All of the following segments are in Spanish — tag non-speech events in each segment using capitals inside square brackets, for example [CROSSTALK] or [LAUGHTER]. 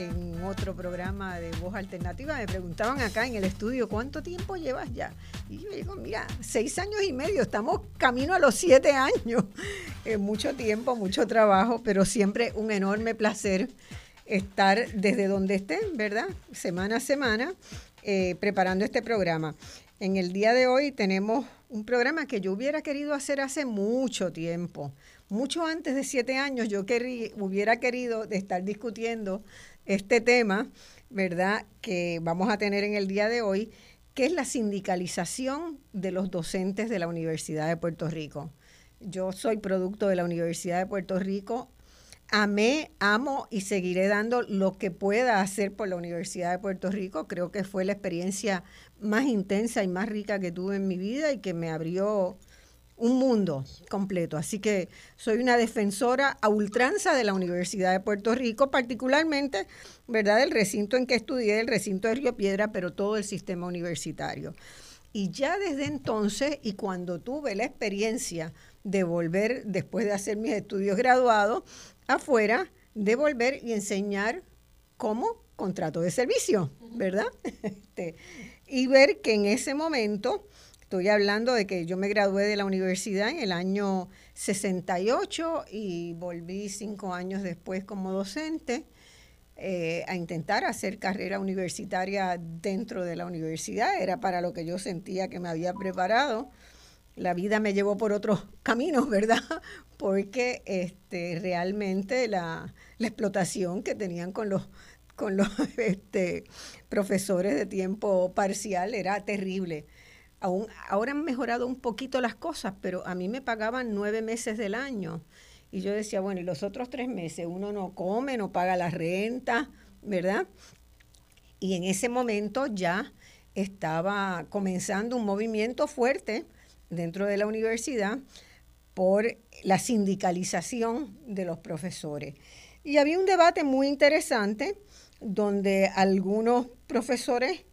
En otro programa de Voz Alternativa me preguntaban acá en el estudio, ¿cuánto tiempo llevas ya? Y yo digo, mira, seis años y medio, estamos camino a los siete años. [LAUGHS] mucho tiempo, mucho trabajo, pero siempre un enorme placer estar desde donde estén, ¿verdad? Semana a semana, eh, preparando este programa. En el día de hoy tenemos un programa que yo hubiera querido hacer hace mucho tiempo. Mucho antes de siete años yo hubiera querido estar discutiendo este tema, ¿verdad? Que vamos a tener en el día de hoy, que es la sindicalización de los docentes de la Universidad de Puerto Rico. Yo soy producto de la Universidad de Puerto Rico. Amé, amo y seguiré dando lo que pueda hacer por la Universidad de Puerto Rico. Creo que fue la experiencia más intensa y más rica que tuve en mi vida y que me abrió un mundo completo. Así que soy una defensora a ultranza de la Universidad de Puerto Rico, particularmente, ¿verdad?, del recinto en que estudié, el recinto de Río Piedra, pero todo el sistema universitario. Y ya desde entonces, y cuando tuve la experiencia de volver, después de hacer mis estudios graduados, afuera, de volver y enseñar como contrato de servicio, ¿verdad? [LAUGHS] Este, y ver que en ese momento, estoy hablando de que yo me gradué de la universidad en el año 68 y volví cinco años después como docente eh, a intentar hacer carrera universitaria dentro de la universidad, era para lo que yo sentía que me había preparado la vida me llevó por otros [LAUGHS] caminos, ¿verdad? [LAUGHS] Porque este, realmente la, explotación que tenían con los, con los [LAUGHS] este, profesores de tiempo parcial era terrible. Aún, ahora han mejorado un poquito las cosas, pero a mí me pagaban nueve meses del año. Y yo decía, bueno, y los otros tres meses uno no come, no paga la renta, ¿verdad? Y en ese momento ya estaba comenzando un movimiento fuerte dentro de la universidad por la sindicalización de los profesores. Y había un debate muy interesante donde algunos profesores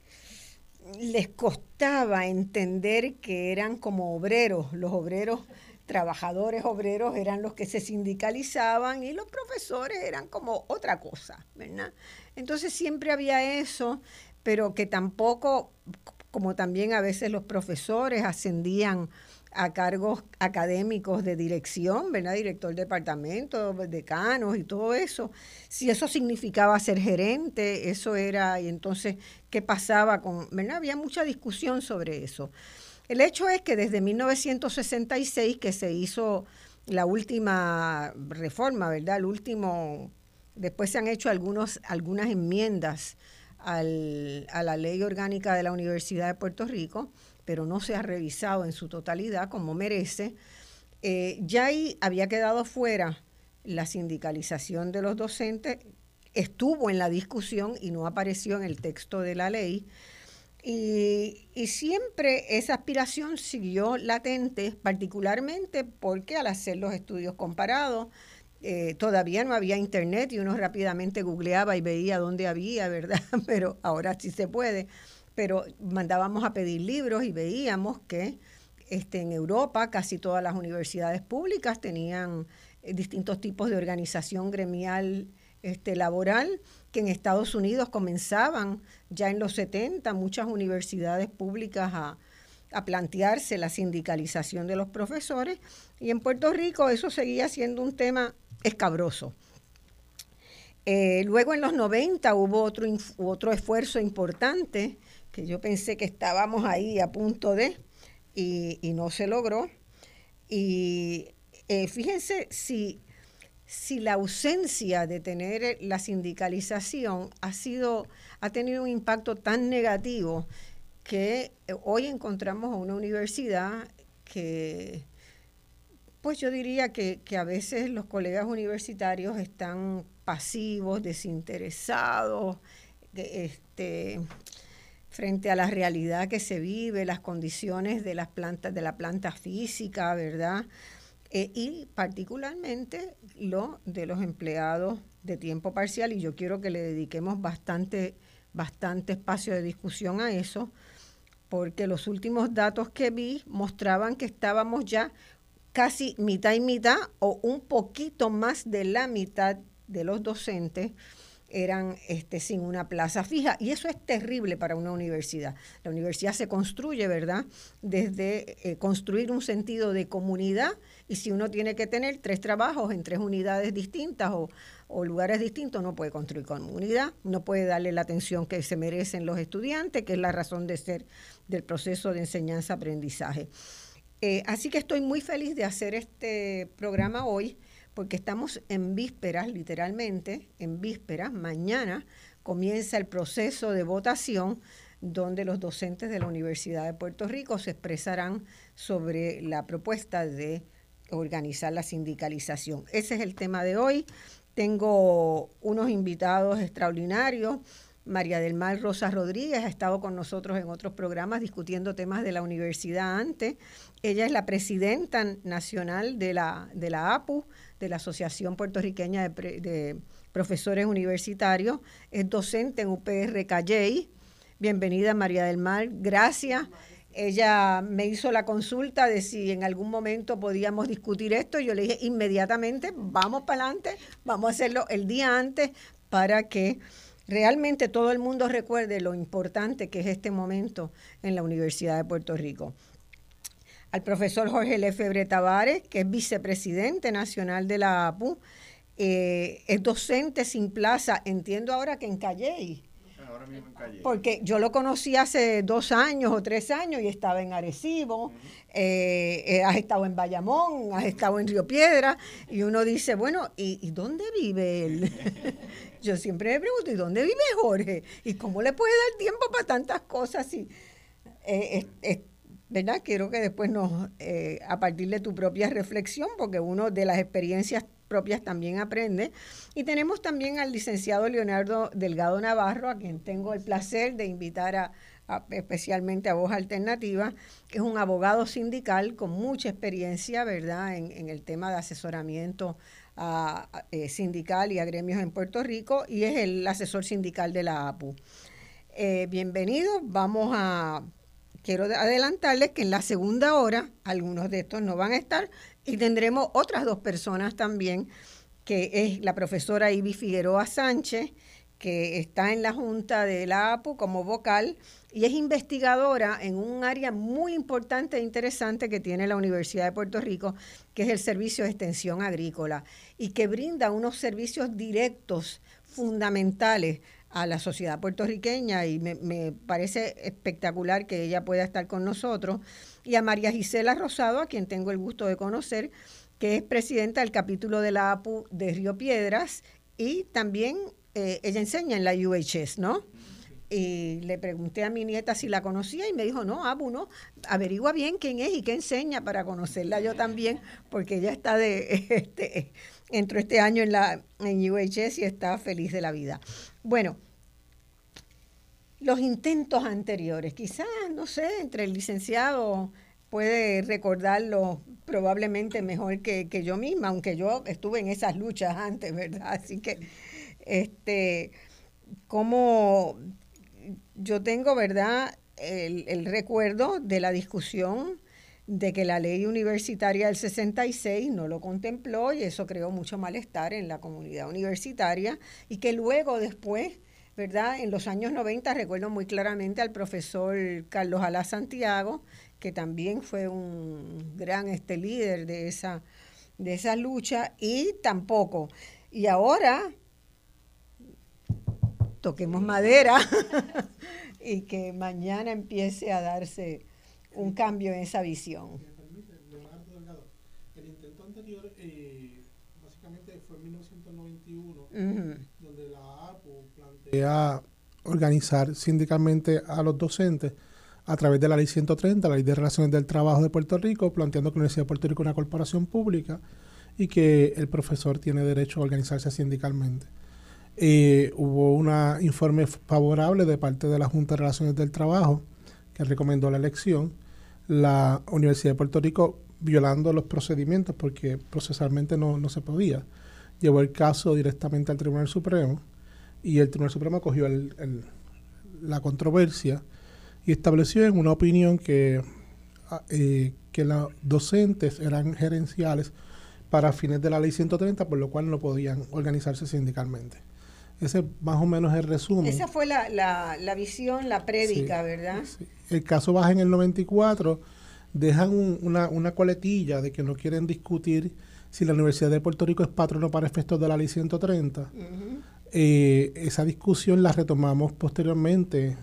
les costaba entender que eran como obreros, los obreros, trabajadores obreros eran los que se sindicalizaban y los profesores eran como otra cosa, ¿verdad? Entonces siempre había eso, pero que tampoco como también a veces los profesores ascendían a cargos académicos de dirección, ¿verdad? Director de departamento, decanos y todo eso. Si eso significaba ser gerente, eso era, y entonces, ¿qué pasaba con, ¿verdad? Había mucha discusión sobre eso. El hecho es que desde 1966 que se hizo la última reforma, ¿verdad? El último, después se han hecho algunos, algunas enmiendas a la ley orgánica de la Universidad de Puerto Rico, pero no se ha revisado en su totalidad como merece, eh, ya ahí había quedado fuera la sindicalización de los docentes, estuvo en la discusión y no apareció en el texto de la ley. Y, y, siempre esa aspiración siguió latente, particularmente porque al hacer los estudios comparados, eh, todavía no había internet y uno rápidamente googleaba y veía dónde había, ¿verdad? [LAUGHS] Pero ahora sí se puede. Pero mandábamos a pedir libros y veíamos que este, en Europa casi todas las universidades públicas tenían eh, distintos tipos de organización gremial este, laboral, que en Estados Unidos comenzaban ya en los 70 muchas universidades públicas a, plantearse la sindicalización de los profesores y en Puerto Rico eso seguía siendo un tema escabroso. Eh, luego en los 90 hubo otro, otro esfuerzo importante que yo pensé que estábamos ahí a punto de y, no se logró. Y eh, fíjense si, si la ausencia de tener la sindicalización ha sido, ha tenido un impacto tan negativo que hoy encontramos a una universidad que pues yo diría que, a veces los colegas universitarios están pasivos, desinteresados, este, frente a la realidad que se vive, las condiciones de las plantas, de la planta física, ¿verdad? eh, y particularmente lo de los empleados de tiempo parcial y yo quiero que le dediquemos bastante, bastante espacio de discusión a eso porque los últimos datos que vi mostraban que estábamos ya casi mitad y mitad o un poquito más de la mitad de los docentes eran este, sin una plaza fija. Y eso es terrible para una universidad. La universidad se construye, ¿verdad? Desde eh, construir un sentido de comunidad y si uno tiene que tener tres trabajos en tres unidades distintas o, o lugares distintos, no puede construir comunidad, no puede darle la atención que se merecen los estudiantes, que es la razón de ser del proceso de enseñanza-aprendizaje. Eh, así que estoy muy feliz de hacer este programa hoy porque estamos en vísperas, literalmente, en vísperas, mañana comienza el proceso de votación donde los docentes de la Universidad de Puerto Rico se expresarán sobre la propuesta de organizar la sindicalización. Ese es el tema de hoy. Tengo unos invitados extraordinarios. María del Mar Rosa Rodríguez ha estado con nosotros en otros programas discutiendo temas de la universidad antes. Ella es la presidenta nacional de la, de la APU, de la Asociación Puertorriqueña de, Profesores Universitarios. Es docente en UPR Calley. Bienvenida María del Mar. Gracias. Ella me hizo la consulta de si en algún momento podíamos discutir esto. Yo le dije inmediatamente, vamos para adelante, vamos a hacerlo el día antes para que realmente todo el mundo recuerde lo importante que es este momento en la Universidad de Puerto Rico. Al profesor Jorge Lefebre Tavares, que es vicepresidente nacional de la APU, eh, es docente sin plaza, entiendo ahora que en Calley. Ahora mismo en Calley. Porque yo lo conocí hace dos años o tres años y estaba en Arecibo, eh, eh, has estado en Bayamón, has estado en Río Piedra, y uno dice, bueno, ¿y, dónde vive él? [LAUGHS] Yo siempre me pregunto, ¿y dónde vive Jorge? ¿Y cómo le puede dar tiempo para tantas cosas? Y, eh, ¿Verdad? Quiero que después nos, eh, a partir de tu propia reflexión, porque uno de las experiencias propias también aprende. Y tenemos también al licenciado Leonardo Delgado Navarro, a quien tengo el placer de invitar a, especialmente a Voz Alternativa, que es un abogado sindical con mucha experiencia, ¿verdad?, en, el tema de asesoramiento eh, sindical y a gremios en Puerto Rico y es el asesor sindical de la APU. Eh, bienvenidos, vamos a, quiero adelantarles que en la segunda hora algunos de estos no van a estar y tendremos otras dos personas también, que es la profesora Ivy Figueroa Sánchez, que está en la Junta de la APU como vocal y es investigadora en un área muy importante e interesante que tiene la Universidad de Puerto Rico, que es el Servicio de Extensión Agrícola, y que brinda unos servicios directos, fundamentales a la sociedad puertorriqueña y me, parece espectacular que ella pueda estar con nosotros. Y a María Gisela Rosado, a quien tengo el gusto de conocer, que es presidenta del capítulo de la APU de Río Piedras y también eh, ella enseña en la UHS, ¿no? Y le pregunté a mi nieta si la conocía y me dijo, no, Abu, no, averigua bien quién es y qué enseña para conocerla yo también, porque ella está de, [LAUGHS] este, entró este año en, la, en UHS y está feliz de la vida. Bueno, los intentos anteriores, quizás, no sé, entre el licenciado puede recordarlo probablemente mejor que, que yo misma, aunque yo estuve en esas luchas antes, ¿verdad? Así que este, como yo tengo, ¿verdad?, el, recuerdo de la discusión de que la ley universitaria del 66 no lo contempló y eso creó mucho malestar en la comunidad universitaria y que luego después, ¿verdad? En los años 90 recuerdo muy claramente al profesor Carlos Alá Santiago, que también fue un gran este líder de esa de esa lucha y tampoco. Y ahora toquemos madera [LAUGHS] y que mañana empiece a darse un cambio en esa visión. El intento anterior eh, básicamente fue en 1991, donde la APU plantea organizar sindicalmente a los docentes a través de la ley 130, la ley de relaciones del trabajo de Puerto Rico, planteando que la Universidad de Puerto Rico es una corporación pública y que el profesor tiene derecho a organizarse sindicalmente. Eh, hubo un informe favorable de parte de la Junta de Relaciones del Trabajo que recomendó la elección. La Universidad de Puerto Rico violando los procedimientos porque procesalmente no, no se podía. Llevó el caso directamente al Tribunal Supremo y el Tribunal Supremo cogió el, la controversia y estableció en una opinión que, ah, eh, que los docentes eran gerenciales para fines de la ley 130, por lo cual no podían organizarse sindicalmente. Ese más o menos es el resumen. Esa fue la, la, visión, la prédica, ¿verdad? El caso baja en el 94, dejan una, una coletilla de que no quieren discutir si la Universidad de Puerto Rico es patrono para efectos de la ley 130. Eh, esa discusión la retomamos posteriormente.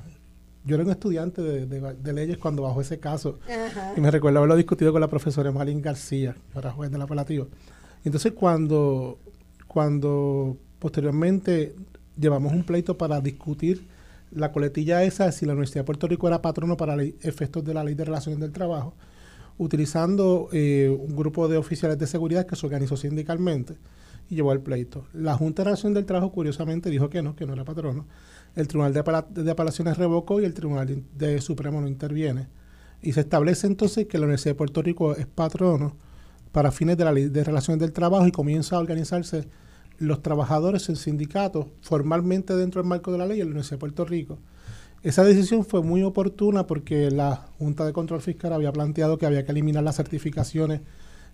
Yo era un estudiante de, leyes cuando bajó ese caso y me recuerdo haberlo discutido con la profesora Malin García, ahora juez del apelativo. Entonces cuando, cuando posteriormente llevamos un pleito para discutir la coletilla esa, si la Universidad de Puerto Rico era patrono para efectos de la ley de relaciones del trabajo, utilizando eh, un grupo de oficiales de seguridad que se organizó sindicalmente y llevó el pleito. La Junta de Relación del Trabajo, curiosamente, dijo que no, que no era patrono. El Tribunal de, Apelaciones revocó y el Tribunal de Supremo no interviene. Y se establece entonces que la Universidad de Puerto Rico es patrono para fines de la ley de relaciones del trabajo y comienza a organizarse los trabajadores en sindicatos formalmente dentro del marco de la ley en la Universidad de Puerto Rico. Esa decisión fue muy oportuna porque la Junta de Control Fiscal había planteado que había que eliminar las certificaciones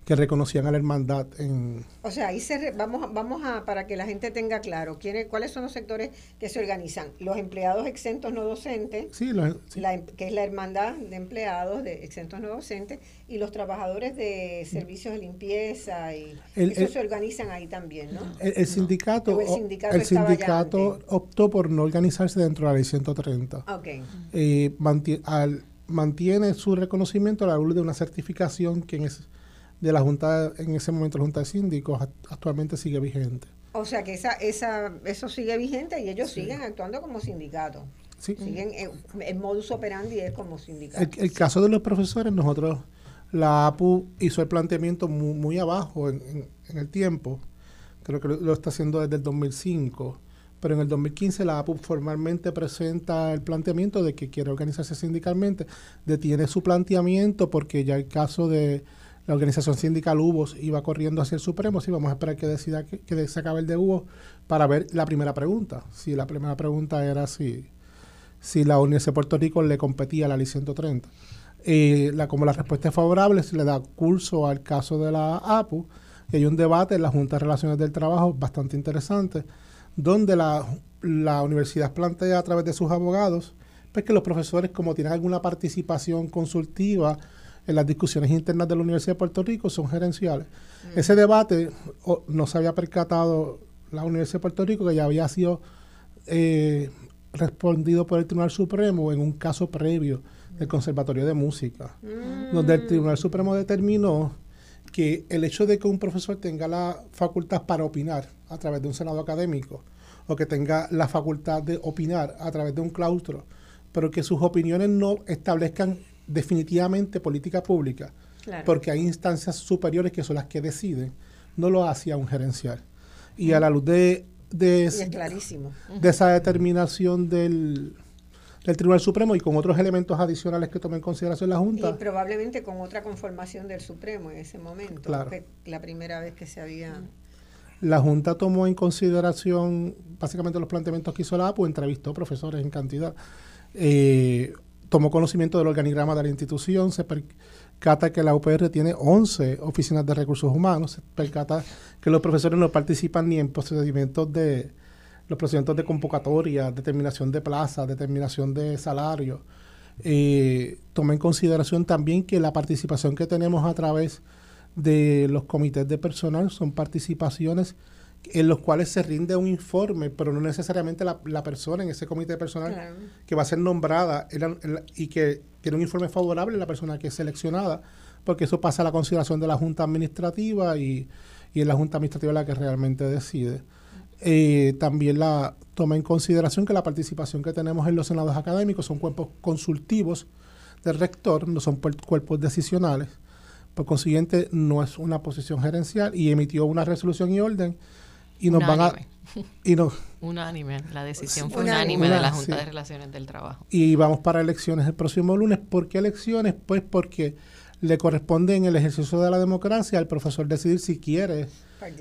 que reconocían a la hermandad en... O sea, ahí se vamos, vamos a, para que la gente tenga claro, ¿quiénes, ¿cuáles son los sectores que se organizan? Los empleados exentos no docentes, sí, em, que es la hermandad de empleados de exentos no docentes, y los trabajadores de servicios de limpieza, y eso se organizan ahí también, ¿no? El, sindicato, el sindicato, optó por no organizarse dentro de la ley 130. Ok. Eh, al, mantiene su reconocimiento a la luz de una certificación que es de la Junta, en ese momento la Junta de Síndicos, actualmente sigue vigente. O sea que esa, esa, eso sigue vigente y ellos siguen actuando como sindicato. Sí. Siguen, el modus operandi es como sindicato. El, caso de los profesores, nosotros, la APU hizo el planteamiento muy, abajo en, el tiempo, creo que lo, está haciendo desde el 2005, pero en el 2015 la APU formalmente presenta el planteamiento de que quiere organizarse sindicalmente, detiene su planteamiento porque ya el caso de la organización sindical UBOS iba corriendo hacia el Supremo, sí, vamos a esperar que decida que, se acabe el de UBOS para ver la primera pregunta. Si la primera pregunta era si, si la Universidad de Puerto Rico le competía la ley 130. Eh, la, como la respuesta es favorable, se le da curso al caso de la APU y hay un debate en la Junta de Relaciones del Trabajo bastante interesante, donde la, la universidad plantea a través de sus abogados pues que los profesores, como tienen alguna participación consultiva, en las discusiones internas de la Universidad de Puerto Rico son gerenciales. Mm. Ese debate no se había percatado la Universidad de Puerto Rico que ya había sido eh, respondido por el Tribunal Supremo en un caso previo del Conservatorio de Música, mm. donde el Tribunal Supremo determinó que el hecho de que un profesor tenga la facultad para opinar a través de un senado académico o que tenga la facultad de opinar a través de un claustro, pero que sus opiniones no establezcan definitivamente política pública, porque hay instancias superiores que son las que deciden, no lo hacía un gerencial. Y a la luz de, de, de esa determinación del, del Tribunal Supremo y con otros elementos adicionales que tome en consideración la Junta. Y probablemente con otra conformación del Supremo en ese momento, claro. la primera vez que se había... La Junta tomó en consideración básicamente los planteamientos que hizo la APU, entrevistó profesores en cantidad. Eh, tomó conocimiento del organigrama de la institución, se percata que la UPR tiene 11 oficinas de recursos humanos, se percata que los profesores no participan ni en procedimientos de los procedimientos de convocatoria, determinación de plaza, determinación de salario. Eh, toma en consideración también que la participación que tenemos a través de los comités de personal son participaciones en los cuales se rinde un informe, pero no necesariamente la, persona en ese comité personal que va a ser nombrada y que tiene un informe favorable la persona que es seleccionada, porque eso pasa a la consideración de la Junta Administrativa y, y es la Junta Administrativa la que realmente decide. Eh, también la toma en consideración que la participación que tenemos en los senados académicos son cuerpos consultivos del rector, no son cuerpos decisionales. Por consiguiente, no es una posición gerencial y emitió una resolución y orden y nos van a [LAUGHS] y no [LAUGHS] unánime la decisión fue unánime, de la Junta de Relaciones del Trabajo y vamos para elecciones el próximo lunes ¿por qué elecciones? pues porque le corresponde en el ejercicio de la democracia al profesor decidir si quiere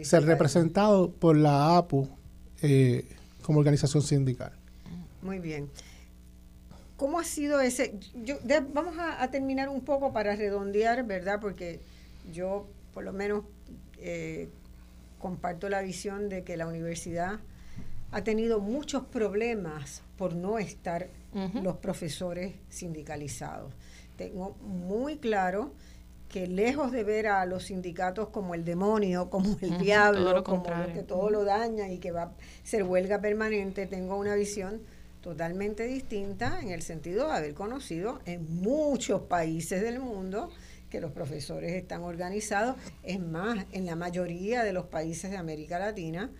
ser representado por la APU eh, como organización sindical. Muy bien. ¿Cómo ha sido ese? Yo, vamos a, terminar un poco para redondear, ¿verdad? Porque yo, por lo menos, eh, comparto la visión de que la universidad ha tenido muchos problemas por no estar los profesores sindicalizados. Tengo muy claro que lejos de ver a los sindicatos como el demonio, como el diablo, como lo que todo lo daña y que va a ser huelga permanente, tengo una visión totalmente distinta en el sentido de haber conocido en muchos países del mundo que los profesores están organizados. Es más, en la mayoría de los países de América Latina,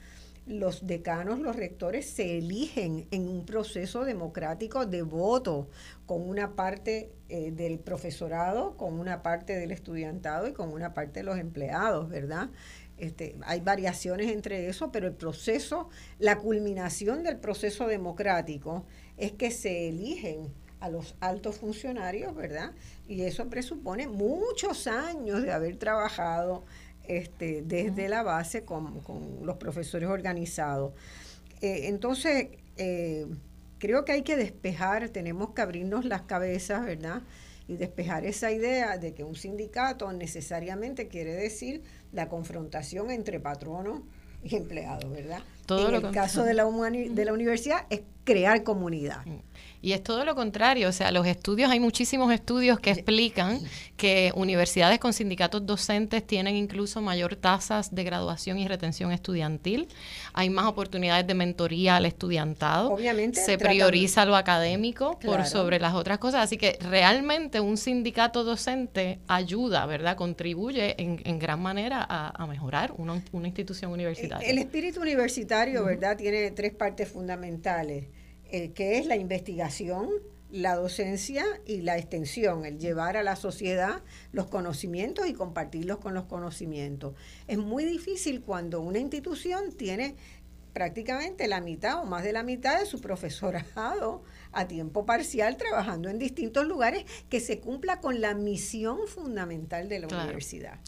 los decanos, los rectores se eligen en un proceso democrático de voto con una parte eh, del profesorado, con una parte del estudiantado y con una parte de los empleados, ¿verdad? Este, hay variaciones entre eso, pero el proceso, la culminación del proceso democrático es que se eligen a los altos funcionarios, ¿verdad? Y eso presupone muchos años de haber trabajado este, desde la base con, los profesores organizados. Eh, entonces, eh, creo que hay que despejar, tenemos que abrirnos las cabezas, ¿verdad? Y despejar esa idea de que un sindicato necesariamente quiere decir la confrontación entre patrono y empleado, ¿verdad? en el caso de la, de la universidad es crear comunidad. Y es todo lo contrario, o sea, los estudios, hay muchísimos estudios que explican que universidades con sindicatos docentes tienen incluso mayor tasas de graduación y retención estudiantil, hay más oportunidades de mentoría al estudiantado, Obviamente, se prioriza lo académico por sobre las otras cosas, así que realmente un sindicato docente ayuda, ¿verdad? Contribuye en, gran manera a, mejorar una, una institución universitaria. El espíritu universitario, ¿verdad? Tiene tres partes fundamentales eh, que es la investigación, la docencia y la extensión, el llevar a la sociedad los conocimientos y compartirlos con los conocimientos. Es muy difícil cuando una institución tiene prácticamente la mitad o más de la mitad de su profesorado a tiempo parcial trabajando en distintos lugares que se cumpla con la misión fundamental de la universidad.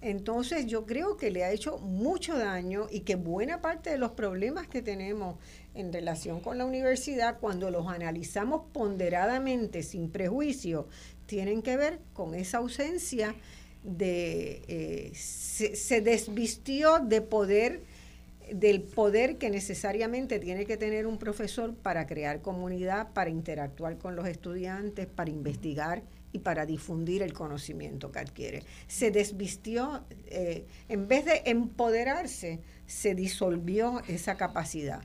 Entonces yo creo que le ha hecho mucho daño y que buena parte de los problemas que tenemos en relación con la universidad, cuando los analizamos ponderadamente, sin prejuicio, tienen que ver con esa ausencia de, eh, se, desvistió de poder, del poder que necesariamente tiene que tener un profesor para crear comunidad, para interactuar con los estudiantes, para investigar y para difundir el conocimiento que adquiere. Se desvistió, eh, en vez de empoderarse, se disolvió esa capacidad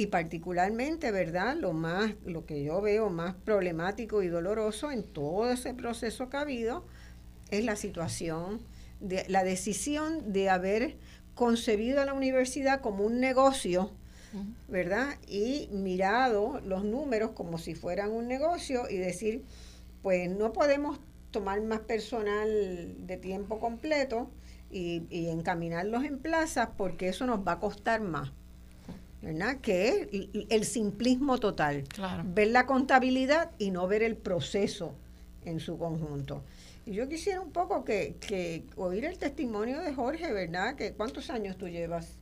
y particularmente, ¿verdad? Lo más, lo que yo veo más problemático y doloroso en todo ese proceso que ha habido es la situación de la decisión de haber concebido a la universidad como un negocio, ¿verdad? Y mirado los números como si fueran un negocio y decir, pues no podemos tomar más personal de tiempo completo y, y encaminarlos en plazas porque eso nos va a costar más. ¿Verdad? Que es el simplismo total. Ver la contabilidad y no ver el proceso en su conjunto. Y yo quisiera un poco que, que oír el testimonio de Jorge, ¿verdad? Que ¿Cuántos años tú llevas?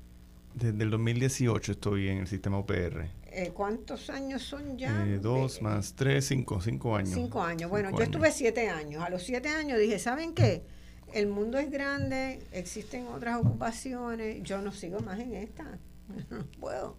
Desde el 2018 estoy en el sistema UPR. Eh, ¿Cuántos años son ya? Eh, dos más tres, cinco, cinco años. Cinco años. Bueno, yo estuve siete años. A los siete años dije, ¿saben qué? El mundo es grande, existen otras ocupaciones, yo no sigo más en esta. [LAUGHS] no puedo.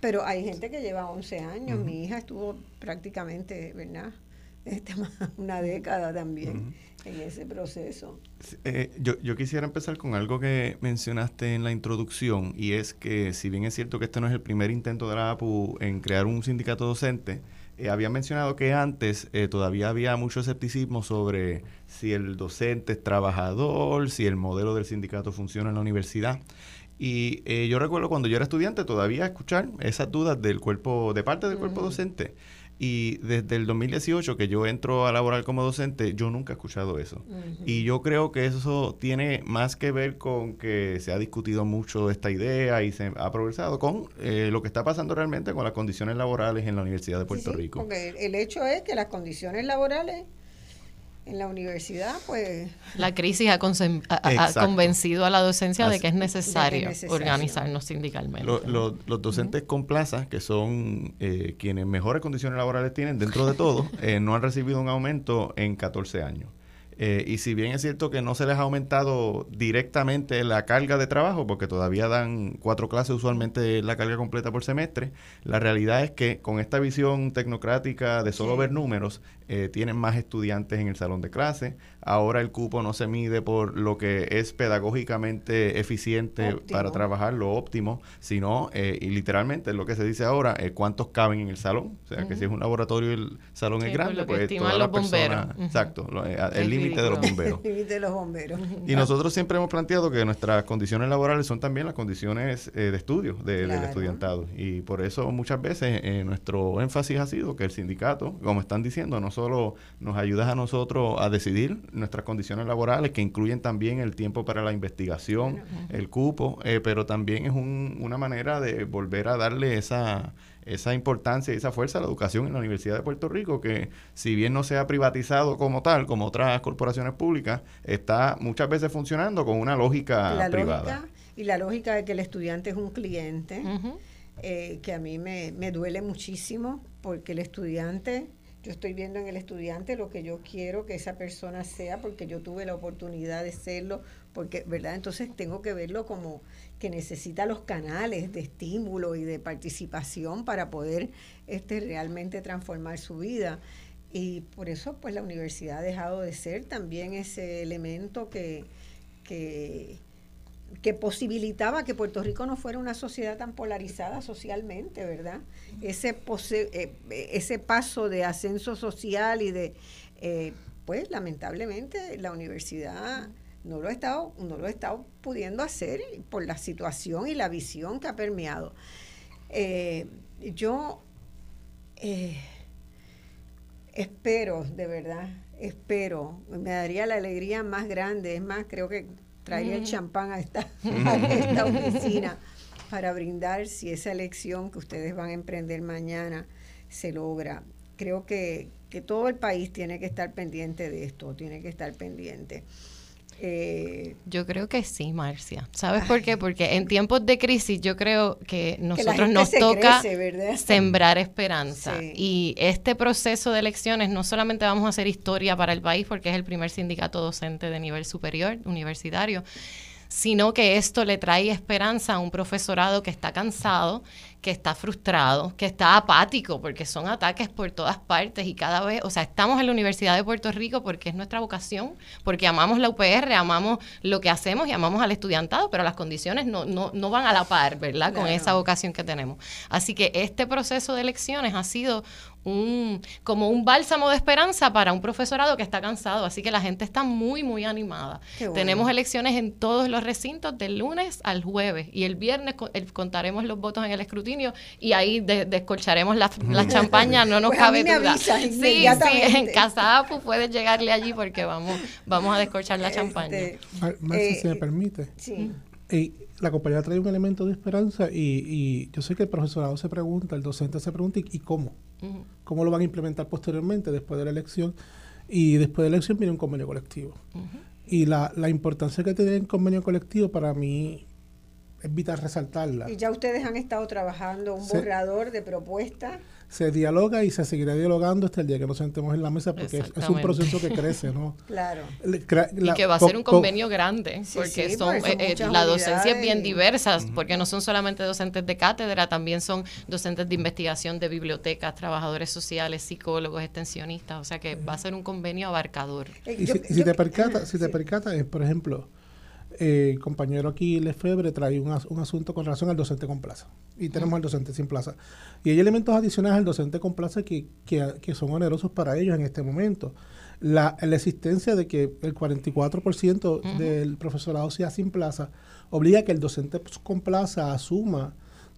Pero hay gente que lleva 11 años, mi hija estuvo prácticamente, ¿verdad? [LAUGHS] Este, una década también en ese proceso. Eh, yo, yo quisiera empezar con algo que mencionaste en la introducción y es que si bien es cierto que este no es el primer intento de la APU en crear un sindicato docente, eh, había mencionado que antes eh, todavía había mucho escepticismo sobre si el docente es trabajador, si el modelo del sindicato funciona en la universidad. Y eh, yo recuerdo cuando yo era estudiante todavía escuchar esas dudas del cuerpo, de parte del cuerpo docente. Y desde el 2018 que yo entro a laborar como docente, yo nunca he escuchado eso. Y yo creo que eso tiene más que ver con que se ha discutido mucho esta idea y se ha progresado con eh, lo que está pasando realmente con las condiciones laborales en la Universidad de Puerto Rico. Porque el hecho es que las condiciones laborales en la universidad, pues... La crisis ha, convencido a la docencia de que es necesario, organizarnos sindicalmente. los docentes con plaza, que son eh, quienes mejores condiciones laborales tienen dentro de todo, [LAUGHS] eh, no han recibido un aumento en 14 años. Eh, y si bien es cierto que no se les ha aumentado directamente la carga de trabajo, porque todavía dan cuatro clases usualmente la carga completa por semestre, la realidad es que con esta visión tecnocrática de solo ver números, eh, tienen más estudiantes en el salón de clase. Ahora el cupo no se mide por lo que es pedagógicamente eficiente para trabajar, lo óptimo, sino, eh, y literalmente lo que se dice ahora, eh, cuántos caben en el salón. O sea, que si es un laboratorio y el salón es grande, pues todas las personas... Exacto, el límite de los bomberos. [LAUGHS] el límite de los bomberos. Y nosotros siempre hemos planteado que nuestras condiciones laborales son también las condiciones de estudio del estudiantado. Y por eso muchas veces nuestro énfasis ha sido que el sindicato, como están diciendo, no solo nos ayudas a nosotros a decidir nuestras condiciones laborales, que incluyen también el tiempo para la investigación, el cupo, eh, pero también es una manera de volver a darle esa, esa importancia y esa fuerza a la educación en la Universidad de Puerto Rico, que si bien no se ha privatizado como tal, como otras corporaciones públicas, está muchas veces funcionando con una lógica privada. y la lógica de que el estudiante es un cliente, eh, que a mí me, me duele muchísimo, porque el estudiante yo estoy viendo en el estudiante lo que yo quiero que esa persona sea porque yo tuve la oportunidad de serlo, porque, ¿verdad? Entonces tengo que verlo como que necesita los canales de estímulo y de participación para poder este, realmente transformar su vida. Y por eso, pues la universidad ha dejado de ser también ese elemento que, que que posibilitaba que Puerto Rico no fuera una sociedad tan polarizada socialmente, ¿verdad? Ese, eh, ese paso de ascenso social y de, eh, pues lamentablemente la universidad no lo, ha estado, no lo ha estado pudiendo hacer por la situación y la visión que ha permeado. Eh, yo espero, de verdad, espero, me daría la alegría más grande, es más, creo que traería el champán a esta, [LAUGHS] esta oficina para brindar si esa elección que ustedes van a emprender mañana se logra. Creo que, que todo el país tiene que estar pendiente de esto, tiene que estar pendiente. Eh, yo creo que sí, Marcia. ¿Sabes por qué? Porque en tiempos de crisis yo creo que nosotros nos toca sembrar esperanza. Y este proceso de elecciones no solamente vamos a hacer historia para el país porque es el primer sindicato docente de nivel superior, universitario, sino que esto le trae esperanza a un profesorado que está cansado, que está frustrado, que está apático, porque son ataques por todas partes y cada vez, o sea, estamos en la Universidad de Puerto Rico porque es nuestra vocación, porque amamos la UPR, amamos lo que hacemos y amamos al estudiantado, pero las condiciones no, no, no van a la par, ¿verdad? Con esa vocación que tenemos. Así que este proceso de elecciones ha sido un, como un bálsamo de esperanza para un profesorado que está cansado. Así que la gente está muy, muy animada. Tenemos elecciones en todos los recintos del lunes al jueves y el viernes contaremos los votos en el escrutinio y ahí descolcharemos la, champaña, no nos pues cabe duda. Sí, sí, en Casa puedes llegarle allí porque vamos, vamos a descorchar la champaña. Este, Marcia, si me eh, permite. Sí la compañía trae un elemento de esperanza y, yo sé que el profesorado se pregunta, el docente se pregunta, ¿y, cómo? ¿Cómo lo van a implementar posteriormente después de la elección? Y después de la elección viene un convenio colectivo. Y la, la importancia que tiene el convenio colectivo para mí es vital resaltarla. Y ya ustedes han estado trabajando un borrador de propuestas se dialoga y se seguirá dialogando hasta el día que nos sentemos en la mesa porque es, un proceso que crece, ¿no? [LAUGHS] claro. y que va a ser un convenio grande porque son, eh, eh, la docencia es bien diversa, porque no son solamente docentes de cátedra, también son docentes de investigación de bibliotecas, trabajadores sociales, psicólogos, extensionistas, o sea que va a ser un convenio abarcador. Y si, te percatas, si te [LAUGHS] percatas, por ejemplo, el compañero aquí, Lefebvre, trae un, un, asunto con relación al docente con plaza. Y tenemos al docente sin plaza. Y hay elementos adicionales al docente con plaza que, que, son onerosos para ellos en este momento. La, la existencia de que el 44% del profesorado sea sin plaza obliga a que el docente con plaza asuma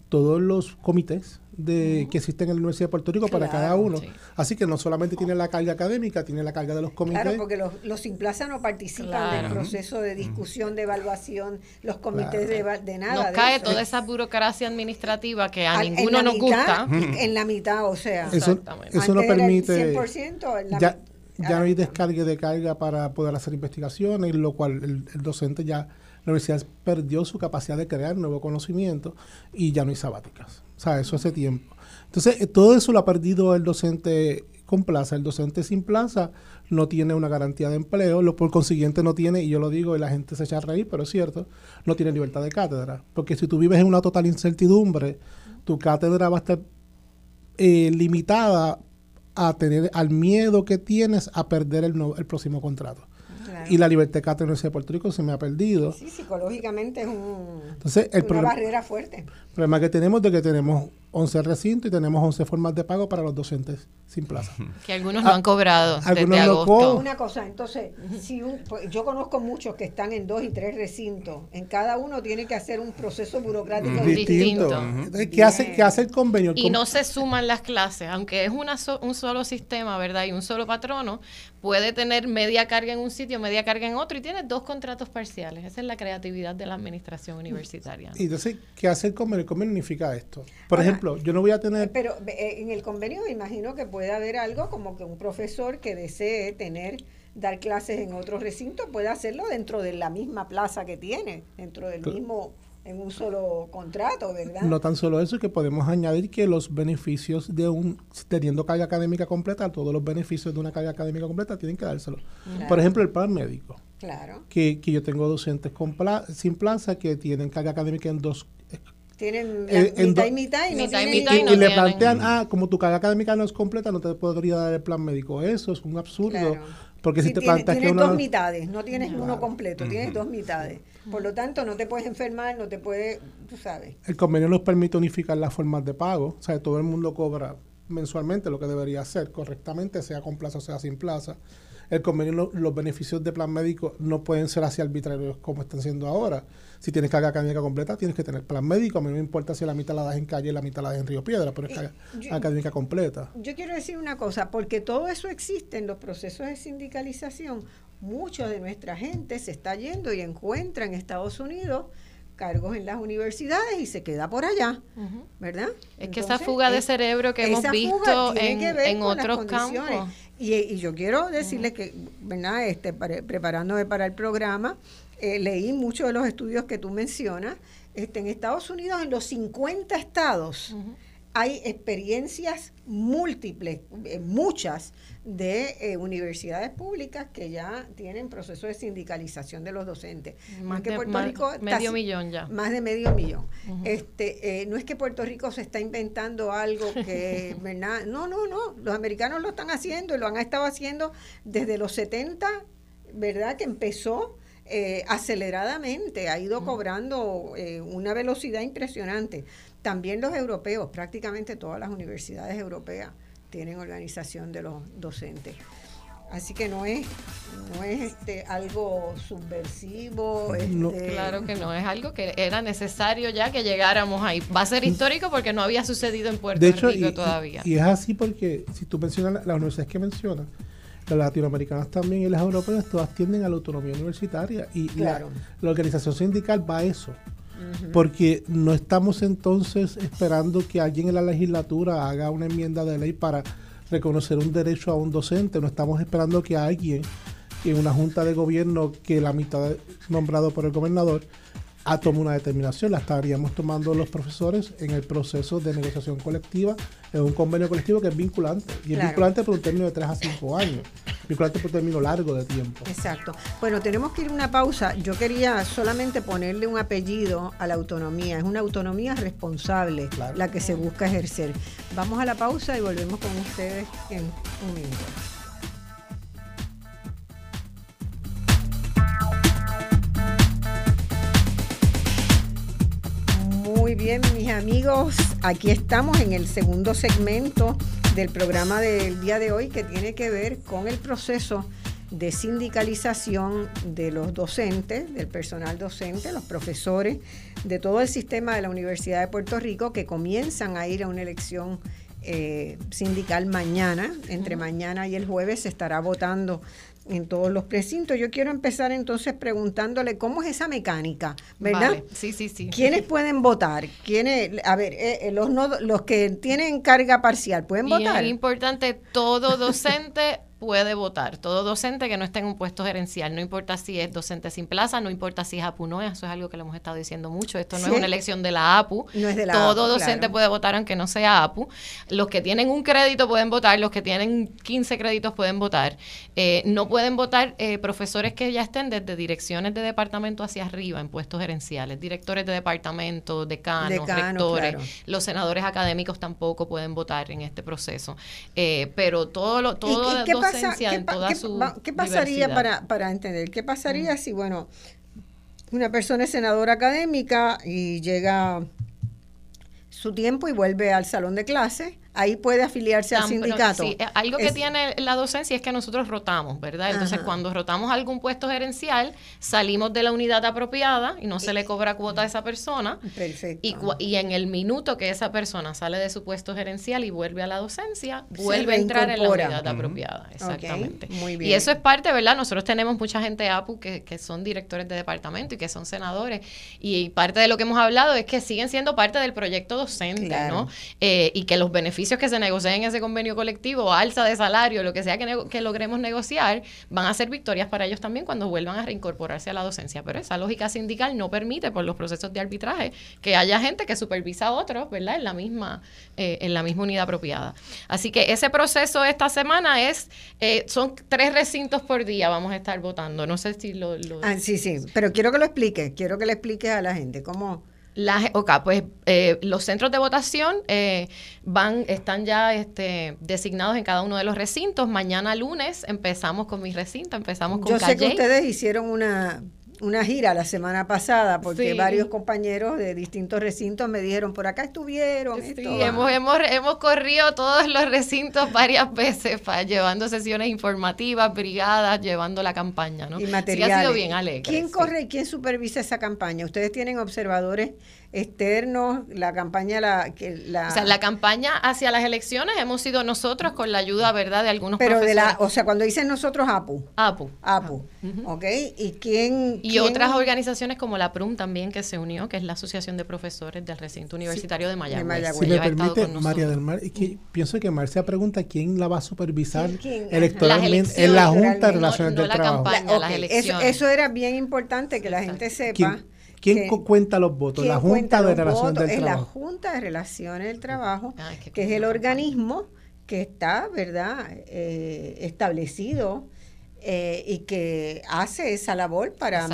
todos los comités de, que existen en la Universidad de Puerto Rico para cada uno. Así que no solamente tiene la carga académica, tiene la carga de los comités. Claro, porque los, los sin plaza no participan del proceso de discusión, de evaluación, los comités de, de, nada. Nos cae toda esa burocracia administrativa que a ninguno nos gusta. En la mitad, o sea. Eso, eso no permite. 100%, ya, ya no hay descargue de carga para poder hacer investigaciones, lo cual el, docente ya, la universidad perdió su capacidad de crear nuevo conocimiento y ya no hay sabáticas. O sea, eso hace tiempo. Entonces, eh, todo eso lo ha perdido el docente con plaza. El docente sin plaza no tiene una garantía de empleo, lo por consiguiente no tiene, y yo lo digo y la gente se echa a reír, pero es cierto, no tiene libertad de cátedra. Porque si tú vives en una total incertidumbre, tu cátedra va a estar eh, limitada a tener al miedo que tienes a perder el, el próximo contrato. Y la libertad en la Universidad de Puerto Rico se me ha perdido. Sí, psicológicamente es un, Entonces, el una barrera fuerte. El problema que tenemos es que tenemos 11 recintos y tenemos 11 formas de pago para los docentes sin plaza. Que algunos no han cobrado desde agosto. Una cosa, entonces, si pues, yo conozco muchos que están en dos y tres recintos, en cada uno tiene que hacer un proceso burocrático distinto. ¿Qué, hace, ¿Qué hace el convenio? y no se suman las clases, aunque es una un solo sistema, ¿verdad? Y un solo patrono, puede tener media carga en un sitio, media carga en otro y tiene dos contratos parciales. Esa es la creatividad de la administración universitaria. Y entonces, ¿qué hace el convenio? El convenio unifica esto. Por ejemplo, yo no voy a tener... Pero eh, en el convenio me imagino que puede haber algo como que un profesor que desee tener dar clases en otro recinto puede hacerlo dentro de la misma plaza que tiene, dentro del mismo en un solo contrato, ¿verdad? No tan solo eso, que podemos añadir que los beneficios de un, teniendo carga académica completa, todos los beneficios de una carga académica completa tienen que dárselo. Por ejemplo, el plan médico. Claro. Que, que yo tengo docentes con sin plaza que tienen carga académica en dos tienen eh, mitad y mitad y, no tienen, y, le plantean, ah, como tu carga académica no es completa, no te podría dar el plan médico. Eso es un absurdo. Porque si te planteas tienes dos mitades, no tienes uno completo, tienes dos mitades. Por lo tanto, no te puedes enfermar, no te puedes, tú sabes. El convenio nos permite unificar las formas de pago, o sea, todo el mundo cobra mensualmente lo que debería hacer correctamente, sea con plaza o sea sin plaza. El convenio, los beneficios de plan médico no pueden ser así arbitrarios como están siendo ahora. Si tienes carga académica completa, tienes que tener plan médico. A mí no me importa si la mitad la das en calle y la mitad la das en Río Piedra, pero es carga académica completa. Yo quiero decir una cosa, porque todo eso existe en los procesos de sindicalización mucha de nuestra gente se está yendo y encuentra en Estados Unidos cargos en las universidades y se queda por allá, ¿verdad? Es que esa fuga de cerebro que hemos visto en, otros campos. Y, yo quiero decirles que, ¿verdad? Este, preparándome para el programa, eh, leí muchos de los estudios que tú mencionas. Este, en Estados Unidos, en los 50 estados, hay experiencias múltiples, eh, muchas, de eh, universidades públicas que ya tienen procesos de sindicalización de los docentes. Más que Puerto Rico medio millón ya. Más de medio millón. Este, eh, no es que Puerto Rico se está inventando algo que, [LAUGHS] ¿verdad? No, no, no. Los americanos lo están haciendo y lo han estado haciendo desde los 70, ¿verdad? Que empezó. aceleradamente, ha ido cobrando una velocidad impresionante. También los europeos, prácticamente todas las universidades europeas tienen organización de los docentes. Así que no es, no es este algo subversivo. Este, claro que no, es algo que era necesario ya que llegáramos ahí. Va a ser histórico porque no había sucedido en Puerto Rico todavía. Y, es así porque si tú mencionas las universidades que mencionas, las latinoamericanas también y las europeas, todas tienden a la autonomía universitaria. Y la, la organización sindical va a eso porque no estamos entonces esperando que alguien en la legislatura haga una enmienda de ley para reconocer un derecho a un docente, no estamos esperando que alguien en una junta de gobierno que la mitad nombrado por el gobernador a tomar una determinación. La estaríamos tomando los profesores en el proceso de negociación colectiva, en un convenio colectivo que es vinculante. Y es vinculante por un término de 3 a 5 años. Vinculante por un término largo de tiempo. Exacto. Bueno, tenemos que ir a una pausa. Yo quería solamente ponerle un apellido a la autonomía. Es una autonomía responsable la que se busca ejercer. Vamos a la pausa y volvemos con ustedes en un minuto. Muy bien, mis amigos, aquí estamos en el segundo segmento del programa del día de hoy que tiene que ver con el proceso de sindicalización de los docentes, del personal docente, los profesores, de todo el sistema de la Universidad de Puerto Rico que comienzan a ir a una elección eh, sindical mañana. Entre mañana y el jueves se estará votando en todos los precintos. Yo quiero empezar entonces preguntándole cómo es esa mecánica, ¿verdad? Sí, sí, sí. ¿Quiénes [LAUGHS] pueden votar? ¿Quiénes, a ver, eh, eh, los, los que tienen carga parcial, ¿pueden votar? Es importante, todo docente puede votar. Todo docente que no esté en un puesto gerencial, no importa si es docente sin plaza, no importa si es APU no, eso es algo que le hemos estado diciendo mucho. Esto no es una elección de la APU. No es de la Todo docente puede votar aunque no sea APU. Los que tienen un crédito pueden votar, los que tienen 15 créditos pueden votar. Eh, no pueden votar eh, profesores que ya estén desde direcciones de departamento hacia arriba en puestos gerenciales, directores de departamento, decanos, rectores. Los senadores académicos tampoco pueden votar en este proceso. Eh, pero todo lo, todo ¿qué, pasaría para, para entender? ¿Qué pasaría mm. si, bueno, una persona es senadora académica y llega su tiempo y vuelve al salón de clase? Ahí puede afiliarse al sindicato. Sí, eh, algo que tiene la docencia es que nosotros rotamos, ¿verdad? Entonces, cuando rotamos algún puesto gerencial, salimos de la unidad apropiada y no se le cobra cuota a esa persona. Perfecto. Y, y en el minuto que esa persona sale de su puesto gerencial y vuelve a la docencia, vuelve a entrar en la unidad apropiada. Exactamente. muy bien. Y eso es parte, ¿verdad? Nosotros tenemos mucha gente APU que, que son directores de departamento y que son senadores. Y parte de lo que hemos hablado es que siguen siendo parte del proyecto docente, ¿no? Eh, y que los beneficios que se negocien en ese convenio colectivo, alza de salario, lo que sea que, que logremos negociar, van a ser victorias para ellos también cuando vuelvan a reincorporarse a la docencia. Pero esa lógica sindical no permite, por los procesos de arbitraje, que haya gente que supervisa a otros, ¿verdad? En la misma, eh, en la misma unidad apropiada. Así que ese proceso esta semana es, eh, son tres recintos por día, vamos a estar votando. No sé si lo... lo... Ah, sí, sí, pero quiero que lo explique, quiero que le explique a la gente cómo... La, ok, pues eh, los centros de votación eh, van, están ya este, designados en cada uno de los recintos. Mañana lunes empezamos con mi recinto, empezamos con Yo sé que ustedes hicieron una una gira la semana pasada porque varios compañeros de distintos recintos me dijeron por acá estuvieron. Sí, hemos, hemos, hemos corrido todos los recintos varias veces para, llevando sesiones informativas, brigadas, llevando la campaña, ¿no? Y materiales. ha sido bien alegre. ¿Quién corre y quién supervisa esa campaña? Ustedes tienen observadores externos, la campaña, la, que la... O sea, la campaña hacia las elecciones hemos sido nosotros con la ayuda, ¿verdad?, de algunos Pero de la, o sea, cuando dicen nosotros, APU. APU. APU, ¿ok? ¿Y quién, Y otras organizaciones como la PRUM también que se unió, que es la Asociación de Profesores del Recinto Universitario de Mayagüez. Si me permite, María del Mar, y que pienso que Marcia pregunta quién la va a supervisar electoralmente en la Junta de Relaciones del Trabajo. Eso, era bien importante que la gente sepa. ¿Quién cuenta los votos? La Junta de Relaciones del es Trabajo. la Junta de Relaciones del Trabajo, que es el organismo que está, ¿verdad?, eh, establecido eh, y que hace esa labor para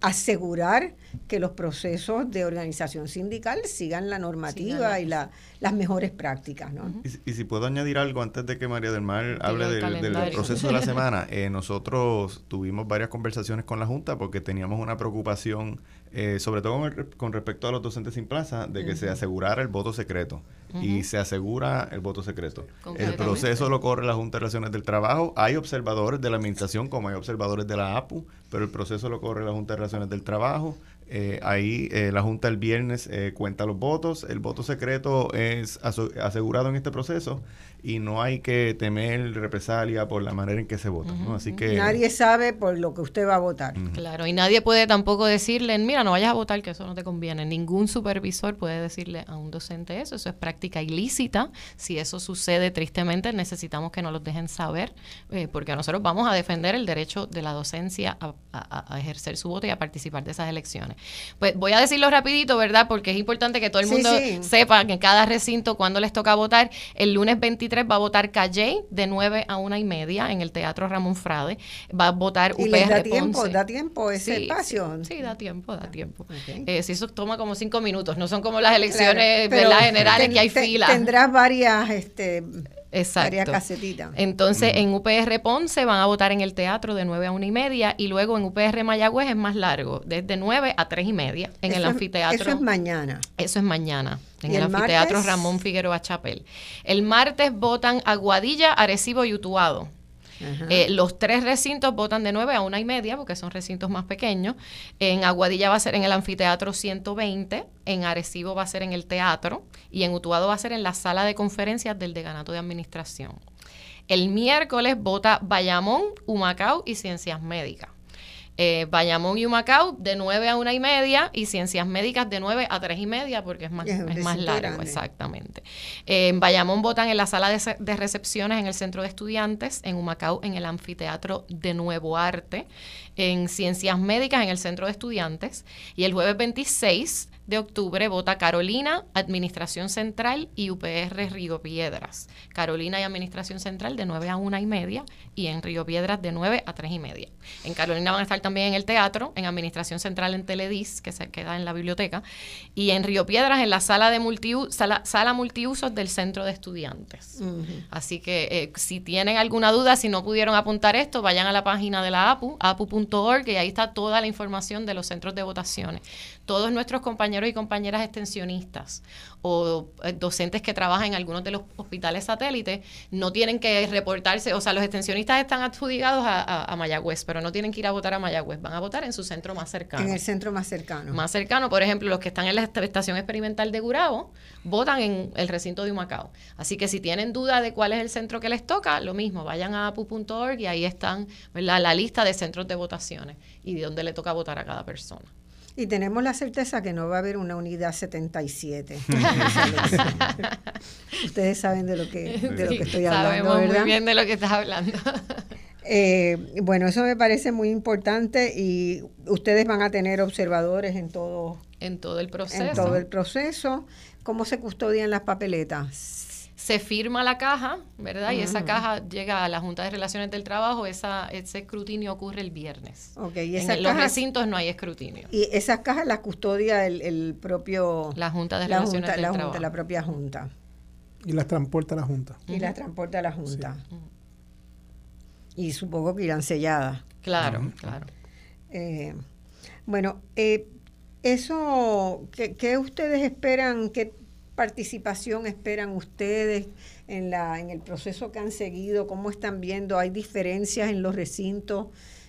asegurar que los procesos de organización sindical sigan la normativa y la, las mejores prácticas. ¿no? y, si puedo añadir algo antes de que María del Mar hable del, proceso de la [LAUGHS] semana, eh, nosotros tuvimos varias conversaciones con la Junta porque teníamos una preocupación, eh, sobre todo con, respecto a los docentes sin plaza, de que se asegurara el voto secreto y se asegura el voto secreto. El proceso lo corre la Junta de Relaciones del Trabajo. Hay observadores de la Administración como hay observadores de la APU, pero el proceso lo corre la Junta de Relaciones del Trabajo. Eh, ahí eh, la Junta el viernes eh, cuenta los votos. El voto secreto es asegurado en este proceso y no hay que temer represalia por la manera en que se vota. Así que nadie sabe por lo que usted va a votar. Claro, y nadie puede tampoco decirle, mira, no vayas a votar, que eso no te conviene. Ningún supervisor puede decirle a un docente eso. Eso es práctica ilícita. Si eso sucede, tristemente, necesitamos que nos lo dejen saber, eh, porque nosotros vamos a defender el derecho de la docencia a, ejercer su voto y a participar de esas elecciones. Pues voy a decirlo rapidito, ¿verdad? Porque es importante que todo el mundo sepa que en cada recinto, cuando les toca votar, el lunes 23 va a votar Calle de 9 a 1 y media en el Teatro Ramón Frade. Va a votar UPR ¿Y da tiempo, ¿Da tiempo ese espacio? Sí, da tiempo, da tiempo. Eh, si eso toma como cinco minutos, no son como las elecciones generales que hay fila. Tendrás varias... este Exacto. Entonces, en UPR Ponce van a votar en el teatro de 9 a 1 y media y luego en UPR Mayagüez es más largo, desde 9 a 3 y media en el anfiteatro. Eso es mañana. Eso es mañana, en el, anfiteatro Ramón Figueroa Chapel. El martes votan Aguadilla, Arecibo y Utuado. Eh, los tres recintos votan de 9 a una y media, porque son recintos más pequeños. En Aguadilla va a ser en el anfiteatro 120, en Arecibo va a ser en el teatro y en Utuado va a ser en la sala de conferencias del Decanato de Administración. El miércoles vota Bayamón, Humacao y Ciencias Médicas. Eh, Bayamón y Humacao de 9 a 1 y media y Ciencias Médicas de 9 a 3 y media porque es más, es, más largo, exactamente. Eh, en Bayamón votan en la sala de, de, recepciones en el Centro de Estudiantes, en Humacao en el Anfiteatro de Nuevo Arte, en Ciencias Médicas en el Centro de Estudiantes y el jueves 26 de octubre vota Carolina, Administración Central y UPR Río Piedras. Carolina y Administración Central de 9 a 1 y media y en Río Piedras de 9 a 3 y media. En Carolina van a estar también en el teatro, en Administración Central en Teledis, que se queda en la biblioteca, y en Río Piedras en la sala de sala, sala multiusos del Centro de Estudiantes. Así que eh, si tienen alguna duda, si no pudieron apuntar esto, vayan a la página de la APU, apu.org, y ahí está toda la información de los centros de votaciones. Todos nuestros compañeros y compañeras extensionistas o eh, docentes que trabajan en algunos de los hospitales satélites no tienen que reportarse, o sea, los extensionistas están adjudicados a, Mayagüez, pero no tienen que ir a votar a Mayagüez, van a votar en su centro más cercano. En el centro más cercano. Más cercano, por ejemplo, los que están en la estación experimental de Gurabo votan en el recinto de Humacao. Así que si tienen duda de cuál es el centro que les toca, lo mismo, vayan a apu.org y ahí están la lista de centros de votaciones y de dónde le toca votar a cada persona. Y tenemos la certeza que no va a haber una unidad 77. [LAUGHS] Ustedes saben de lo que, de lo que estoy hablando, Sabemos muy bien de lo que estás hablando. [LAUGHS] Eh, bueno, eso me parece muy importante y ustedes van a tener observadores en todo, en todo el proceso. En todo el proceso. ¿Cómo se custodian las papeletas? Se firma la caja, ¿verdad? Y esa caja llega a la Junta de Relaciones del Trabajo, esa, ese escrutinio ocurre el viernes. Okay, en los recintos no hay escrutinio. Y esas cajas las custodia el, propio... La Junta de Relaciones del la Trabajo. la propia Junta. Y las transporta a la Junta. Y las transporta a la Junta. Y supongo que irán selladas. Claro, claro. Eh, bueno, eh, eso, ¿qué, ¿qué, ustedes esperan? ¿Qué participación esperan ustedes en, la, en el proceso que han seguido? ¿Cómo están viendo? ¿Hay diferencias en los recintos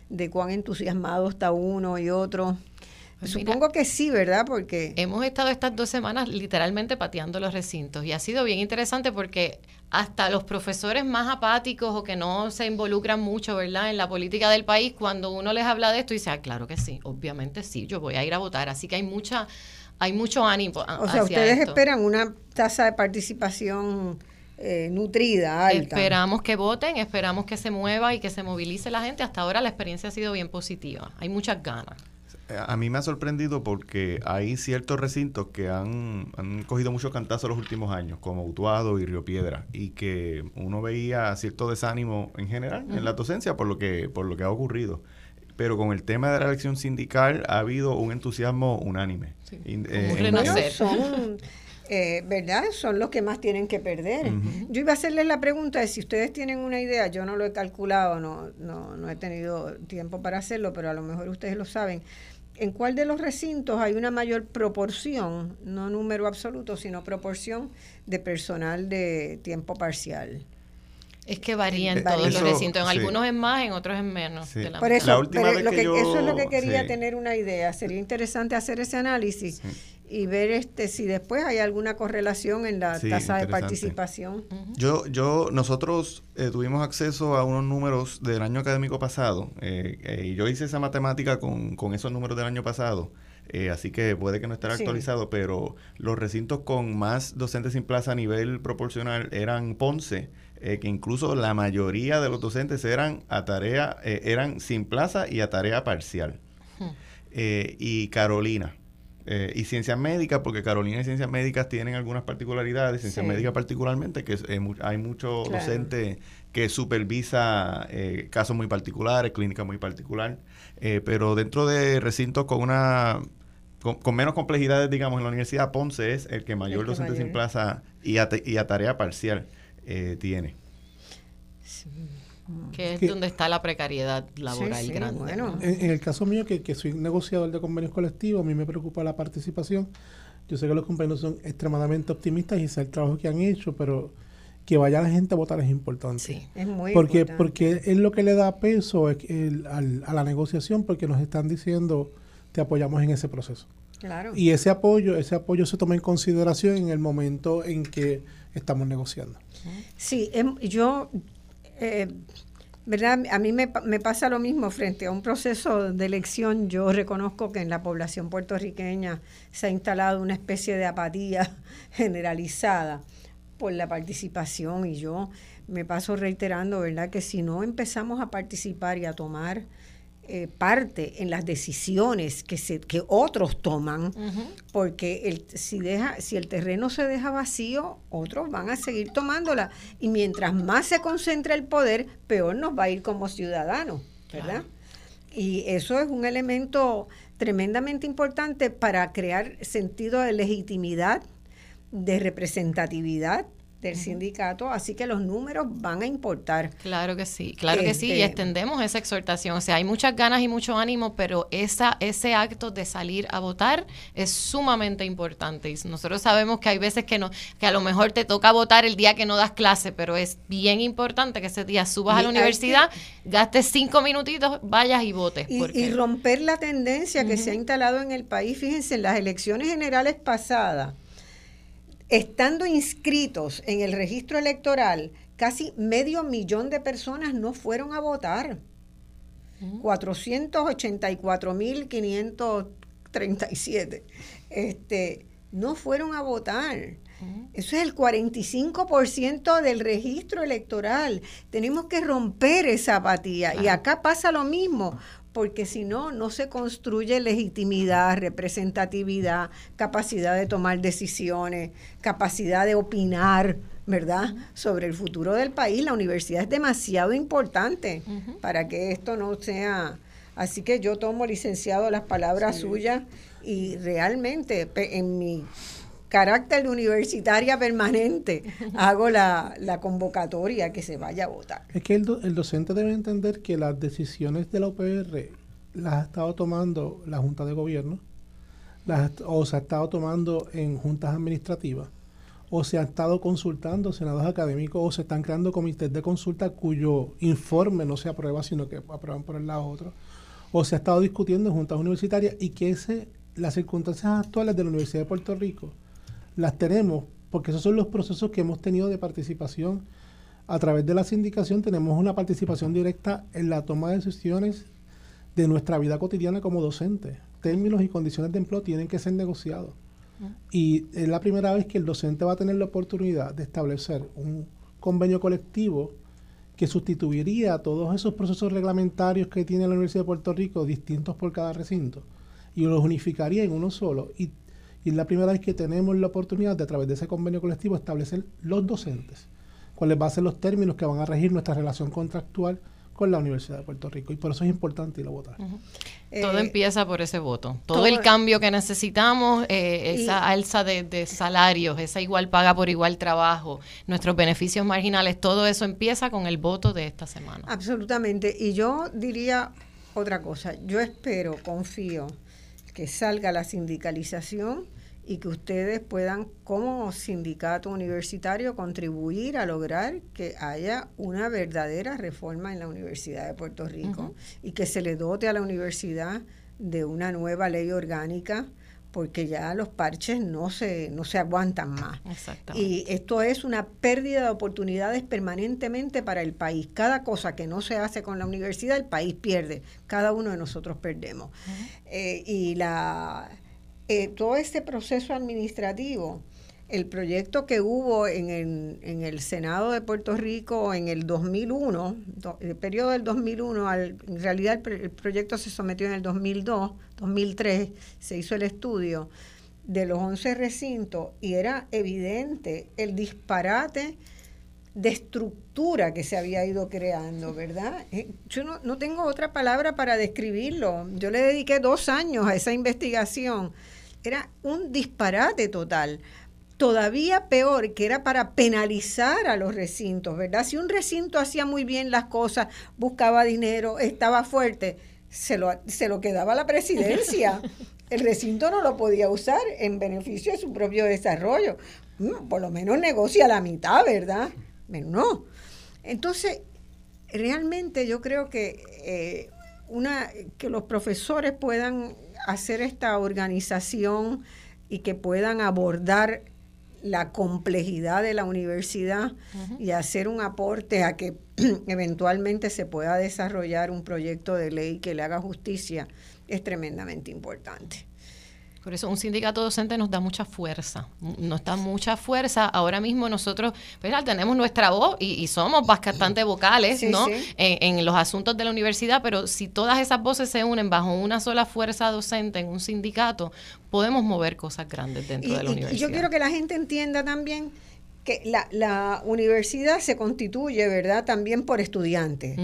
de cuán entusiasmado está uno y otro? Pues Supongo que sí, ¿verdad? Porque hemos estado estas dos semanas literalmente pateando los recintos y ha sido bien interesante porque hasta los profesores más apáticos o que no se involucran mucho, ¿verdad? En la política del país, cuando uno les habla de esto, dice, ah, claro que sí, obviamente sí, yo voy a ir a votar. Así que hay mucha hay mucho ánimo. O sea, ustedes esperan una tasa de participación eh, nutrida, alta. Esperamos que voten, esperamos que se mueva y que se movilice la gente. Hasta ahora la experiencia ha sido bien positiva. Hay muchas ganas. A mí me ha sorprendido porque hay ciertos recintos que han, han cogido muchos cantazos los últimos años, como Utuado y Río Piedra, y que uno veía cierto desánimo en general en la docencia por lo que, por lo que ha ocurrido pero con el tema de la elección sindical ha habido un entusiasmo unánime. Eh, son, eh, ¿verdad? Son los que más tienen que perder. Yo iba a hacerles la pregunta de si ustedes tienen una idea, yo no lo he calculado, no, no, no he tenido tiempo para hacerlo, pero a lo mejor ustedes lo saben. ¿En cuál de los recintos hay una mayor proporción, no número absoluto, sino proporción de personal de tiempo parcial? Es que varía en todos los recintos, en algunos es más, en otros es menos. Por eso, eso es lo que quería tener una idea. Sería interesante hacer ese análisis y ver este si después hay alguna correlación en la tasa de participación. Yo, yo, nosotros eh, tuvimos acceso a unos números del año académico pasado eh, eh, y yo hice esa matemática con, con esos números del año pasado. así que puede que no esté actualizado, pero los recintos con más docentes sin plaza a nivel proporcional eran Ponce, eh, que incluso la mayoría de los docentes eran a tarea, eh, eran sin plaza y a tarea parcial. Eh, y Carolina. y ciencias médicas, porque Carolina y ciencias médicas tienen algunas particularidades, ciencias médicas particularmente, que hay mucho docente que supervisa casos muy particulares, clínicas muy particulares, pero dentro de recintos con una con, menos complejidades, digamos, en la universidad, Ponce es el que mayor docente sin plaza y y a tarea parcial eh, tiene. Que es donde está la precariedad laboral grande. En, el caso mío, que, que soy negociador de convenios colectivos, a mí me preocupa la participación. Yo sé que los compañeros son extremadamente optimistas y sé el trabajo que han hecho, pero que vaya la gente a votar es importante. Sí, es muy porque, importante. Porque es lo que le da peso a la negociación, porque nos están diciendo, te apoyamos en ese proceso. Claro. Y ese apoyo, ese apoyo se toma en consideración en el momento en que estamos negociando. Sí, em, yo eh, ¿verdad? A mí me, me, pasa lo mismo frente a un proceso de elección. Yo reconozco que en la población puertorriqueña se ha instalado una especie de apatía [LAUGHS] generalizada por la participación y yo me paso reiterando, ¿verdad? Que si no empezamos a participar y a tomar eh, parte en las decisiones que, se, que otros toman, porque el, si, deja, si el terreno se deja vacío, otros van a seguir tomándola. Y mientras más se concentra el poder, peor nos va a ir como ciudadanos, ¿verdad? Y eso es un elemento tremendamente importante para crear sentido de legitimidad, de representatividad del sindicato, así que los números van a importar. Claro que sí, claro que sí, y este, extendemos esa exhortación. O sea, hay muchas ganas y mucho ánimo, pero esa, ese acto de salir a votar es sumamente importante. Y nosotros sabemos que hay veces que no, que a lo mejor te toca votar el día que no das clase, pero es bien importante que ese día subas a la universidad, gastes cinco minutitos, vayas y votes. Y, romper la tendencia que se ha instalado en el país. Fíjense, en las elecciones generales pasadas Estando inscritos en el registro electoral, casi medio millón de personas no fueron a votar. 484.537 este, no fueron a votar. Eso es el 45% del registro electoral. Tenemos que romper esa apatía. Y acá pasa lo mismo porque si no, no se construye legitimidad, representatividad, capacidad de tomar decisiones, capacidad de opinar, ¿verdad?, sobre el futuro del país. La universidad es demasiado importante para que esto no sea... Así que yo tomo, licenciado, las palabras suyas y realmente en mi carácter de universitaria permanente [LAUGHS] hago la, convocatoria que se vaya a votar. Es que el, el, docente debe entender que las decisiones de la UPR las ha estado tomando la Junta de Gobierno, las, o se ha estado tomando en juntas administrativas, o se ha estado consultando senados académicos, o se están creando comités de consulta cuyo informe no se aprueba, sino que aprueban por el lado otro, o se ha estado discutiendo en juntas universitarias y que ese, las circunstancias actuales de la Universidad de Puerto Rico las tenemos, porque esos son los procesos que hemos tenido de participación. A través de la sindicación tenemos una participación directa en la toma de decisiones de nuestra vida cotidiana como docente. Términos y condiciones de empleo tienen que ser negociados. Y es la primera vez que el docente va a tener la oportunidad de establecer un convenio colectivo que sustituiría a todos esos procesos reglamentarios que tiene la Universidad de Puerto Rico, distintos por cada recinto, y los unificaría en uno solo. Y y es la primera vez que tenemos la oportunidad de a través de ese convenio colectivo establecer los docentes, cuáles van a ser los términos que van a regir nuestra relación contractual con la Universidad de Puerto Rico. Y por eso es importante ir a votar. todo eh, empieza por ese voto. Todo, el cambio que necesitamos, eh, esa alza de, de, salarios, esa igual paga por igual trabajo, nuestros beneficios marginales, todo eso empieza con el voto de esta semana. Absolutamente. Y yo diría otra cosa. Yo espero, confío, que salga la sindicalización y que ustedes puedan como sindicato universitario contribuir a lograr que haya una verdadera reforma en la Universidad de Puerto Rico y que se le dote a la universidad de una nueva ley orgánica porque ya los parches no se, no se aguantan más. Y esto es una pérdida de oportunidades permanentemente para el país. Cada cosa que no se hace con la universidad, el país pierde. Cada uno de nosotros perdemos. Eh, y la eh, todo este proceso administrativo, el proyecto que hubo en el, en el, Senado de Puerto Rico en el 2001, el periodo del 2001, al, en realidad el, proyecto se sometió en el 2002, 2003, se hizo el estudio de los 11 recintos y era evidente el disparate de estructura que se había ido creando, ¿verdad? Eh, yo no, no tengo otra palabra para describirlo. Yo le dediqué dos años a esa investigación era un disparate total. Todavía peor, que era para penalizar a los recintos, ¿verdad? Si un recinto hacía muy bien las cosas, buscaba dinero, estaba fuerte, se lo, se lo quedaba la presidencia. [LAUGHS] El recinto no lo podía usar en beneficio de su propio desarrollo. Mm, por lo menos negocia la mitad, ¿verdad? no. Entonces, realmente yo creo que, eh, una, que los profesores puedan hacer esta organización y que puedan abordar la complejidad de la universidad y hacer un aporte a que [CLEARS THROAT] eventualmente se pueda desarrollar un proyecto de ley que le haga justicia es tremendamente importante. Por eso un sindicato docente nos da mucha fuerza, nos da mucha fuerza. Ahora mismo nosotros tenemos nuestra voz y, somos bastante vocales ¿no? En, los asuntos de la universidad, pero si todas esas voces se unen bajo una sola fuerza docente en un sindicato, podemos mover cosas grandes dentro de la universidad. Y yo quiero que la gente entienda también que la, la universidad se constituye, ¿verdad?, también por estudiantes.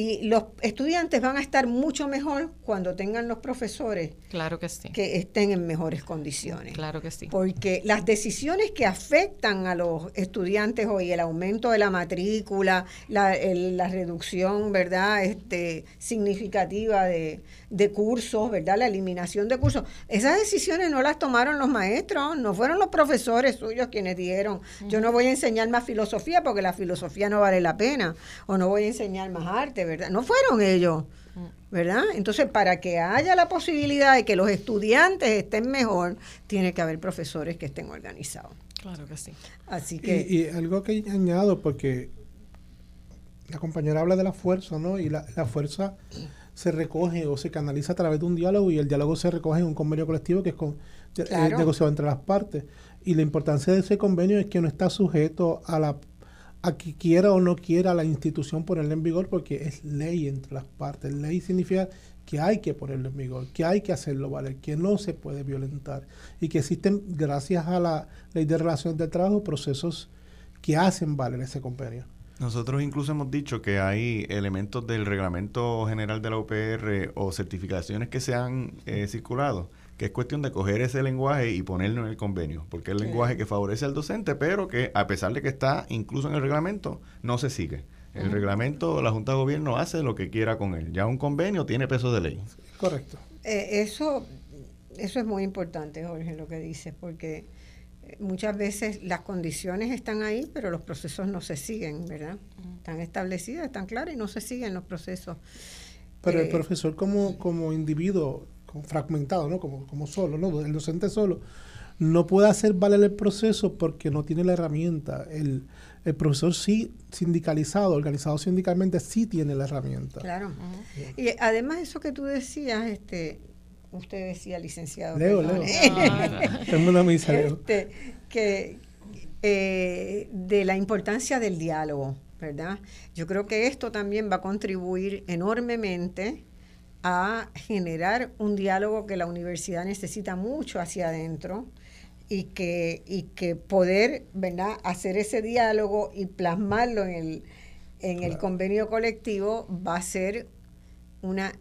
Y los estudiantes van a estar mucho mejor cuando tengan los profesores claro que, sí. que estén en mejores condiciones. Claro que sí. Porque las decisiones que afectan a los estudiantes hoy, el aumento de la matrícula, la, la reducción, ¿verdad?, este, significativa de, de cursos, ¿verdad?, la eliminación de cursos, esas decisiones no las tomaron los maestros, no fueron los profesores suyos quienes dijeron, yo no voy a enseñar más filosofía porque la filosofía no vale la pena, o no voy a enseñar más arte ¿verdad? No fueron ellos, ¿verdad? Entonces, para que haya la posibilidad de que los estudiantes estén mejor, tiene que haber profesores que estén organizados. Claro que sí. Así que... Y, algo que añado, porque la compañera habla de la fuerza, ¿no? Y la, fuerza se recoge o se canaliza a través de un diálogo y el diálogo se recoge en un convenio colectivo que es con, negociado entre las partes. Y la importancia de ese convenio es que no está sujeto a la a que quiera o no quiera la institución ponerlo en vigor porque es ley entre las partes. Ley significa que hay que ponerlo en vigor, que hay que hacerlo valer, que no se puede violentar y que existen, gracias a la ley de relaciones de trabajo, procesos que hacen valer ese convenio. Nosotros incluso hemos dicho que hay elementos del reglamento general de la UPR o certificaciones que se han eh, circulado que es cuestión de coger ese lenguaje y ponerlo en el convenio, porque es el lenguaje que favorece al docente, pero que a pesar de que está incluso en el reglamento, no se sigue. El reglamento, la Junta de Gobierno hace lo que quiera con él. Ya un convenio tiene peso de ley. Correcto. Eh, eso, eso es muy importante, Jorge, lo que dices, porque eh, muchas veces las condiciones están ahí, pero los procesos no se siguen, ¿verdad? Están establecidas, están claras y no se siguen los procesos. Pero el eh, profesor como, como individuo fragmentado, ¿no? Como, como solo, ¿no? El docente solo no puede hacer valer el proceso porque no tiene la herramienta. El, el profesor sí, sindicalizado, organizado sindicalmente, sí tiene la herramienta. Claro. Y además eso que tú decías, este, usted decía licenciado. Leo, Leo. este, que eh, de la importancia del diálogo, ¿verdad? Yo creo que esto también va a contribuir enormemente a generar un diálogo que la universidad necesita mucho hacia adentro y que, y que poder ¿verdad? hacer ese diálogo y plasmarlo en el, en el convenio colectivo va a ser una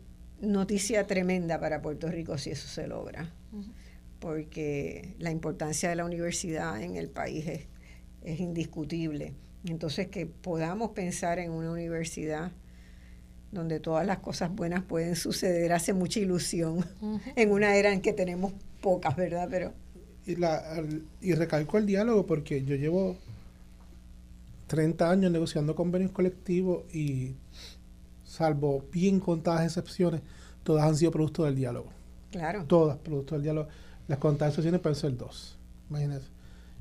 noticia tremenda para Puerto Rico si eso se logra, porque la importancia de la universidad en el país es, es indiscutible. Entonces, que podamos pensar en una universidad donde todas las cosas buenas pueden suceder, hace mucha ilusión en una era en que tenemos pocas, ¿verdad? Pero y, la, y recalco el diálogo porque yo llevo 30 años negociando convenios colectivos y salvo bien contadas excepciones, todas han sido producto del diálogo. Claro. Todas producto del diálogo. Las contadas excepciones pueden ser dos, imagínense.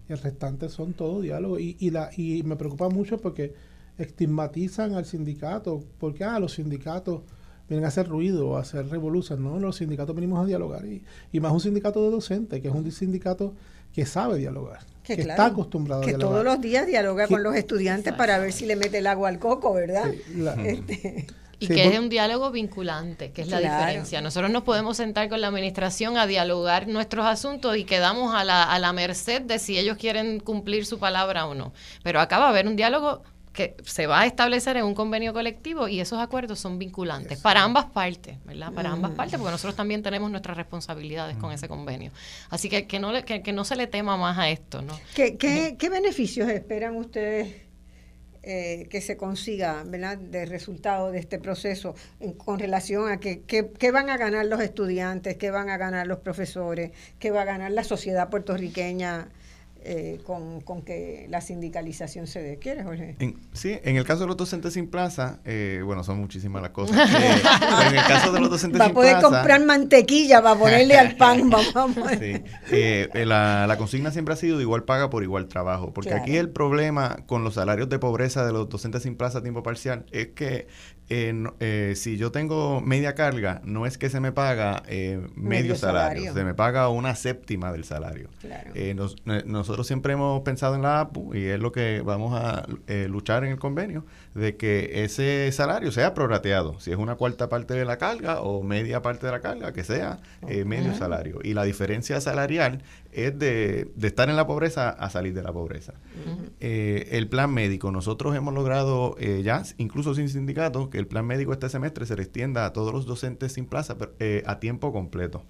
Y el restante son todo diálogo. Y, y, la, y me preocupa mucho porque estigmatizan al sindicato, porque ah, los sindicatos vienen a hacer ruido, a hacer revolución. No, los sindicatos venimos a dialogar. Y, y más un sindicato de docentes, que es un sindicato que sabe dialogar, que, está acostumbrado a dialogar. Que todos los días dialoga con los estudiantes para ver si le mete el agua al coco, ¿verdad? [LAUGHS] Este, y que es un diálogo vinculante, que es la diferencia. Nosotros nos podemos sentar con la administración a dialogar nuestros asuntos y quedamos a la, a la merced de si ellos quieren cumplir su palabra o no. Pero acá va a haber un diálogo que se va a establecer en un convenio colectivo y esos acuerdos son vinculantes para ambas partes, ¿verdad? Para ambas partes, porque nosotros también tenemos nuestras responsabilidades con ese convenio. Así que que no, que, no se le tema más a esto, ¿no? ¿Qué, qué, beneficios esperan ustedes eh, que se consiga, ¿verdad?, de resultado de este proceso con relación a que, qué van a ganar los estudiantes, qué van a ganar los profesores, qué va a ganar la sociedad puertorriqueña eh, con, con, que la sindicalización se dé. ¿Quieres, Jorge? sí, en el caso de los docentes sin plaza, eh, bueno, son muchísimas las cosas. [LAUGHS] Eh, en el caso de los docentes Va a poder comprar mantequilla para ponerle al pan. [LAUGHS] Vamos. Sí. La, la, consigna siempre ha sido de igual paga por igual trabajo, porque aquí el problema con los salarios de pobreza de los docentes sin plaza a tiempo parcial es que eh, si yo tengo media carga, no es que se me paga eh, medio, salario, se me paga una séptima del salario. Eh, nosotros siempre hemos pensado en la APU y es lo que vamos a luchar en el convenio, de que ese salario sea prorrateado, si es una cuarta parte de la carga o media parte de la carga, que sea medio salario. Y la diferencia salarial es de, estar en la pobreza a salir de la pobreza. Eh, el plan médico, nosotros hemos logrado eh, ya, incluso sin sindicatos, que el plan médico este semestre se le extienda a todos los docentes sin plaza eh, a tiempo completo.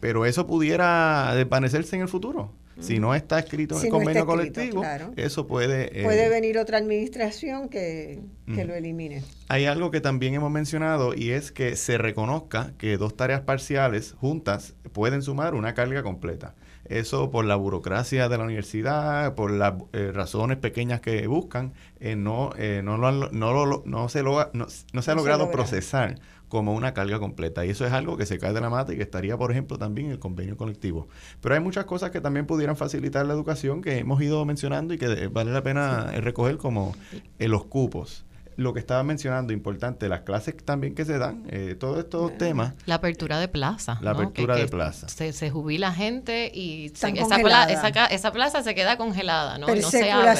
Pero eso pudiera desvanecerse en el futuro. Si no está escrito en el convenio colectivo, eso puede... puede venir otra administración que, que lo elimine. Hay algo que también hemos mencionado y es que se reconozca que dos tareas parciales juntas pueden sumar una carga completa. Eso por la burocracia de la universidad, por las eh, razones pequeñas que buscan, eh, no, eh, no, lo, no, no, se lo, no, se ha logrado procesar como una carga completa. Y eso es algo que se cae de la mata y que estaría, por ejemplo, también en el convenio colectivo. Pero hay muchas cosas que también pudieran facilitar la educación que hemos ido mencionando y que vale la pena recoger como los cupos lo que estaba mencionando, importante, las clases también que se dan, eh, todos estos temas. La apertura de plaza. La apertura de plaza. Se, jubila gente y esa, esa, plaza se queda congelada, ¿no? no se abre.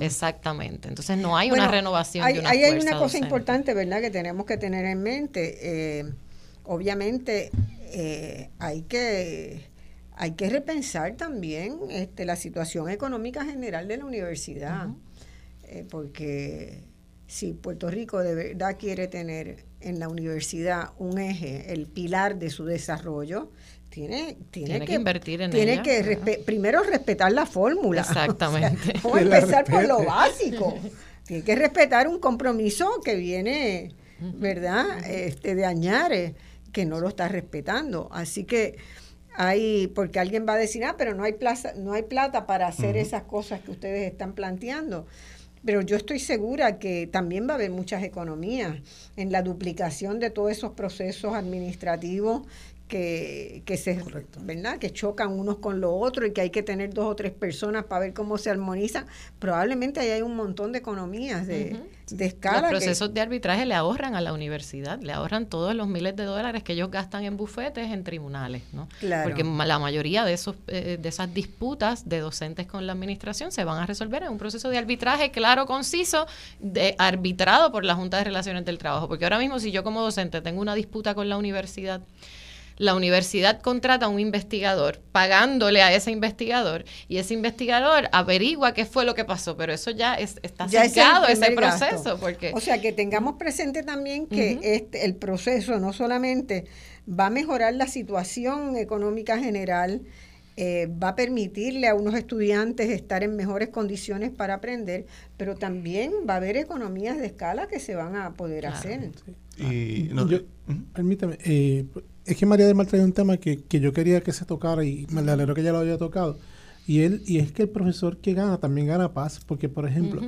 Exactamente. Entonces no hay una renovación. Hay, ahí hay una cosa importante, ¿verdad?, que tenemos que tener en mente. Eh, obviamente eh, hay que hay que repensar también este, la situación económica general de la universidad, porque si Puerto Rico de verdad quiere tener en la universidad un eje, el pilar de su desarrollo, tiene, tiene, que, invertir en tiene que primero respetar la fórmula. [LAUGHS] Exactamente. O empezar por lo básico. tiene que respetar un compromiso que viene, ¿verdad? Este de Añares, que no lo está respetando. Así que hay, porque alguien va a decir, ah, pero no hay plaza, no hay plata para hacer esas cosas que ustedes están planteando pero yo estoy segura que también va a haber muchas economías en la duplicación de todos esos procesos administrativos que, que se ¿verdad? que chocan unos con los otros y que hay que tener dos o tres personas para ver cómo se armonizan. Probablemente ahí hay un montón de economías de, escala. Los procesos de arbitraje le ahorran a la universidad, le ahorran todos los miles de dólares que ellos gastan en bufetes, en tribunales, ¿no? Porque la mayoría de esos eh, de esas disputas de docentes con la administración se van a resolver en un proceso de arbitraje claro, conciso, de arbitrado por la Junta de Relaciones del Trabajo. Porque ahora mismo si yo como docente tengo una disputa con la universidad la universidad contrata a un investigador pagándole a ese investigador y ese investigador averigua qué fue lo que pasó, pero eso ya es, está cercado ese proceso. Porque, o sea, que tengamos presente también que este, el proceso no solamente va a mejorar la situación económica general, eh, va a permitirle a unos estudiantes estar en mejores condiciones para aprender, pero también va a haber economías de escala que se van a poder hacer. Y, permítame, eh, es que María del Mar trae un tema que, yo quería que se tocara y me alegro que ya lo haya tocado. Y él y es que el profesor que gana también gana paz, porque por ejemplo,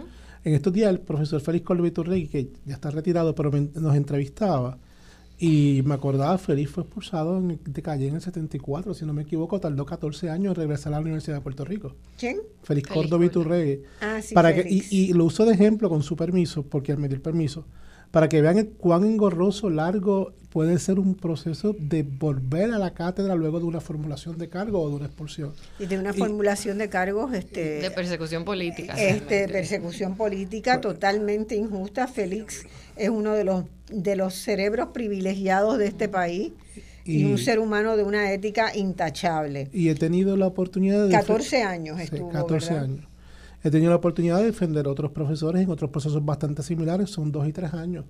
en estos días el profesor Félix Colby Turrey, que ya está retirado, pero nos entrevistaba, y me acordaba, Félix fue expulsado de calle en el 74, si no me equivoco, tardó 14 años en regresar a la Universidad de Puerto Rico. ¿Quién? Félix, Córdoba Iturrégui. Ah, sí, para Que, y, y, lo uso de ejemplo con su permiso, porque él me dio el permiso, para que vean cuán engorroso, largo puede ser un proceso de volver a la cátedra luego de una formulación de cargo o de una expulsión. Y de una formulación de cargos este, de persecución política. Este, persecución política totalmente injusta. Félix es uno de los, de los cerebros privilegiados de este país. Y, un ser humano de una ética intachable. Y he tenido la oportunidad de... 14 años estuvo, 14 años. He tenido la oportunidad de defender a otros profesores en otros procesos bastante similares, son dos y tres años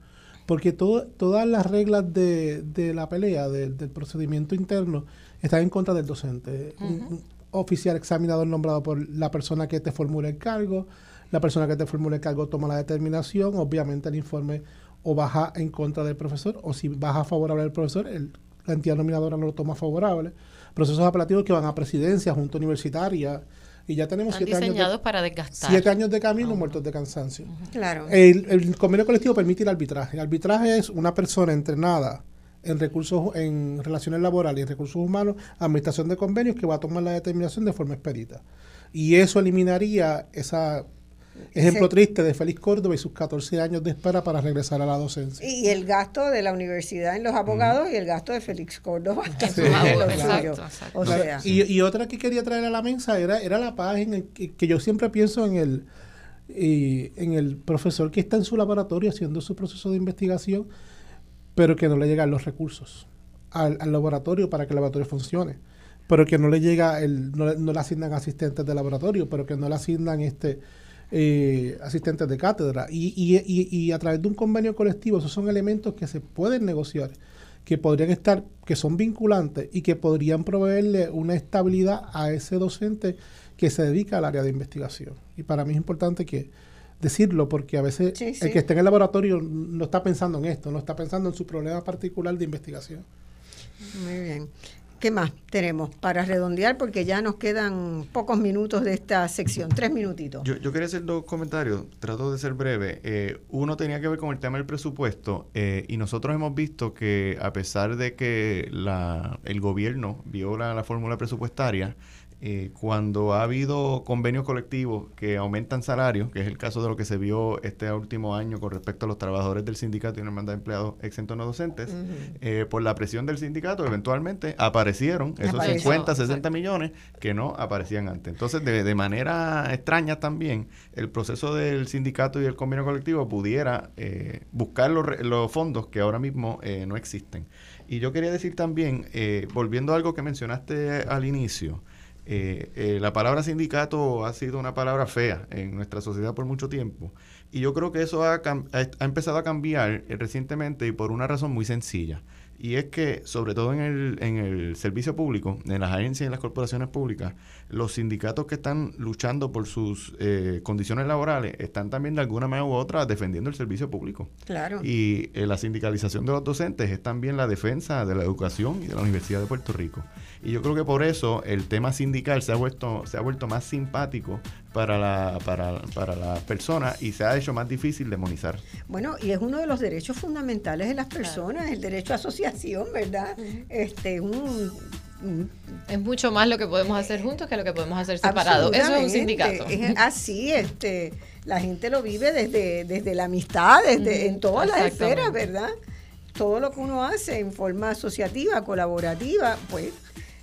porque todas las reglas de, de la pelea, del procedimiento interno, están en contra del docente. un, oficial examinador nombrado por la persona que te formula el cargo, la persona que te formula el cargo toma la determinación, obviamente el informe o baja en contra del profesor, o si baja favorable al profesor, el, la entidad nominadora no lo toma favorable. Procesos apelativos que van a presidencia, junta universitaria, Y ya tenemos siete años, de, para desgastar. siete años de camino muertos de cansancio. Claro. El, convenio colectivo permite el arbitraje. El arbitraje es una persona entrenada en recursos, en relaciones laborales y recursos humanos, administración de convenios, que va a tomar la determinación de forma expedita. Y eso eliminaría esa Ejemplo triste de Félix Córdoba y sus 14 años de espera para regresar a la docencia. Y el gasto de la universidad en los abogados y el gasto de Félix Córdoba. y, otra que quería traer a la mesa era, era la página que, que yo siempre pienso en el, en el profesor que está en su laboratorio haciendo su proceso de investigación, pero que no le llegan los recursos al, laboratorio para que el laboratorio funcione pero que no le llega el, no, no le asignan asistentes de laboratorio, pero que no le asignan este eh, asistentes de cátedra. Y, y, y, a través de un convenio colectivo, esos son elementos que se pueden negociar, que podrían estar, que son vinculantes y que podrían proveerle una estabilidad a ese docente que se dedica al área de investigación. Y para mí es importante que decirlo porque a veces el que está en el laboratorio no está pensando en esto, no está pensando en su problema particular de investigación. Muy bien. ¿Qué más tenemos para redondear? Porque ya nos quedan pocos minutos de esta sección, tres minutitos. Yo, quería hacer dos comentarios, trato de ser breve. Eh, uno tenía que ver con el tema del presupuesto eh, y nosotros hemos visto que a pesar de que la, el gobierno viola la fórmula presupuestaria, eh, cuando ha habido convenios colectivos que aumentan salarios, que es el caso de lo que se vio este último año con respecto a los trabajadores del sindicato y una hermandad de empleados exentos no docentes, eh, por la presión del sindicato, eventualmente aparecieron esos 50, 60 millones que no aparecían antes. Entonces, de, manera extraña también, el proceso del sindicato y el convenio colectivo pudiera eh, buscar los, los, fondos que ahora mismo no existen. Y yo quería decir también, volviendo a algo que mencionaste al inicio, eh, eh, la palabra sindicato ha sido una palabra fea en nuestra sociedad por mucho tiempo y yo creo que eso ha, empezado a cambiar eh, recientemente y por una razón muy sencilla. Y es que, sobre todo en el, en el servicio público, en las agencias y en las corporaciones públicas, los sindicatos que están luchando por sus eh, condiciones laborales están también de alguna manera u otra defendiendo el servicio público. Claro. Y eh, la sindicalización de los docentes es también la defensa de la educación y de la Universidad de Puerto Rico. Y yo creo que por eso el tema sindical se ha vuelto, se ha vuelto más simpático para la, para, para la persona y se ha hecho más difícil demonizar. Bueno, y es uno de los derechos fundamentales de las personas, el derecho a asociación, ¿verdad? Este, un, es mucho más lo que podemos hacer juntos que lo que podemos hacer separados. Eso es un sindicato. así, este, la gente lo vive desde, desde la amistad, desde en todas las esferas, ¿verdad? Todo lo que uno hace en forma asociativa, colaborativa, pues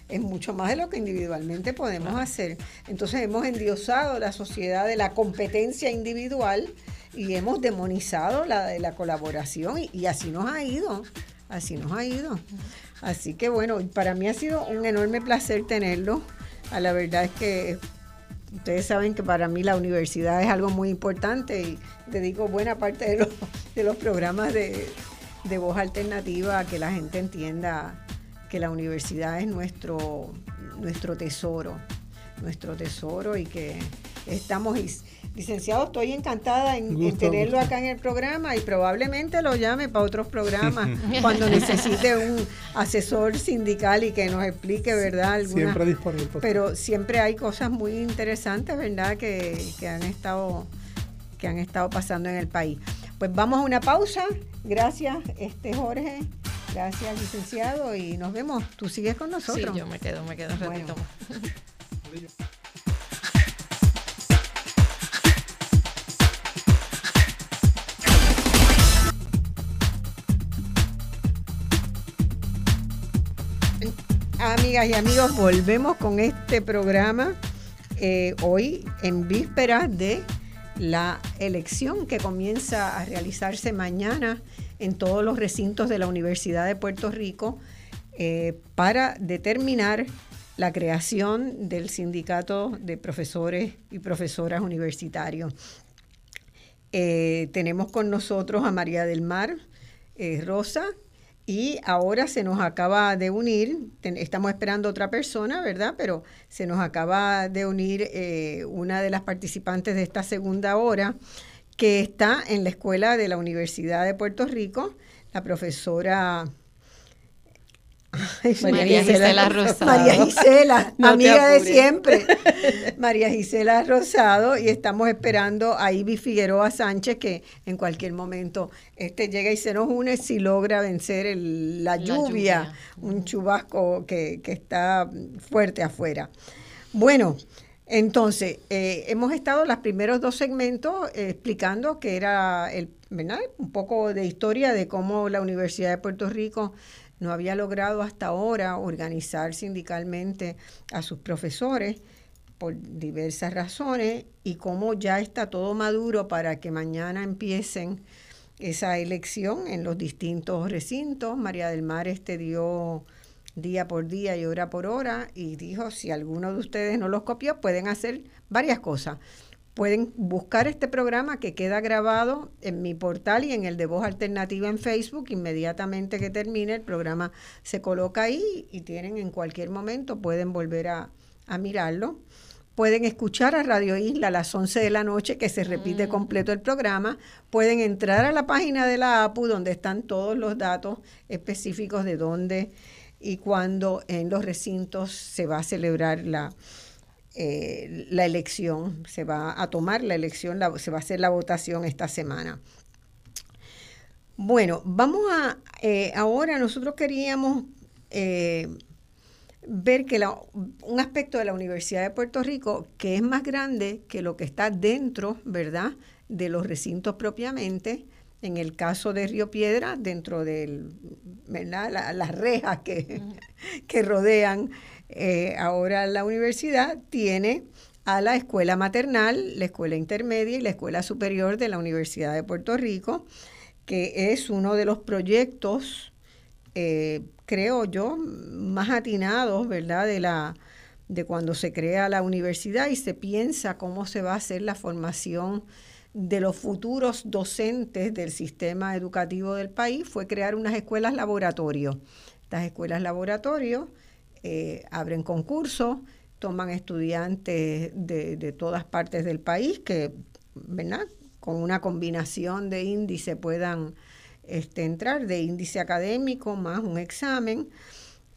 es mucho más de lo que individualmente podemos hacer. Entonces hemos endiosado la sociedad de la competencia individual y hemos demonizado la de la colaboración y, así nos ha ido, así nos ha ido. Así que bueno, para mí ha sido un enorme placer tenerlo. A la verdad es que ustedes saben que para mí la universidad es algo muy importante y dedico buena parte de los, de los programas de, de voz alternativa a que la gente entienda que la universidad es nuestro, nuestro tesoro, nuestro tesoro y que estamos licenciado, estoy encantada en, tenerlo acá en el programa y probablemente lo llame para otros programas [LAUGHS] cuando necesite un asesor sindical y que nos explique, ¿verdad? siempre disponible. Pero siempre hay cosas muy interesantes, ¿verdad? Que, que, han estado que han estado pasando en el país. Pues vamos a una pausa. Gracias, este Jorge. Gracias, licenciado, y nos vemos. Tú sigues con nosotros. Sí, yo me quedo, me quedo un ratito [LAUGHS] Amigas y amigos, volvemos con este programa eh, hoy en vísperas de la elección que comienza a realizarse mañana en todos los recintos de la Universidad de Puerto Rico eh, para determinar la creación del sindicato de profesores y profesoras universitarios. Eh, tenemos con nosotros a María del Mar Rosa y ahora se nos acaba de unir, estamos esperando otra persona, ¿verdad? Pero se nos acaba de unir una de las participantes de esta segunda hora, que está en la escuela de la Universidad de Puerto Rico, la profesora María, Gisela, Rosado. María Gisela, amiga de siempre. María Gisela Rosado y estamos esperando a Ivy Figueroa Sánchez que en cualquier momento este llega y se nos une si logra vencer la, lluvia, un chubasco que, que está fuerte afuera. Bueno, entonces, eh, hemos estado los primeros dos segmentos eh, explicando que era el, un poco de historia de cómo la Universidad de Puerto Rico no había logrado hasta ahora organizar sindicalmente a sus profesores por diversas razones y cómo ya está todo maduro para que mañana empiecen esa elección en los distintos recintos. María del Mar este dio día por día y hora por hora y dijo, si alguno de ustedes no los copió, pueden hacer varias cosas. Pueden buscar este programa que queda grabado en mi portal y en el de Voz Alternativa en Facebook. Inmediatamente que termine el programa se coloca ahí y tienen en cualquier momento, pueden volver a, mirarlo. Pueden escuchar a Radio Isla a las 11 de la noche, que se repite mm. completo el programa. Pueden entrar a la página de la APU, donde están todos los datos específicos de dónde y cuando en los recintos se va a celebrar la, eh, la elección, se va a tomar la elección, se va a hacer la votación esta semana. Bueno, vamos a, eh, ahora nosotros queríamos eh, ver que un aspecto de la Universidad de Puerto Rico que es más grande que lo que está dentro, ¿verdad?, de los recintos propiamente, en el caso de Río Piedra, dentro de las rejas que, que rodean eh, ahora la universidad, tiene a la escuela maternal, la escuela intermedia y la escuela superior de la Universidad de Puerto Rico, que es uno de los proyectos, eh, creo yo, más atinados, ¿verdad?, de la de cuando se crea la universidad y se piensa cómo se va a hacer la formación de los futuros docentes del sistema educativo del país fue crear unas escuelas laboratorio. Estas escuelas laboratorio eh, abren concursos, toman estudiantes de, todas partes del país que, ¿verdad? Con una combinación de índice puedan este, entrar, de índice académico más un examen.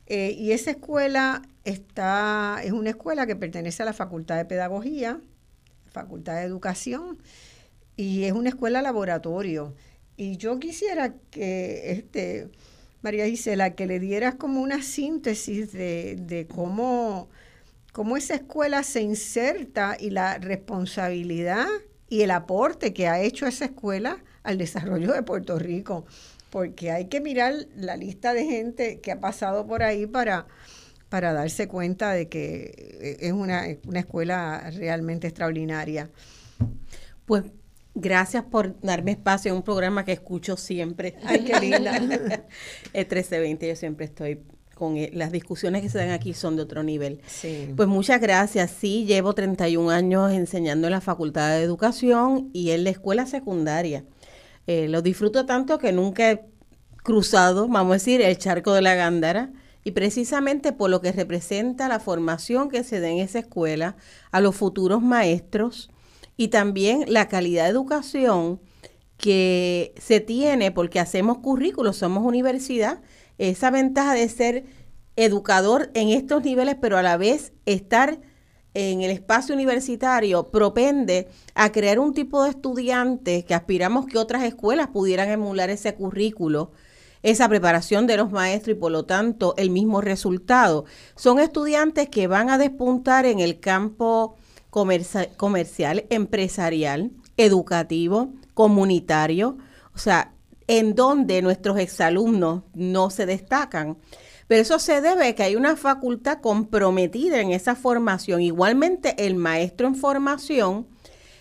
Eh, y esa escuela está, es una escuela que pertenece a la Facultad de Pedagogía, Facultad de Educación, y es una escuela laboratorio. Y yo quisiera que, este, María Gisela, que le dieras como una síntesis de, de cómo, cómo esa escuela se inserta y la responsabilidad y el aporte que ha hecho esa escuela al desarrollo de Puerto Rico. Porque hay que mirar la lista de gente que ha pasado por ahí para, para darse cuenta de que es una, una escuela realmente extraordinaria. Pues Gracias por darme espacio en un programa que escucho siempre. Ay, qué linda. [LAUGHS] el 1320, yo siempre estoy con e, las discusiones que se dan aquí son de otro nivel. Sí. Pues muchas gracias. Sí, llevo 31 años enseñando en la Facultad de Educación y en la escuela secundaria. Eh, lo disfruto tanto que nunca he cruzado, vamos a decir, el charco de la Gándara y precisamente por lo que representa la formación que se da en esa escuela a los futuros maestros y también la calidad de educación que se tiene porque hacemos currículos, somos universidad, esa ventaja de ser educador en estos niveles, pero a la vez estar en el espacio universitario propende a crear un tipo de estudiantes que aspiramos que otras escuelas pudieran emular ese currículo, esa preparación de los maestros y por lo tanto el mismo resultado. Son estudiantes que van a despuntar en el campo comercial, empresarial, educativo, comunitario, o sea, en donde nuestros exalumnos no se destacan. Pero eso se debe a que hay una facultad comprometida en esa formación. Igualmente, el maestro en formación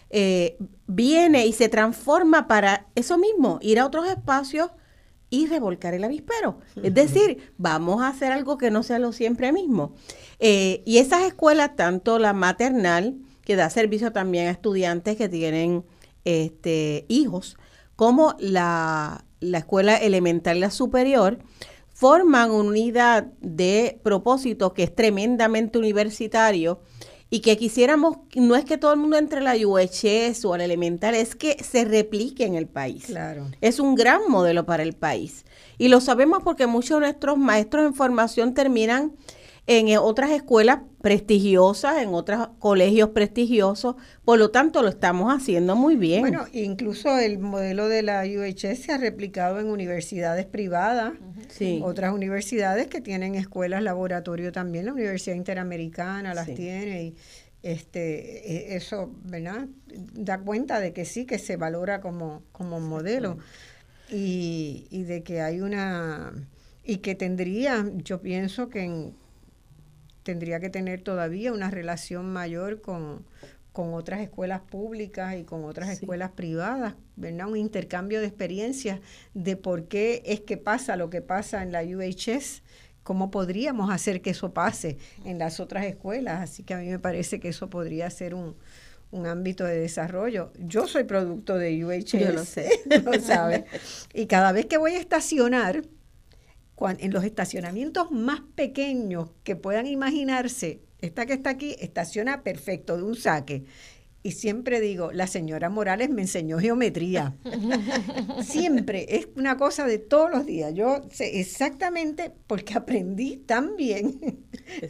eh, viene y se transforma para eso mismo, ir a otros espacios y revolcar el avispero. Es decir, vamos a hacer algo que no sea lo siempre mismo. Eh, y esas escuelas, tanto la maternal, que da servicio también a estudiantes que tienen este, hijos, como la, la escuela elemental y la superior, forman una unidad de propósito que es tremendamente universitario y que quisiéramos, no es que todo el mundo entre a la UHS o al elemental, es que se replique en el país. Claro. Es un gran modelo para el país. Y lo sabemos porque muchos de nuestros maestros en formación terminan en eh, otras escuelas prestigiosas, en otros colegios prestigiosos, por lo tanto lo estamos haciendo muy bien. Bueno, incluso el modelo de la UHS se ha replicado en universidades privadas, sí. otras universidades que tienen escuelas laboratorio también, la Universidad Interamericana las tiene y este e, eso, ¿verdad? Da cuenta de que sí, que se valora como, como modelo y, y de que hay una y que tendría, yo pienso que en, tendría que tener todavía una relación mayor con, otras escuelas públicas y con otras escuelas privadas, ¿verdad? Un intercambio de experiencias de por qué es que pasa lo que pasa en la UHS, cómo podríamos hacer que eso pase en las otras escuelas. Así que a mí me parece que eso podría ser un, ámbito de desarrollo. Yo soy producto de UHS, Yo lo [LAUGHS] sé, lo sabes. Y cada vez que voy a estacionar, en los estacionamientos más pequeños que puedan imaginarse, esta que está aquí estaciona perfecto de un saque. Y siempre digo, la señora Morales me enseñó geometría. [LAUGHS] siempre, es una cosa de todos los días. Yo sé exactamente porque aprendí tan bien [LAUGHS]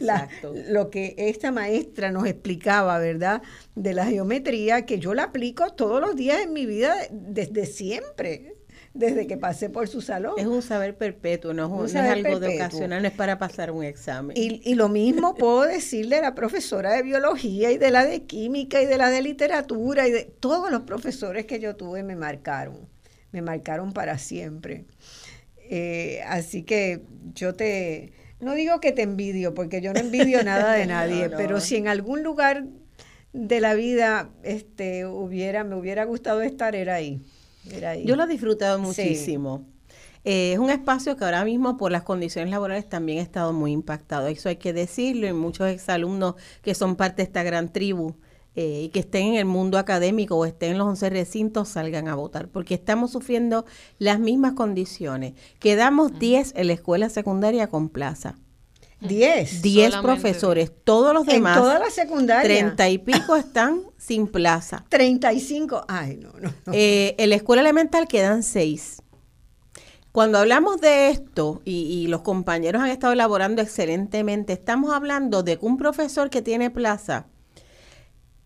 lo que esta maestra nos explicaba, ¿verdad? De la geometría, que yo la aplico todos los días en mi vida desde siempre desde que pasé por su salón. Es un saber perpetuo, no, es, algo de ocasional, no es para pasar un examen. Y, y lo mismo [LAUGHS] puedo decirle a la profesora de biología y de la de química y de la de literatura y de todos los profesores que yo tuve me marcaron, me marcaron para siempre. Eh, así que yo te, no digo que te envidio, porque yo no envidio nada de [LAUGHS] nadie, pero si en algún lugar de la vida este hubiera me hubiera gustado estar era ahí yo lo he disfrutado muchísimo. Eh, es un espacio que ahora mismo por las condiciones laborales también ha estado muy impactado. Eso hay que decirlo y muchos exalumnos que son parte de esta gran tribu eh, y que estén en el mundo académico o estén en los 11 recintos salgan a votar porque estamos sufriendo las mismas condiciones. Quedamos 10 en la escuela secundaria con plaza. 10. 10 profesores. Todos los demás. En toda la secundaria. 30 y pico están sin plaza. [LAUGHS] 35. Ay, no, no. Eh, en la escuela elemental quedan 6. Cuando hablamos de esto, y, y, los compañeros han estado elaborando excelentemente, estamos hablando de que un profesor que tiene plaza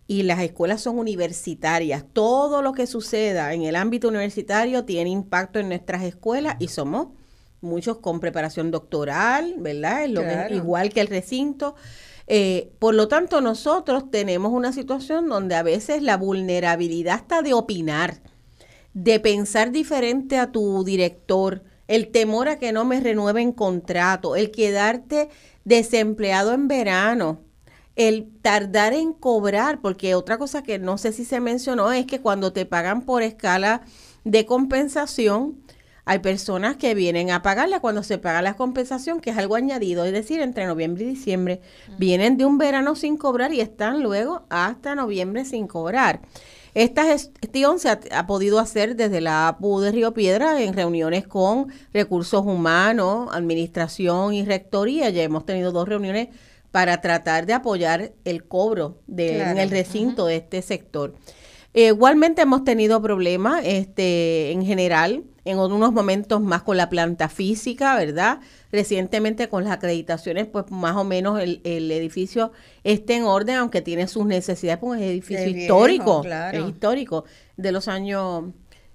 y las escuelas son universitarias, todo lo que suceda en el ámbito universitario tiene impacto en nuestras escuelas y somos muchos con preparación doctoral, ¿verdad? Es lo igual que el recinto. Eh, por lo tanto, nosotros tenemos una situación donde a veces la vulnerabilidad está de opinar, de pensar diferente a tu director, el temor a que no me renueven contrato, el quedarte desempleado en verano, el tardar en cobrar, porque otra cosa que no sé si se mencionó es que cuando te pagan por escala de compensación, hay personas que vienen a pagarla cuando se paga la compensación, que es algo añadido, es decir, entre noviembre y diciembre. Vienen de un verano sin cobrar y están luego hasta noviembre sin cobrar. Esta gestión se ha, podido hacer desde la APU de Río Piedra en reuniones con recursos humanos, administración y rectoría. Ya hemos tenido dos reuniones para tratar de apoyar el cobro de, en el recinto de este sector. igualmente hemos tenido problemas este, en general en unos momentos más con la planta física, ¿verdad? Recientemente con las acreditaciones, pues más o menos el, edificio está en orden, aunque tiene sus necesidades, porque es edificio histórico, es histórico, de los años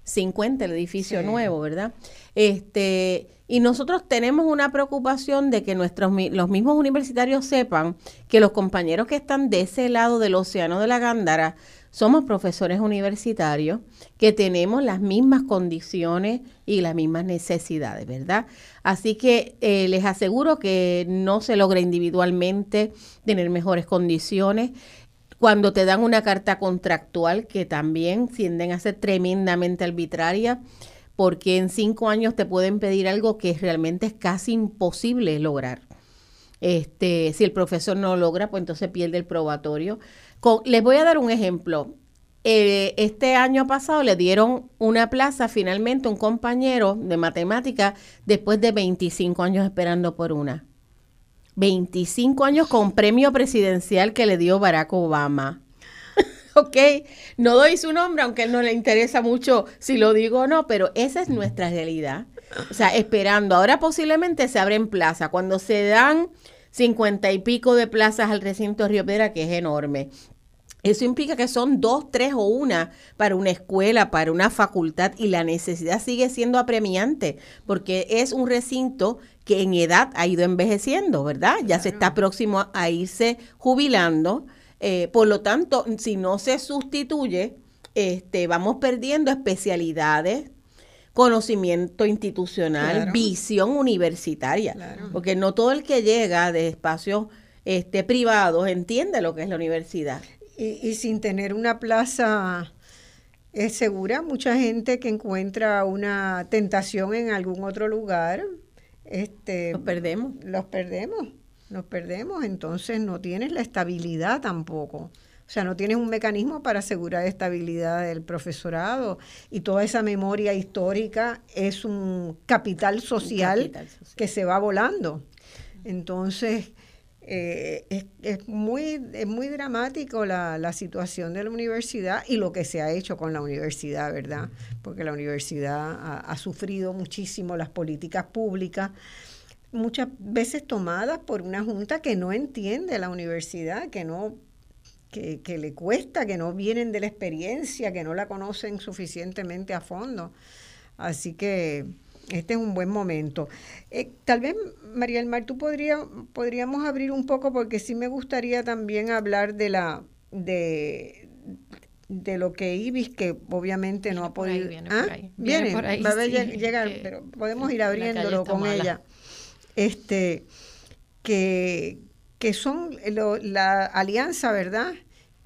50, el edificio nuevo, ¿verdad? Este, y nosotros tenemos una preocupación de que nuestros los mismos universitarios sepan que los compañeros que están de ese lado del océano de la Gándara somos profesores universitarios que tenemos las mismas condiciones y las mismas necesidades, ¿verdad? Así que eh, les aseguro que no se logra individualmente tener mejores condiciones. Cuando te dan una carta contractual, que también tienden a ser tremendamente arbitraria, porque en cinco años te pueden pedir algo que realmente es casi imposible lograr. Este, si el profesor no logra, pues entonces pierde el probatorio les voy a dar un ejemplo. Eh, este año pasado le dieron una plaza finalmente a un compañero de matemática después de 25 años esperando por una. 25 años con premio presidencial que le dio Barack Obama. [LAUGHS] ok, no doy su nombre, aunque él no le interesa mucho si lo digo o no, pero esa es nuestra realidad. O sea, esperando. Ahora posiblemente se abren plaza. Cuando se dan cincuenta y pico de plazas al recinto Río Piedra, que es enorme. Eso implica que son dos, tres o una para una escuela, para una facultad y la necesidad sigue siendo apremiante porque es un recinto que en edad ha ido envejeciendo, ¿verdad? Ya se está próximo a irse jubilando. Eh, por lo tanto, si no se sustituye, este, vamos perdiendo especialidades, conocimiento institucional, visión universitaria, porque no todo el que llega de espacios este, privados entiende lo que es la universidad. Y, sin tener una plaza es segura, mucha gente que encuentra una tentación en algún otro lugar, este, los perdemos. Los perdemos, nos perdemos, entonces no tienes la estabilidad tampoco. O sea, no tienes un mecanismo para asegurar estabilidad del profesorado y toda esa memoria histórica es un capital social, que se va volando. Entonces, eh, es, muy, es muy dramático la, la, situación de la universidad y lo que se ha hecho con la universidad, ¿verdad? Porque la universidad ha, ha sufrido muchísimo las políticas públicas muchas veces tomadas por una junta que no entiende la universidad, que no que, le cuesta, que no vienen de la experiencia, que no la conocen suficientemente a fondo. Así que este es un buen momento. Eh, tal vez, María del Mar, tú podría, podríamos abrir un poco, porque sí me gustaría también hablar de la de, de lo que Ibis, que obviamente no ha podido. viene, por ahí, viene, por ahí, va a llegar, pero podemos ir abriéndolo con ella. Este, que, que son la alianza, ¿verdad?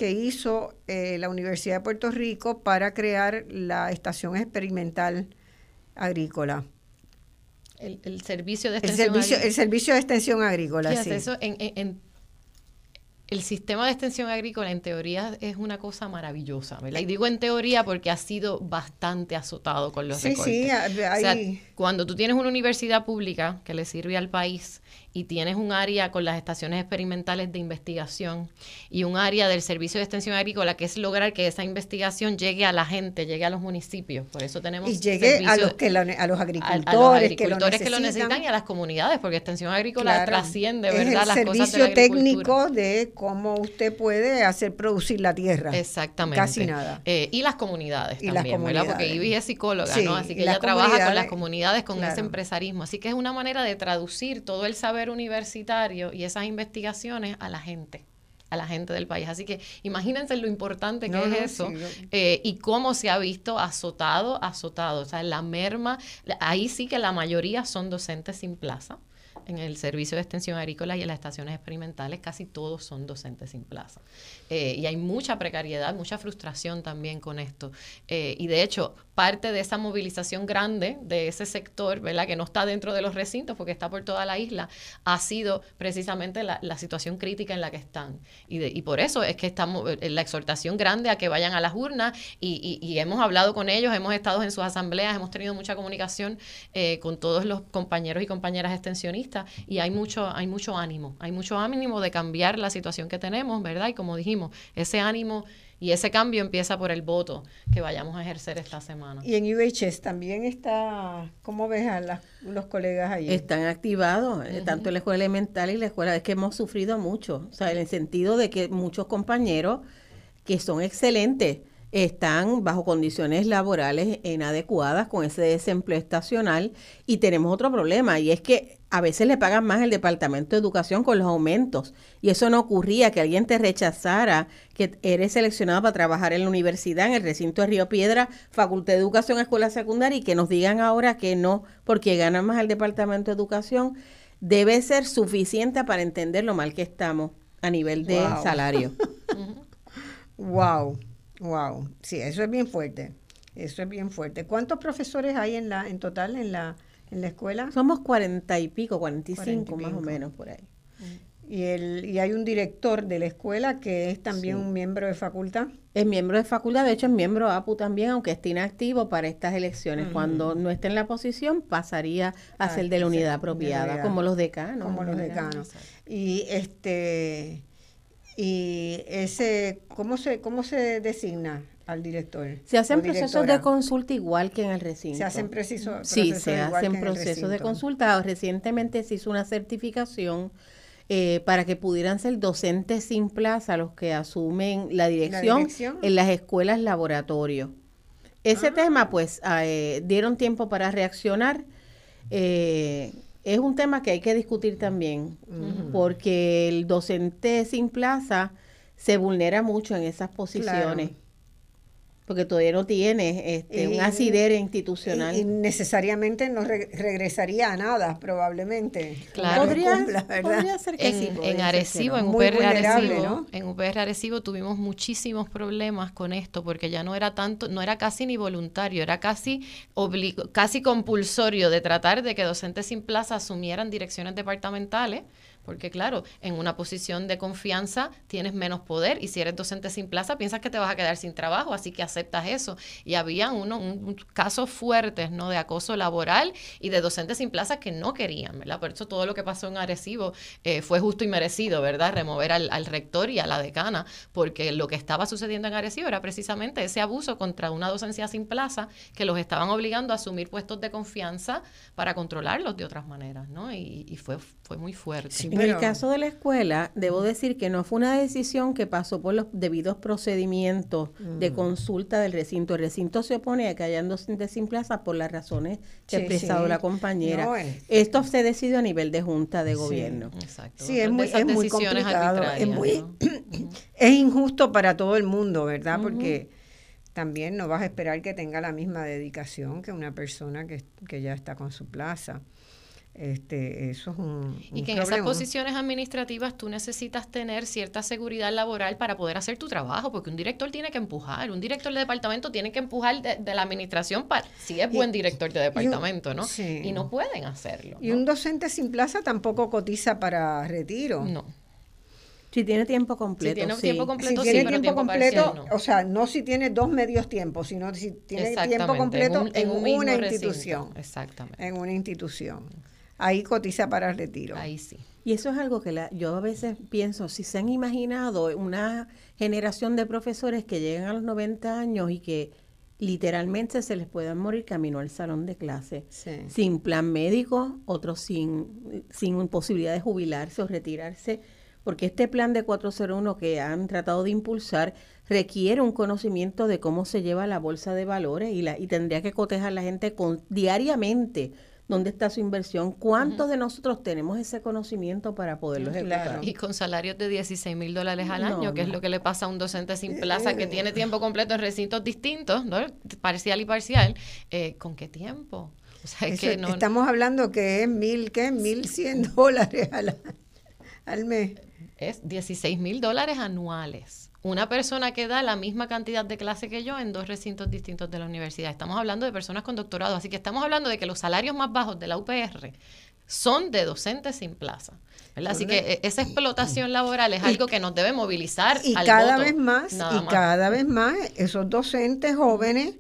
que hizo eh, la Universidad de Puerto Rico para crear la estación experimental agrícola. El, servicio de extensión el servicio, el servicio de extensión agrícola, sí. Eso en el sistema de extensión agrícola en teoría es una cosa maravillosa, ¿verdad? Y digo en teoría porque ha sido bastante azotado con los sí, recortes. Sí, o sea, cuando tú tienes una universidad pública que le sirve al país y tienes un área con las estaciones experimentales de investigación y un área del servicio de extensión agrícola que es lograr que esa investigación llegue a la gente, llegue a los municipios. Por eso tenemos y llegue a los, que a los agricultores, a, los agricultores que, lo necesitan y a las comunidades, porque extensión agrícola trasciende, ¿verdad? las cosas de técnico de cómo usted puede hacer producir la tierra. Exactamente. Casi nada. Eh, y las comunidades también, ¿verdad? Porque Ivy es psicóloga, ¿no? Así que ella trabaja con las comunidades, con ese empresarismo. Así que es una manera de traducir todo el saber universitario y esas investigaciones a la gente a la gente del país. Así que imagínense lo importante que es eso eh, y cómo se ha visto azotado, azotado. O sea, la merma, ahí sí que la mayoría son docentes sin plaza en el servicio de extensión agrícola y en las estaciones experimentales casi todos son docentes sin plaza. Eh, y hay mucha precariedad, mucha frustración también con esto. Eh, y de hecho, parte de esa movilización grande de ese sector, ¿verdad? Que no está dentro de los recintos porque está por toda la isla, ha sido precisamente la, situación crítica en la que están. Y, y, por eso es que estamos, eh, la exhortación grande a que vayan a las urnas y, y, hemos hablado con ellos, hemos estado en sus asambleas, hemos tenido mucha comunicación con todos los compañeros y compañeras extensionistas y hay mucho, hay mucho ánimo, hay mucho ánimo de cambiar la situación que tenemos, ¿verdad? Y como dijimos, ese ánimo y ese cambio empieza por el voto que vayamos a ejercer esta semana. Y en UHS también está, ¿cómo ves a los colegas ahí? Están activados, eh, tanto en la escuela elemental y la escuela, es que hemos sufrido mucho, o sea, en el sentido de que muchos compañeros que son excelentes, están bajo condiciones laborales inadecuadas con ese desempleo estacional y tenemos otro problema y es que a veces le pagan más el Departamento de Educación con los aumentos y eso no ocurría que alguien te rechazara que eres seleccionado para trabajar en la universidad en el recinto de Río Piedra, Facultad de Educación, Escuela Secundaria y que nos digan ahora que no porque ganan más el Departamento de Educación debe ser suficiente para entender lo mal que estamos a nivel de salario. [LAUGHS] wow. Wow, sí, eso es bien fuerte. Eso es bien fuerte. ¿Cuántos profesores hay en la en total en la en la escuela? Somos cuarenta y pico, cuarenta y cinco más o menos por ahí. Y, el, y hay un director de la escuela que es también un miembro de facultad. Es miembro de facultad, de hecho es miembro de APU también, aunque esté inactivo para estas elecciones. Cuando no esté en la posición, pasaría a ah, ser de la unidad apropiada, como los decanos. Como los decanos. Y este y ese ¿cómo se cómo se designa al director? Se hacen procesos de consulta igual que en el recinto. Se hacen precisos Sí, se hacen procesos de consulta. Recientemente se hizo una certificación eh, para que pudieran ser docentes sin plaza los que asumen la dirección, en las escuelas laboratorio. Ese ah. tema, pues, eh, dieron tiempo para reaccionar. Eh, es un tema que hay que discutir también, porque el docente sin plaza se vulnera mucho en esas posiciones porque todavía no tiene este, un asidero institucional. Y, necesariamente no regresaría a nada, probablemente. Claro. Podría, ser que en, sí. En Arecibo, en UPR Arecibo, en UPR Arecibo tuvimos muchísimos problemas con esto, porque ya no era tanto, no era casi ni voluntario, era casi, casi compulsorio de tratar de que docentes sin plaza asumieran direcciones departamentales porque claro, en una posición de confianza tienes menos poder y si eres docente sin plaza piensas que te vas a quedar sin trabajo, así que aceptas eso. Y había uno, un, casos fuertes ¿no? de acoso laboral y de docentes sin plaza que no querían, ¿verdad? Por eso todo lo que pasó en Arecibo eh, fue justo y merecido, ¿verdad? Remover al, al, rector y a la decana, porque lo que estaba sucediendo en Arecibo era precisamente ese abuso contra una docencia sin plaza que los estaban obligando a asumir puestos de confianza para controlarlos de otras maneras, ¿no? Y, y fue, fue muy fuerte. En el caso de la escuela, debo decir que no fue una decisión que pasó por los debidos procedimientos de mm. consulta del recinto. El recinto se opone a que hayan docentes sin plaza por las razones que ha expresado la compañera. Esto se decidió a nivel de junta de gobierno. Exacto. Sí, es muy, complicado. Es, muy, [CLEARS THROAT] es injusto para todo el mundo, ¿verdad? Porque también no vas a esperar que tenga la misma dedicación que una persona que, que ya está con su plaza. Este, eso es un, y que en esas posiciones administrativas tú necesitas tener cierta seguridad laboral para poder hacer tu trabajo, porque un director tiene que empujar, un director de departamento tiene que empujar de, la administración para si es buen director de departamento, ¿no? Y no pueden hacerlo. Y un docente sin plaza tampoco cotiza para retiro. No. Si tiene tiempo completo. Si tiene tiempo completo, si tiene tiempo, completo, o sea, no si tiene dos medios tiempos, sino si tiene tiempo completo en, una institución. Exactamente. En una institución ahí cotiza para el retiro. Ahí sí. Y eso es algo que la, yo a veces pienso, si se han imaginado una generación de profesores que llegan a los 90 años y que literalmente se les puedan morir camino al salón de clase, sin plan médico, otros sin, sin posibilidad de jubilarse o retirarse, porque este plan de 401 que han tratado de impulsar requiere un conocimiento de cómo se lleva la bolsa de valores y, la, y tendría que cotejar la gente con, diariamente dónde está su inversión, cuántos de nosotros tenemos ese conocimiento para poderlo ejecutar. Y con salarios de 16 mil dólares al año, que es lo que le pasa a un docente sin plaza que tiene tiempo completo en recintos distintos, ¿no? parcial y parcial, eh, ¿con qué tiempo? O sea, que no, estamos hablando que es mil, ¿qué? Mil cien dólares al, al mes. Es 16 mil dólares anuales una persona que da la misma cantidad de clase que yo en dos recintos distintos de la universidad. Estamos hablando de personas con doctorado, así que estamos hablando de que los salarios más bajos de la UPR son de docentes sin plaza. Así que e, esa explotación laboral es algo que nos debe movilizar. Y cada vez más, y cada vez más, esos docentes jóvenes,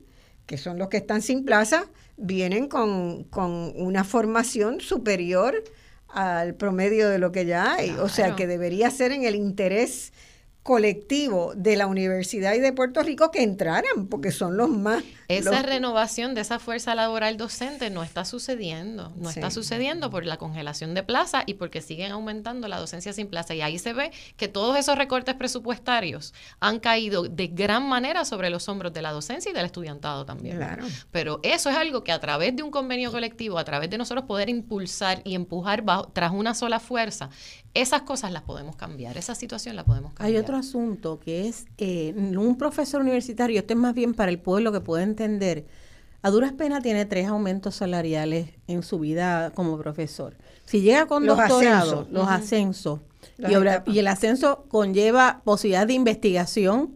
que son los que están sin plaza, vienen con, con una formación superior al promedio de lo que ya hay. O sea que debería ser en el interés colectivo de la Universidad y de Puerto Rico que entraran, porque son los más... Esa renovación de esa fuerza laboral docente no está sucediendo, no está sucediendo por la congelación de plaza y porque siguen aumentando la docencia sin plaza. Y ahí se ve que todos esos recortes presupuestarios han caído de gran manera sobre los hombros de la docencia y del estudiantado también. Claro. Pero eso es algo que a través de un convenio colectivo, a través de nosotros poder impulsar y empujar tras una sola fuerza, esas cosas las podemos cambiar, esa situación la podemos cambiar. Hay otro asunto que es eh, un profesor universitario, esto es más bien para el pueblo que puede entender, a duras penas tiene tres aumentos salariales en su vida como profesor. Si llega con los doctorado, los ascensos, y, y el ascenso conlleva posibilidad de investigación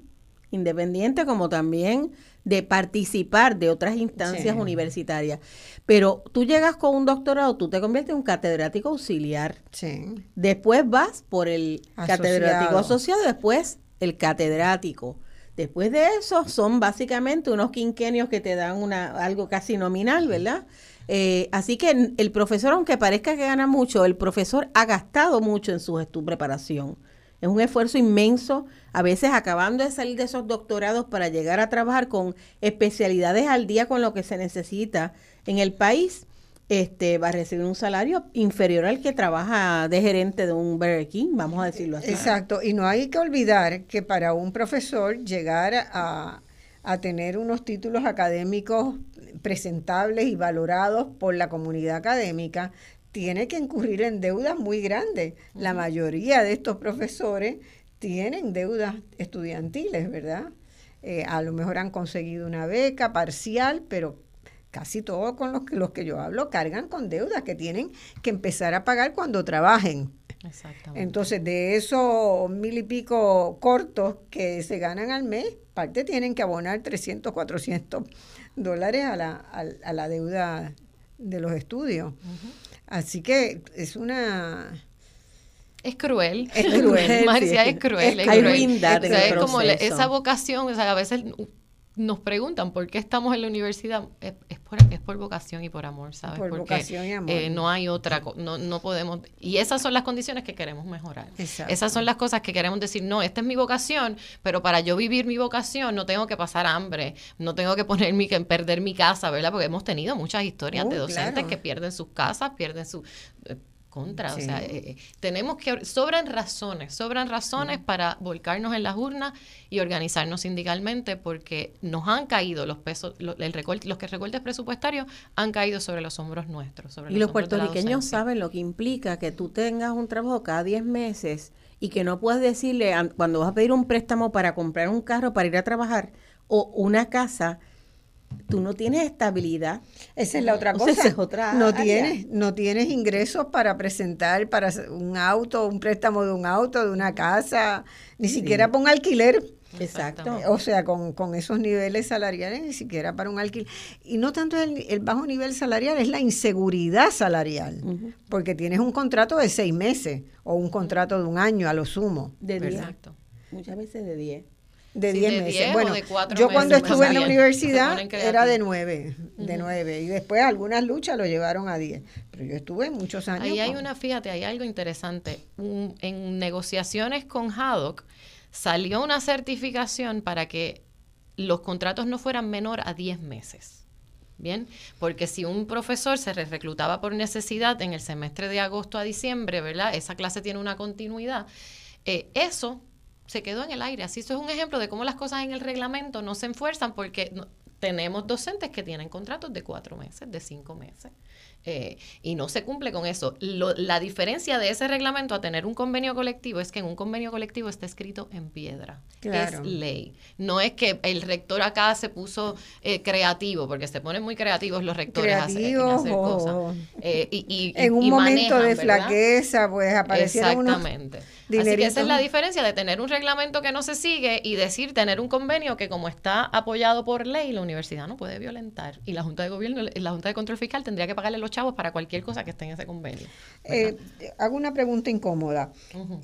independiente como también de participar de otras instancias universitarias. Pero tú llegas con un doctorado, tú te conviertes en un catedrático auxiliar. Sí. Después vas por el catedrático asociado, después el catedrático. Después de eso son básicamente unos quinquenios que te dan una algo casi nominal, ¿verdad? Eh, así que el profesor, aunque parezca que gana mucho, el profesor ha gastado mucho en su, preparación. Es un esfuerzo inmenso, a veces acabando de salir de esos doctorados para llegar a trabajar con especialidades al día con lo que se necesita en el país, este va a recibir un salario inferior al que trabaja de gerente de un Burger King, vamos a decirlo así. Exacto, y no hay que olvidar que para un profesor llegar a, a tener unos títulos académicos presentables y valorados por la comunidad académica, tiene que incurrir en deudas muy grandes. La mayoría de estos profesores tienen deudas estudiantiles, ¿verdad? Eh, a lo mejor han conseguido una beca parcial, pero casi todos con los que, los que yo hablo cargan con deudas que tienen que empezar a pagar cuando trabajen. Entonces, de esos mil y pico cortos que se ganan al mes, parte tienen que abonar 300, 400 dólares a la, a, la deuda de los estudios. Así que es una... Es cruel. Es cruel. [LAUGHS] Marcia, es cruel. Es, cruel. es como esa vocación, o sea, a veces nos preguntan por qué estamos en la universidad, es, por, es por vocación y por amor, ¿sabes? Por Porque, vocación y amor. Eh, no hay otra, no, no podemos, y esas son las condiciones que queremos mejorar. Esas son las cosas que queremos decir, no, esta es mi vocación, pero para yo vivir mi vocación no tengo que pasar hambre, no tengo que ponerme, que perder mi casa, ¿verdad? Porque hemos tenido muchas historias de oh, docentes que pierden sus casas, pierden su eh, contra. O sea, eh, eh, tenemos que, sobran razones, sobran razones para volcarnos en las urnas y organizarnos sindicalmente porque nos han caído los pesos, el recorte, los que recortes presupuestarios han caído sobre los hombros nuestros. y los, puertorriqueños saben lo que implica que tú tengas un trabajo cada 10 meses y que no puedas decirle cuando vas a pedir un préstamo para comprar un carro para ir a trabajar o una casa tú no tienes estabilidad. Esa es la otra cosa. no tienes, no tienes ingresos para presentar para un auto, un préstamo de un auto, de una casa, ni siquiera para un alquiler. Exacto. O sea, con, esos niveles salariales, ni siquiera para un alquiler. Y no tanto el, el bajo nivel salarial, es la inseguridad salarial. Porque tienes un contrato de seis meses o un contrato de un año a lo sumo. De diez. Muchas veces de diez de 10 meses. bueno, yo cuando estuve en la universidad era de 9, de 9 y después algunas luchas lo llevaron a 10, pero yo estuve muchos años. Ahí hay una, fíjate, hay algo interesante. en negociaciones con Haddock salió una certificación para que los contratos no fueran menor a 10 meses. Bien, porque si un profesor se reclutaba por necesidad en el semestre de agosto a diciembre, ¿verdad? Esa clase tiene una continuidad. Eh, eso se quedó en el aire. Así eso es un ejemplo de cómo las cosas en el reglamento no se enfuerzan porque tenemos docentes que tienen contratos de cuatro meses, de cinco meses. Eh, y no se cumple con eso. la diferencia de ese reglamento a tener un convenio colectivo es que en un convenio colectivo está escrito en piedra. Es ley. No es que el rector acá se puso eh, creativo, porque se ponen muy creativos los rectores a hacer, cosas. Eh, y, en un momento de flaqueza, pues aparecieron Exactamente. Así que esa es la diferencia de tener un reglamento que no se sigue y decir tener un convenio que como está apoyado por ley, la universidad no puede violentar. Y la Junta de Gobierno, la Junta de Control Fiscal tendría que pagarle los chavos para cualquier cosa que esté en ese convenio. Eh, hago una pregunta incómoda.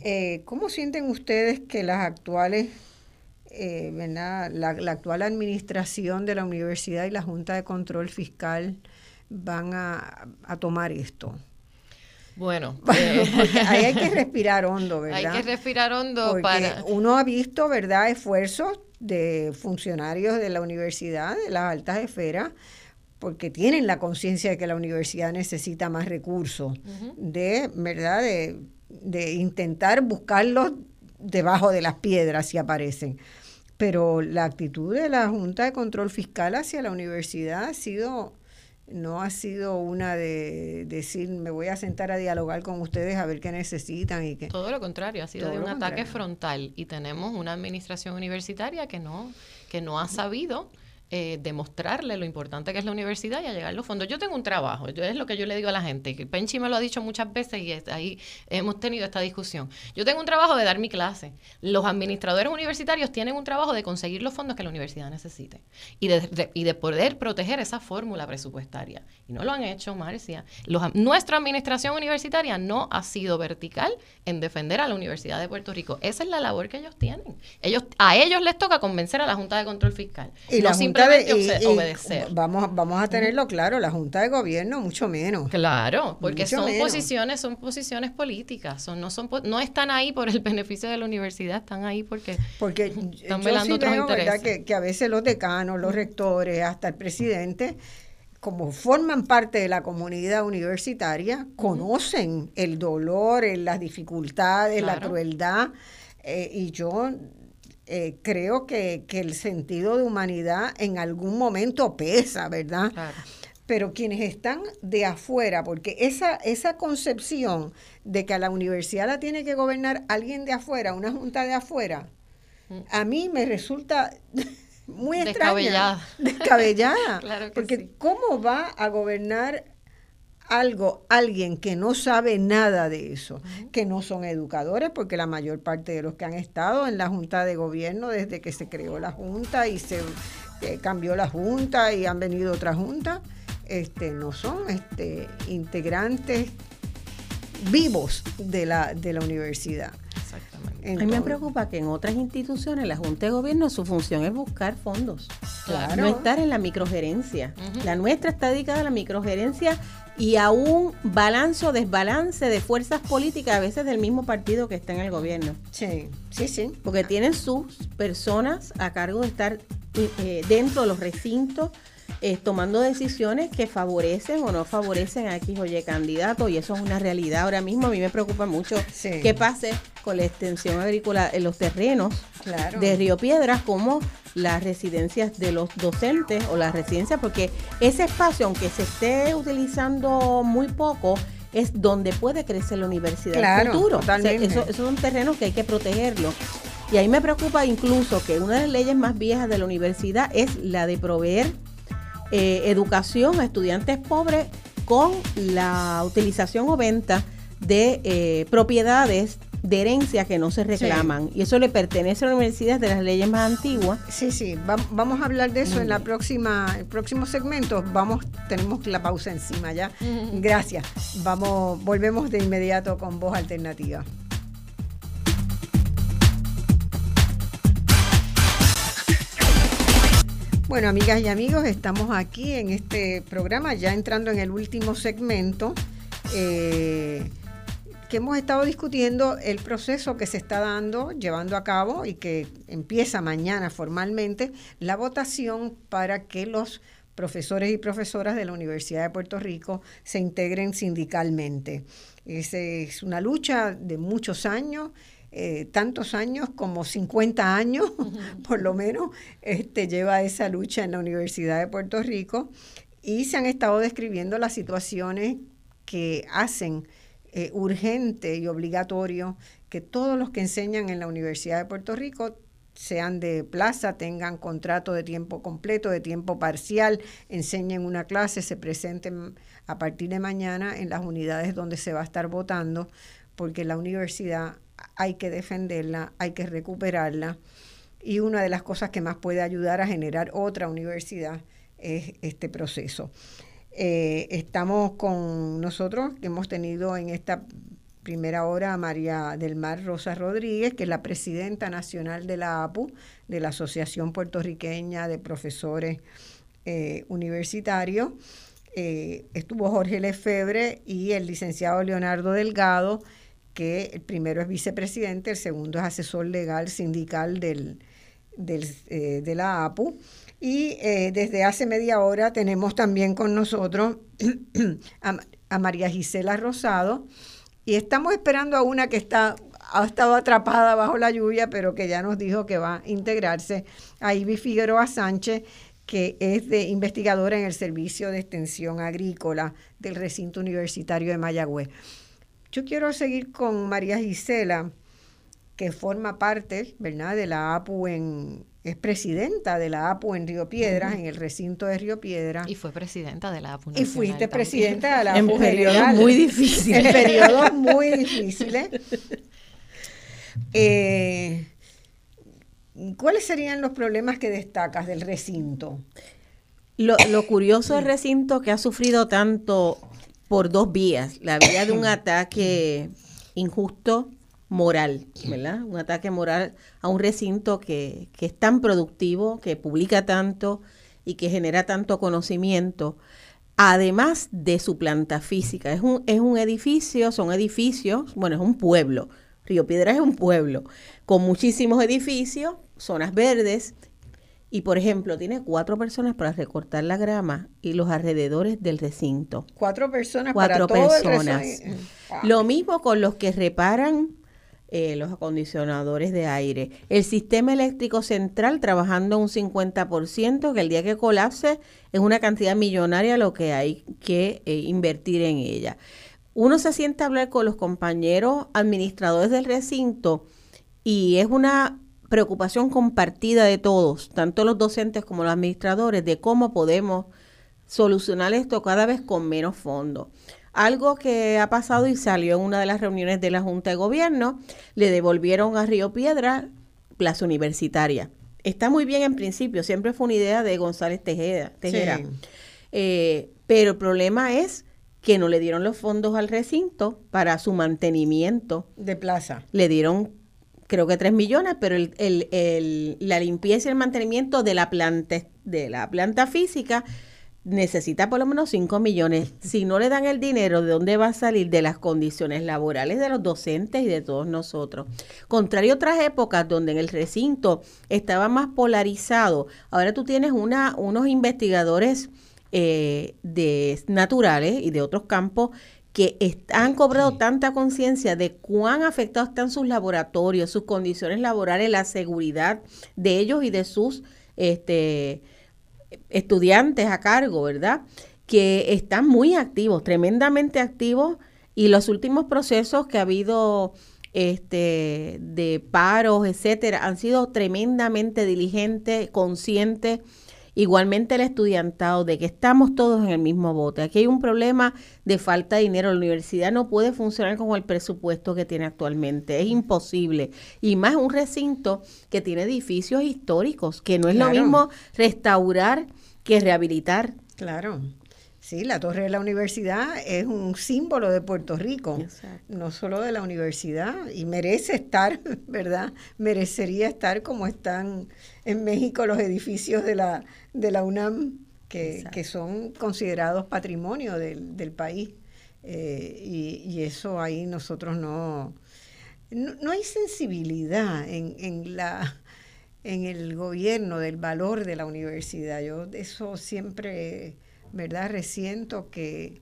Eh, ¿Cómo sienten ustedes que las actuales, eh, La, actual administración de la universidad y la Junta de Control Fiscal van a, a tomar esto? Bueno, [LAUGHS] eh, ahí hay que [LAUGHS] respirar hondo, ¿verdad? Hay que respirar hondo para... Uno ha visto, ¿verdad?, esfuerzos de funcionarios de la universidad, de las altas esferas, porque tienen la conciencia de que la universidad necesita más recursos, de, ¿verdad?, de, de intentar buscarlos debajo de las piedras si aparecen. Pero la actitud de la Junta de Control Fiscal hacia la universidad ha sido no ha sido una de decir me voy a sentar a dialogar con ustedes a ver qué necesitan y qué. Todo lo contrario, ha sido de un ataque frontal y tenemos una administración universitaria que no que no ha sabido eh, demostrarle lo importante que es la universidad y a llegar los fondos. Yo tengo un trabajo, yo, es lo que yo le digo a la gente, que Penchi me lo ha dicho muchas veces y ahí hemos tenido esta discusión. Yo tengo un trabajo de dar mi clase. Los administradores universitarios tienen un trabajo de conseguir los fondos que la universidad necesite y de, y de poder proteger esa fórmula presupuestaria. Y no lo han hecho, Marcia. Los, nuestra administración universitaria no ha sido vertical en defender a la Universidad de Puerto Rico. Esa es la labor que ellos tienen. Ellos, a ellos les toca convencer a la Junta de Control Fiscal. Y la obedecer. Vamos, vamos a tenerlo claro, la Junta de Gobierno mucho menos. Claro, porque son posiciones, son posiciones políticas, son, no son no están ahí por el [LAUGHS] beneficio de la universidad, están ahí porque, porque están velando otros intereses. Que, que a veces los decanos, los rectores, hasta el presidente como forman parte de la comunidad universitaria, conocen el dolor, las dificultades, la crueldad, eh, y yo eh, creo que, el sentido de humanidad en algún momento pesa, ¿verdad? Pero quienes están de afuera, porque esa, esa concepción de que a la universidad la tiene que gobernar alguien de afuera, una junta de afuera, mm. a mí me resulta [LAUGHS] muy extraña. Descabellada. [LAUGHS] claro porque ¿cómo va a gobernar algo, alguien que no sabe nada de eso, que no son educadores, porque la mayor parte de los que han estado en la Junta de Gobierno desde que se creó la Junta y se eh, cambió la Junta y han venido otras juntas, este, no son este, integrantes vivos de la, de la universidad. a mí me preocupa que en otras instituciones, la Junta de Gobierno, su función es buscar fondos, no estar en la microgerencia. La nuestra está dedicada a la microgerencia y a un balance o desbalance de fuerzas políticas, a veces del mismo partido que está en el gobierno. Sí, sí, sí. Porque tienen sus personas a cargo de estar eh, dentro de los recintos eh, tomando decisiones que favorecen o no favorecen a X o Y candidato y eso es una realidad ahora mismo. A mí me preocupa mucho qué pase con la extensión agrícola en los terrenos de Río Piedras como las residencias de los docentes o las residencias, porque ese espacio, aunque se esté utilizando muy poco, es donde puede crecer la universidad en el futuro. esos son terrenos que hay que protegerlos. Y ahí me preocupa incluso que una de las leyes más viejas de la universidad es la de proveer eh, educación a estudiantes pobres con la utilización o venta de eh, propiedades de herencia que no se reclaman. Y eso le pertenece a la universidad de las leyes más antiguas. Sí, sí, vamos a hablar de eso en la próxima, el próximo segmento. Vamos, tenemos la pausa encima ya. Gracias. Vamos, volvemos de inmediato con voz alternativa. Bueno, amigas y amigos, estamos aquí en este programa, ya entrando en el último segmento. Eh, que hemos estado discutiendo el proceso que se está dando, llevando a cabo y que empieza mañana formalmente, la votación para que los profesores y profesoras de la Universidad de Puerto Rico se integren sindicalmente. Es, una lucha de muchos años, eh, tantos años como 50 años, [LAUGHS] por lo menos, este, lleva esa lucha en la Universidad de Puerto Rico y se han estado describiendo las situaciones que hacen eh, urgente y obligatorio que todos los que enseñan en la Universidad de Puerto Rico sean de plaza, tengan contrato de tiempo completo, de tiempo parcial, enseñen una clase, se presenten a partir de mañana en las unidades donde se va a estar votando, porque la universidad hay que defenderla, hay que recuperarla. Y una de las cosas que más puede ayudar a generar otra universidad es este proceso. Eh, estamos con nosotros, que hemos tenido en esta primera hora a María del Mar Rosa Rodríguez, que es la presidenta nacional de la APU, de la Asociación Puertorriqueña de Profesores eh, Universitarios. Eh, estuvo Jorge Lefebre y el licenciado Leonardo Delgado, que el primero es vicepresidente, el segundo es asesor legal sindical del, de la APU. Y eh, desde hace media hora tenemos también con nosotros [CLEARS THROAT] a, María Gisela Rosado y estamos esperando a una que está ha estado atrapada bajo la lluvia, pero que ya nos dijo que va a integrarse, a Ivy Figueroa Sánchez, que es de investigadora en el Servicio de Extensión Agrícola del Recinto Universitario de Mayagüez. Yo quiero seguir con María Gisela, que forma parte, ¿verdad?, de la APU en, es presidenta de la APU en Río Piedras, en el recinto de Río Piedras. Y fue presidenta de la APU. Y fuiste presidenta de la APU. En periodos muy difíciles. En periodos muy difíciles. Eh, ¿Cuáles serían los problemas que destacas del recinto? Lo, curioso del recinto que ha sufrido tanto por dos vías, la vía de un [COUGHS] ataque injusto moral, ¿verdad? Un ataque moral a un recinto que, que, es tan productivo, que publica tanto y que genera tanto conocimiento, además de su planta física. Es un, es un edificio, son edificios, bueno, es un pueblo. Río Piedra es un pueblo con muchísimos edificios, zonas verdes, y por ejemplo, tiene cuatro personas para recortar la grama y los alrededores del recinto. Cuatro personas cuatro para personas. Lo mismo con los que reparan eh, los acondicionadores de aire. El sistema eléctrico central trabajando un 50%, que el día que colapse es una cantidad millonaria lo que hay que eh, invertir en ella. Uno se siente a hablar con los compañeros administradores del recinto y es una preocupación compartida de todos, tanto los docentes como los administradores, de cómo podemos solucionar esto cada vez con menos fondos. Algo que ha pasado y salió en una de las reuniones de la Junta de Gobierno, le devolvieron a Río Piedra plaza universitaria. Está muy bien en principio, siempre fue una idea de González Tejeda, Tejera. Eh, pero el problema es que no le dieron los fondos al recinto para su mantenimiento. De plaza. Le dieron creo que 3 millones, pero el, el, la limpieza y el mantenimiento de la planta, de la planta física necesita por lo menos 5 millones. [LAUGHS] Si no le dan el dinero, ¿de dónde va a salir? De las condiciones laborales de los docentes y de todos nosotros. Contrario a otras épocas donde en el recinto estaba más polarizado, ahora tú tienes una, unos investigadores eh, de naturales y de otros campos que han cobrado tanta conciencia de cuán afectados están sus laboratorios, sus condiciones laborales, la seguridad de ellos y de sus este, estudiantes a cargo, ¿verdad? Que están muy activos, tremendamente activos, y los últimos procesos que ha habido este, de paros, etcétera, han sido tremendamente diligentes, conscientes Igualmente el estudiantado, de que estamos todos en el mismo bote. Aquí hay un problema de falta de dinero. La universidad no puede funcionar con el presupuesto que tiene actualmente. Es imposible. Y más un recinto que tiene edificios históricos, que no es lo mismo restaurar que rehabilitar. Claro. Sí, la torre de la universidad es un símbolo de Puerto Rico, no solo de la universidad, y merece estar, [LAUGHS] ¿verdad? Merecería estar como están en México los edificios de la, de la UNAM, que, son considerados patrimonio del, país. Eh, y, eso ahí nosotros no, no, hay sensibilidad en, en, la, en el gobierno del valor de la universidad. Yo eso siempre ¿verdad? Resiento que,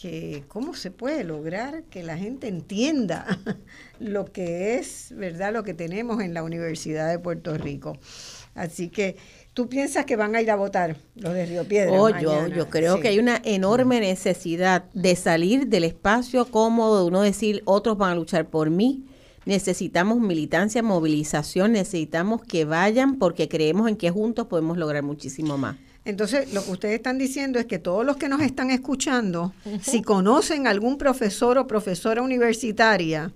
que cómo se puede lograr que la gente entienda [LAUGHS] lo que es, ¿verdad? Lo que tenemos en la Universidad de Puerto Rico. Así que tú piensas que van a ir a votar los de Río Piedra. Oh, yo, yo creo que hay una enorme necesidad de salir del espacio cómodo, de uno decir, otros van a luchar por mí. Necesitamos militancia, movilización, necesitamos que vayan porque creemos en que juntos podemos lograr muchísimo más. Entonces, lo que ustedes están diciendo es que todos los que nos están escuchando, si conocen algún profesor o profesora universitaria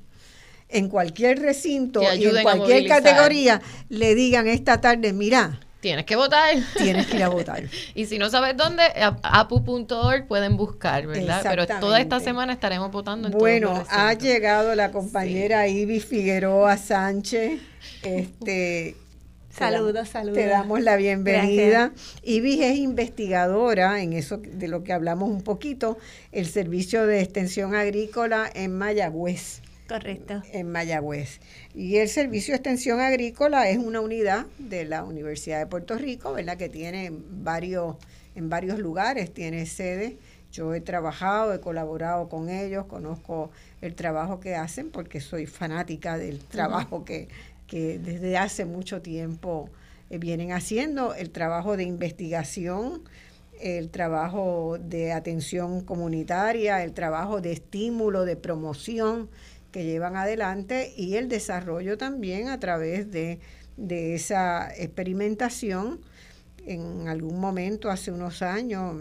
en cualquier recinto y en cualquier categoría, le digan esta tarde, mira, Tienes que votar. Tienes que ir a votar. [LAUGHS] y si no sabes dónde, apu.org pueden buscar, ¿verdad? Pero toda esta semana estaremos votando en Bueno, ha llegado la compañera Ivy Figueroa Sánchez. Este, Saludos, saludos. Te damos la bienvenida. Ibis es investigadora en eso de lo que hablamos un poquito, el servicio de extensión agrícola en Mayagüez. Correcto. En Mayagüez. Y el servicio de extensión agrícola es una unidad de la Universidad de Puerto Rico, ¿verdad? Que tiene varios, en varios lugares, tiene sede. Yo he trabajado, he colaborado con ellos, conozco el trabajo que hacen porque soy fanática del trabajo que que desde hace mucho tiempo eh, vienen haciendo, el trabajo de investigación, el trabajo de atención comunitaria, el trabajo de estímulo, de promoción que llevan adelante y el desarrollo también a través de de esa experimentación. En algún momento, hace unos años,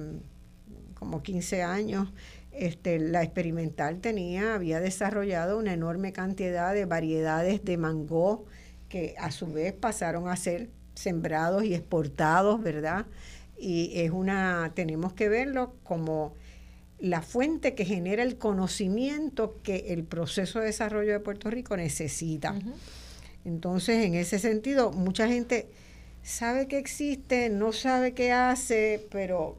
como 15 años, este, la experimental tenía, había desarrollado una enorme cantidad de variedades de mango que a su vez pasaron a ser sembrados y exportados, ¿verdad? Y es una, tenemos que verlo como la fuente que genera el conocimiento que el proceso de desarrollo de Puerto Rico necesita. Entonces, en ese sentido, mucha gente sabe que existe, no sabe qué hace, pero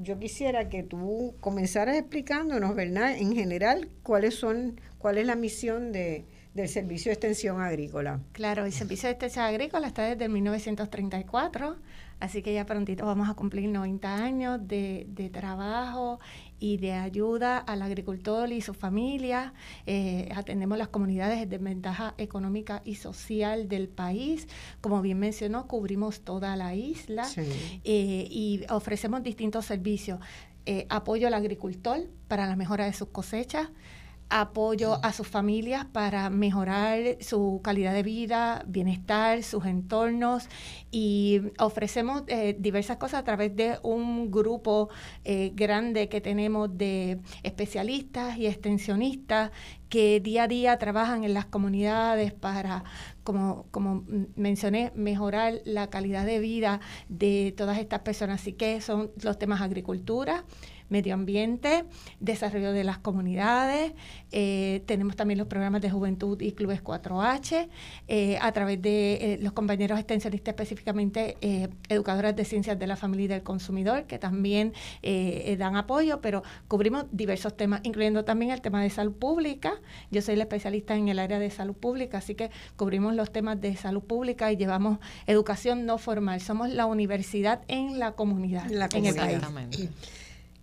yo quisiera que tú comenzaras explicándonos, ¿verdad? En general, cuáles son, cuál es la misión de, del Servicio de Extensión Agrícola. Claro, el Servicio de Extensión Agrícola está desde 1934, así que ya prontito vamos a cumplir 90 años de, de trabajo y de ayuda al agricultor y su familia. Eh, atendemos las comunidades de desventaja económica y social del país. Como bien mencionó, cubrimos toda la isla eh, y ofrecemos distintos servicios. Eh, apoyo al agricultor para la mejora de sus cosechas, apoyo a sus familias para mejorar su calidad de vida, bienestar, sus entornos y ofrecemos eh, diversas cosas a través de un grupo eh, grande que tenemos de especialistas y extensionistas que día a día trabajan en las comunidades para, como, como mencioné, mejorar la calidad de vida de todas estas personas. Así que son los temas agricultura, medio ambiente, desarrollo de las comunidades, eh, tenemos también los programas de juventud y clubes 4H, eh, a través de eh, los compañeros extensionistas específicamente educadoras de ciencias de la familia y del consumidor, que también dan apoyo, pero cubrimos diversos temas, incluyendo también el tema de salud pública. Yo soy la especialista en el área de salud pública, así que cubrimos los temas de salud pública y llevamos educación no formal. Somos la universidad en la comunidad, en el país.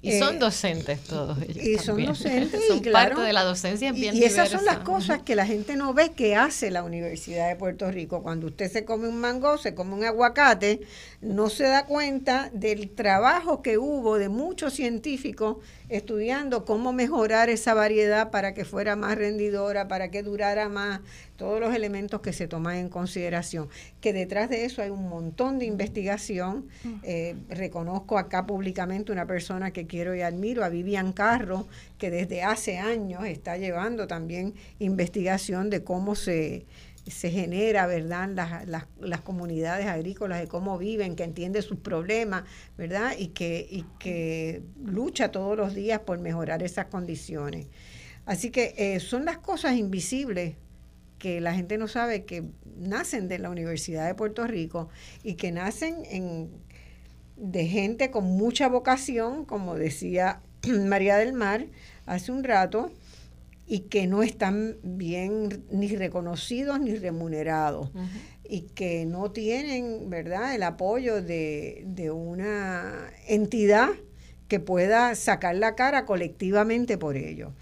Y son eh, docentes todos ellos. Y son docentes. [LAUGHS] son parte de la docencia bien Y, y esas son las cosas que la gente no ve que hace la Universidad de Puerto Rico. Cuando usted se come un mango, se come un aguacate, no se da cuenta del trabajo que hubo de muchos científicos estudiando cómo mejorar esa variedad para que fuera más rendidora, para que durara más, todos los elementos que se toman en consideración. Que detrás de eso hay un montón de investigación. Eh, reconozco acá públicamente una persona que quiero y admiro, a Vivian Carro, que desde hace años está llevando también investigación de cómo se se genera, ¿verdad? Las, las, las, comunidades agrícolas, de cómo viven, que entiende sus problemas, ¿verdad? Y que, y que lucha todos los días por mejorar esas condiciones. Así que eh, son las cosas invisibles que la gente no sabe que nacen de la Universidad de Puerto Rico y que nacen en, de gente con mucha vocación, como decía [CLEARS THROAT] María del Mar hace un rato, y que no están bien ni reconocidos ni remunerados y que no tienen, ¿verdad?, el apoyo de, de, una entidad que pueda sacar la cara colectivamente por ello.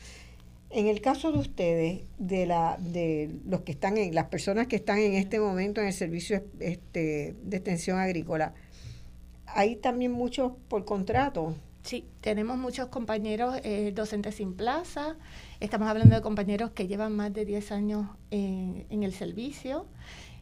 En el caso de ustedes, de la de los que están en las personas que están en este momento en el servicio este, de extensión agrícola, hay también muchos por contrato. Sí, tenemos muchos compañeros eh, docentes sin plaza, Estamos hablando de compañeros que llevan más de 10 años en, el servicio,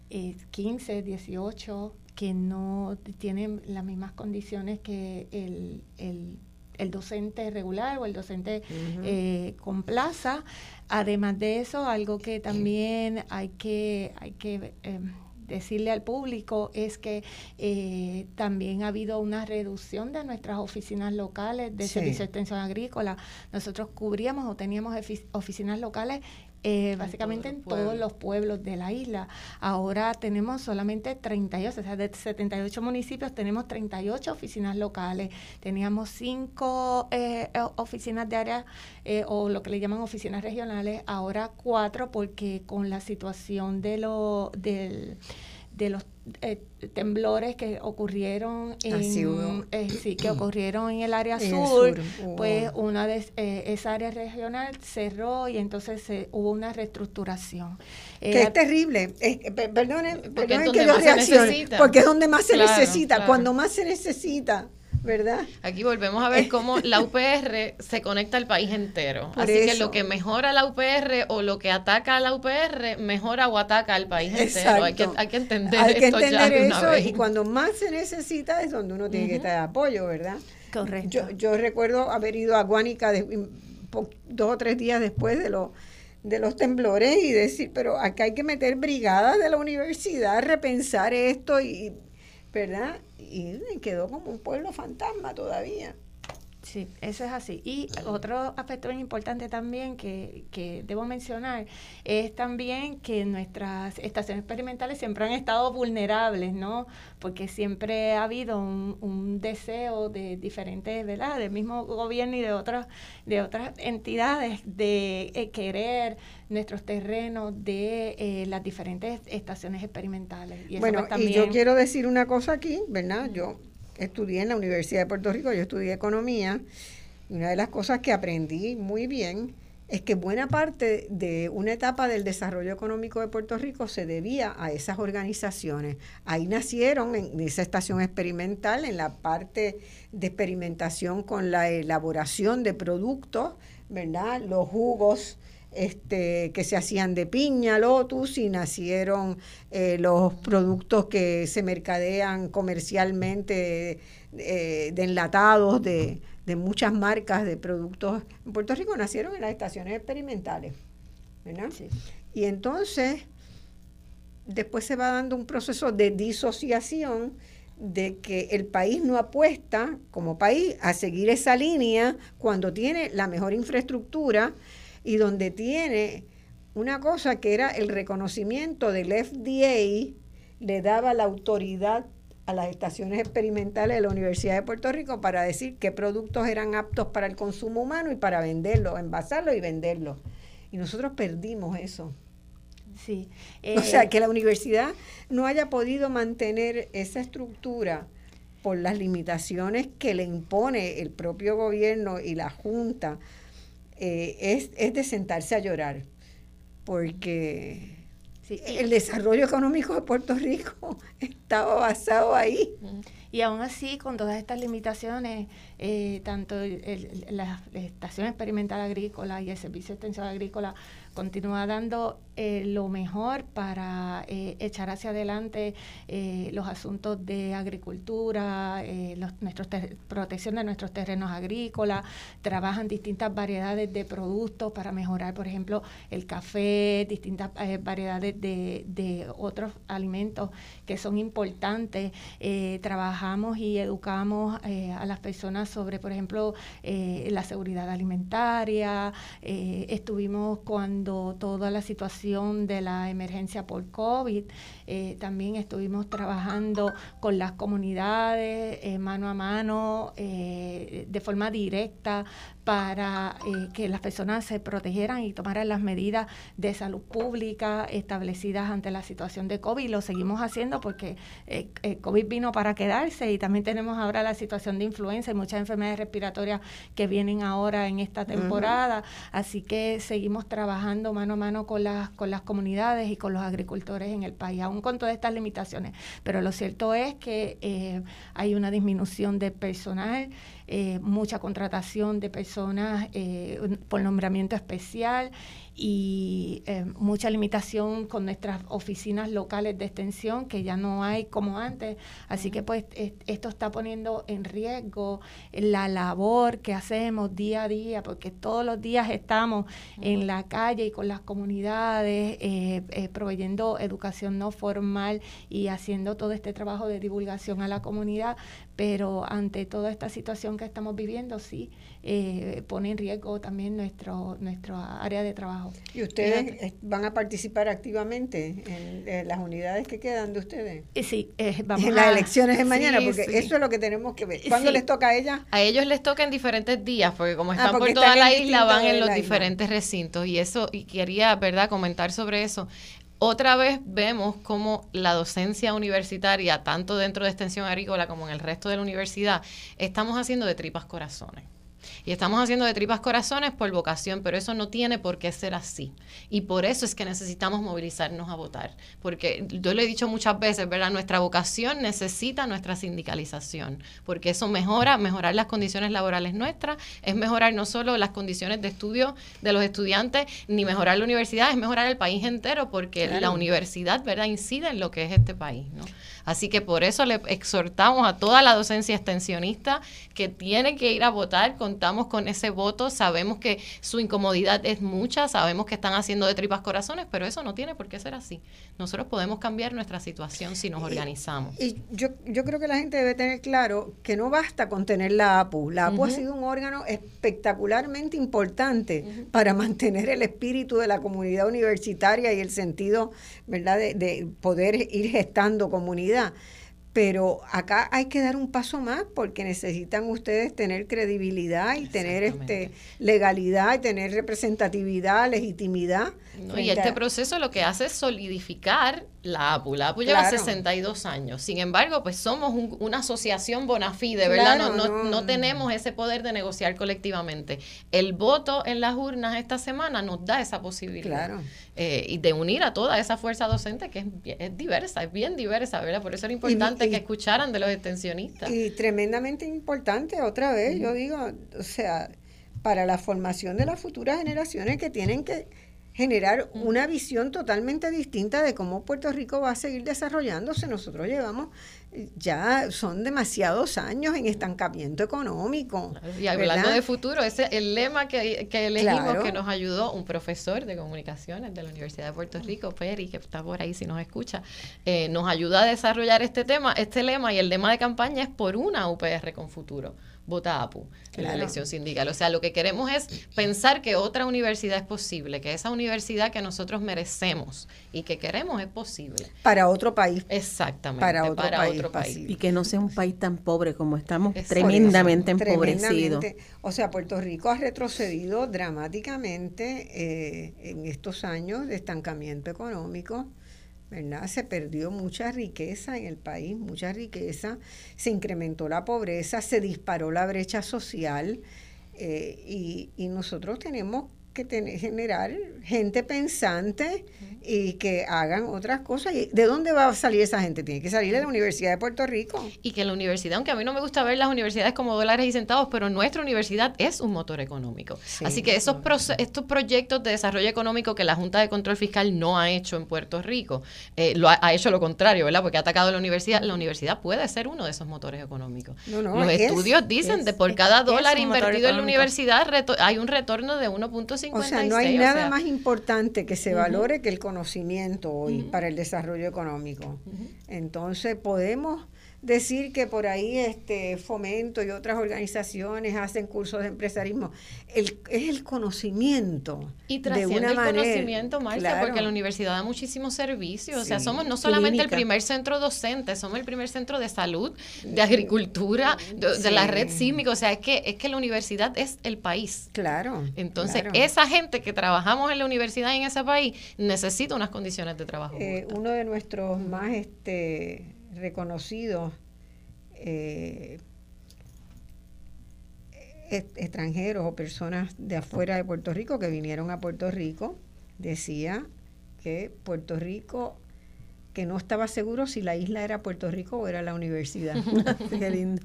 15, eh, 18, que no tienen las mismas condiciones que el, docente regular o el docente eh, con plaza. Además de eso, algo que también hay que, hay que em, decirle al público es que eh, también ha habido una reducción de nuestras oficinas locales de servicio de extensión agrícola. Nosotros cubríamos o teníamos oficinas locales eh, básicamente en todos los pueblos de la isla. Ahora tenemos solamente 38, o sea, de 78 municipios tenemos 38 oficinas locales. Teníamos 5 eh, oficinas de área o lo que le llaman oficinas regionales, ahora 4 porque con la situación de lo del de los eh, temblores que ocurrieron ah, en eh, sí, que ocurrieron en el área sur, pues una de eh, esa área regional cerró y entonces se, hubo una reestructuración. que es terrible. perdonen, perdonen que yo reaccione, porque es donde más se necesita. Cuando más se necesita, ¿verdad? Aquí volvemos a ver cómo la UPR se conecta al país entero. Así que lo que mejora la UPR o lo que ataca a la UPR, mejora o ataca al país entero. Hay que, hay que entender, hay que entender eso y cuando más se necesita es donde uno tiene que estar de apoyo, ¿verdad? Correcto. Yo, yo recuerdo haber ido a Guánica dos o tres días después de los de los temblores y decir, pero acá hay que meter brigadas de la universidad, repensar esto y, ¿verdad? Y quedó como un pueblo fantasma todavía. Sí, eso es así. Y otro aspecto bien importante también que, que, debo mencionar es también que nuestras estaciones experimentales siempre han estado vulnerables, ¿no? Porque siempre ha habido un, deseo de diferentes, ¿verdad? Del mismo gobierno y de otras, de otras entidades de eh, querer nuestros terrenos de eh, las diferentes estaciones experimentales. Y bueno, y yo quiero decir una cosa aquí, ¿verdad? Yo estudié en la Universidad de Puerto Rico, yo estudié economía, una de las cosas que aprendí muy bien es que buena parte de una etapa del desarrollo económico de Puerto Rico se debía a esas organizaciones. Ahí nacieron en esa estación experimental, en la parte de experimentación con la elaboración de productos, ¿verdad? Los jugos este, que se hacían de piña, lotus, y nacieron eh, los productos que se mercadean comercialmente eh, de enlatados de, muchas marcas de productos en Puerto Rico, nacieron en las estaciones experimentales. Y entonces, después se va dando un proceso de disociación de que el país no apuesta como país a seguir esa línea cuando tiene la mejor infraestructura y donde tiene una cosa que era el reconocimiento del FDA, le daba la autoridad a las estaciones experimentales de la Universidad de Puerto Rico para decir qué productos eran aptos para el consumo humano y para venderlos, envasarlos y venderlos. Y nosotros perdimos eso. Sí. o sea, eh, que la universidad no haya podido mantener esa estructura por las limitaciones que le impone el propio gobierno y la Junta eh, es, es, de sentarse a llorar, porque el desarrollo económico de Puerto Rico [LAUGHS] estaba basado ahí. Y aún así, con todas estas limitaciones, eh, tanto la Estación Experimental Agrícola y el Servicio de Extensión Agrícola continúa dando eh, lo mejor para eh, echar hacia adelante eh, los asuntos de agricultura, los, nuestros protección de nuestros terrenos agrícolas, trabajan distintas variedades de productos para mejorar, por ejemplo, el café, distintas variedades de, de, otros alimentos que son importantes. trabajamos y educamos a las personas sobre, por ejemplo, la seguridad alimentaria. estuvimos cuando toda la situación de la emergencia por COVID, eh, también estuvimos trabajando con las comunidades eh, mano a mano, eh, de forma directa, para que las personas se protegieran y tomaran las medidas de salud pública establecidas ante la situación de COVID. Lo seguimos haciendo porque el COVID vino para quedarse y también tenemos ahora la situación de influenza y muchas enfermedades respiratorias que vienen ahora en esta temporada. Así que seguimos trabajando mano a mano con las, con las comunidades y con los agricultores en el país con todas estas limitaciones. Pero lo cierto es que eh, hay una disminución de personal, eh, mucha contratación de personas eh, por nombramiento especial y eh, mucha limitación con nuestras oficinas locales de extensión que ya no hay como antes. Así que pues esto está poniendo en riesgo la labor que hacemos día a día, porque todos los días estamos en la calle y con las comunidades eh, eh, proveyendo educación no formal y haciendo todo este trabajo de divulgación a la comunidad, pero ante toda esta situación que estamos viviendo, sí, eh, pone en riesgo también nuestro, nuestro área de trabajo. ¿Y ustedes van a participar activamente en, las unidades que quedan de ustedes? Eh, sí, eh, vamos En las elecciones de mañana, porque eso es lo que tenemos que ver. ¿Cuándo les toca a ellas? A ellos les toca en diferentes días, porque como ah, están por toda la isla, van en los diferentes recintos. Y eso, y quería, ¿verdad?, comentar sobre eso otra vez vemos como la docencia universitaria, tanto dentro de extensión agrícola como en el resto de la universidad, estamos haciendo de tripas corazones. Y estamos haciendo de tripas corazones por vocación, pero eso no tiene por qué ser así. Y por eso es que necesitamos movilizarnos a votar. Porque yo lo he dicho muchas veces, ¿verdad? Nuestra vocación necesita nuestra sindicalización, porque eso mejora, mejorar las condiciones laborales nuestras, es mejorar no solo las condiciones de estudio de los estudiantes, ni mejorar la universidad, es mejorar el país entero, porque la universidad, ¿verdad?, incide en lo que es este país, ¿no? Así que por eso le exhortamos a toda la docencia extensionista que tiene que ir a votar, contamos con ese voto, sabemos que su incomodidad es mucha, sabemos que están haciendo de tripas corazones, pero eso no tiene por qué ser así. Nosotros podemos cambiar nuestra situación si nos organizamos. Y yo, yo creo que la gente debe tener claro que no basta con tener la APU. La APU ha sido un órgano espectacularmente importante para mantener el espíritu de la comunidad universitaria y el sentido, ¿verdad?, de, de poder ir gestando comunidad pero acá hay que dar un paso más porque necesitan ustedes tener credibilidad y tener este legalidad y tener representatividad, legitimidad. Y este proceso lo que hace es solidificar la APU. La APU lleva 62 años. Sin embargo, pues somos una asociación bona fide, ¿verdad? no, no, no, tenemos ese poder de negociar colectivamente. El voto en las urnas esta semana nos da esa posibilidad. Claro. Eh, y de unir a toda esa fuerza docente que es, diversa, es bien diversa, ¿verdad? Por eso era importante que escucharan de los extensionistas. Y tremendamente importante, otra vez, yo digo, o sea, para la formación de las futuras generaciones que tienen que generar una visión totalmente distinta de cómo Puerto Rico va a seguir desarrollándose. Nosotros llevamos ya son demasiados años en estancamiento económico. Y hablando de futuro, ese el lema que, elegimos que nos ayudó un profesor de comunicaciones de la Universidad de Puerto Rico, Peri, que está por ahí si nos escucha, eh, nos ayuda a desarrollar este tema, este lema y el lema de campaña es por una UPR con futuro vota APU en la elección sindical. O sea, lo que queremos es pensar que otra universidad es posible, que esa universidad que nosotros merecemos y que queremos es posible. Para otro país. Exactamente. Para otro, país, Y que no sea un país tan pobre como estamos, tremendamente empobrecidos. O sea, Puerto Rico ha retrocedido dramáticamente eh, en estos años de estancamiento económico. ¿Verdad? Se perdió mucha riqueza en el país, mucha riqueza, se incrementó la pobreza, se disparó la brecha social eh, y, y nosotros tenemos que tener, generar gente pensante y que hagan otras cosas. ¿Y ¿De dónde va a salir esa gente? Tiene que salir de la Universidad de Puerto Rico. Y que la universidad, aunque a mí no me gusta ver las universidades como dólares y centavos, pero nuestra universidad es un motor económico. Así que esos estos proyectos de desarrollo económico que la Junta de Control Fiscal no ha hecho en Puerto Rico, eh, lo ha, hecho lo contrario, ¿verdad? Porque ha atacado a la universidad. La universidad puede ser uno de esos motores económicos. Los estudios dicen que por cada dólar invertido en la universidad hay un retorno de 1.5 o sea, no hay nada más importante que se valore que el conocimiento hoy para el desarrollo económico. Entonces podemos decir que por ahí este fomento y otras organizaciones hacen cursos de empresarismo. El, es el conocimiento. Y de una el conocimiento, Marcia, porque la universidad da muchísimos servicios. o sea, somos no solamente el primer centro docente, somos el primer centro de salud, de agricultura, de, la red sísmica. O sea, es que, es que la universidad es el país. Claro. Entonces, esa gente que trabajamos en la universidad y en ese país necesita unas condiciones de trabajo. Eh, uno de nuestros más este reconocidos eh, extranjeros o personas de afuera de Puerto Rico que vinieron a Puerto Rico, decía que Puerto Rico, que no estaba seguro si la isla era Puerto Rico o era la universidad. [LAUGHS] [LAUGHS] Qué lindo.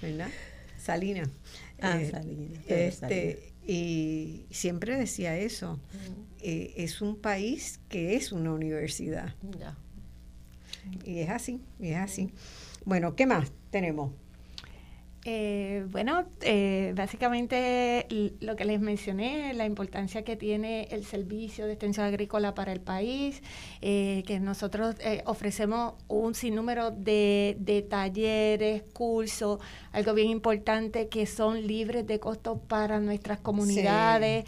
¿Verdad? Salina. Ah, eh, Este, y siempre decía eso. Eh, es un país que es una universidad. Y es así, y es así. Bueno, ¿qué más tenemos? Eh, bueno, eh, básicamente lo que les mencioné, la importancia que tiene el servicio de extensión agrícola para el país, eh, que nosotros ofrecemos un sinnúmero de, de, talleres, cursos, algo bien importante que son libres de costo para nuestras comunidades.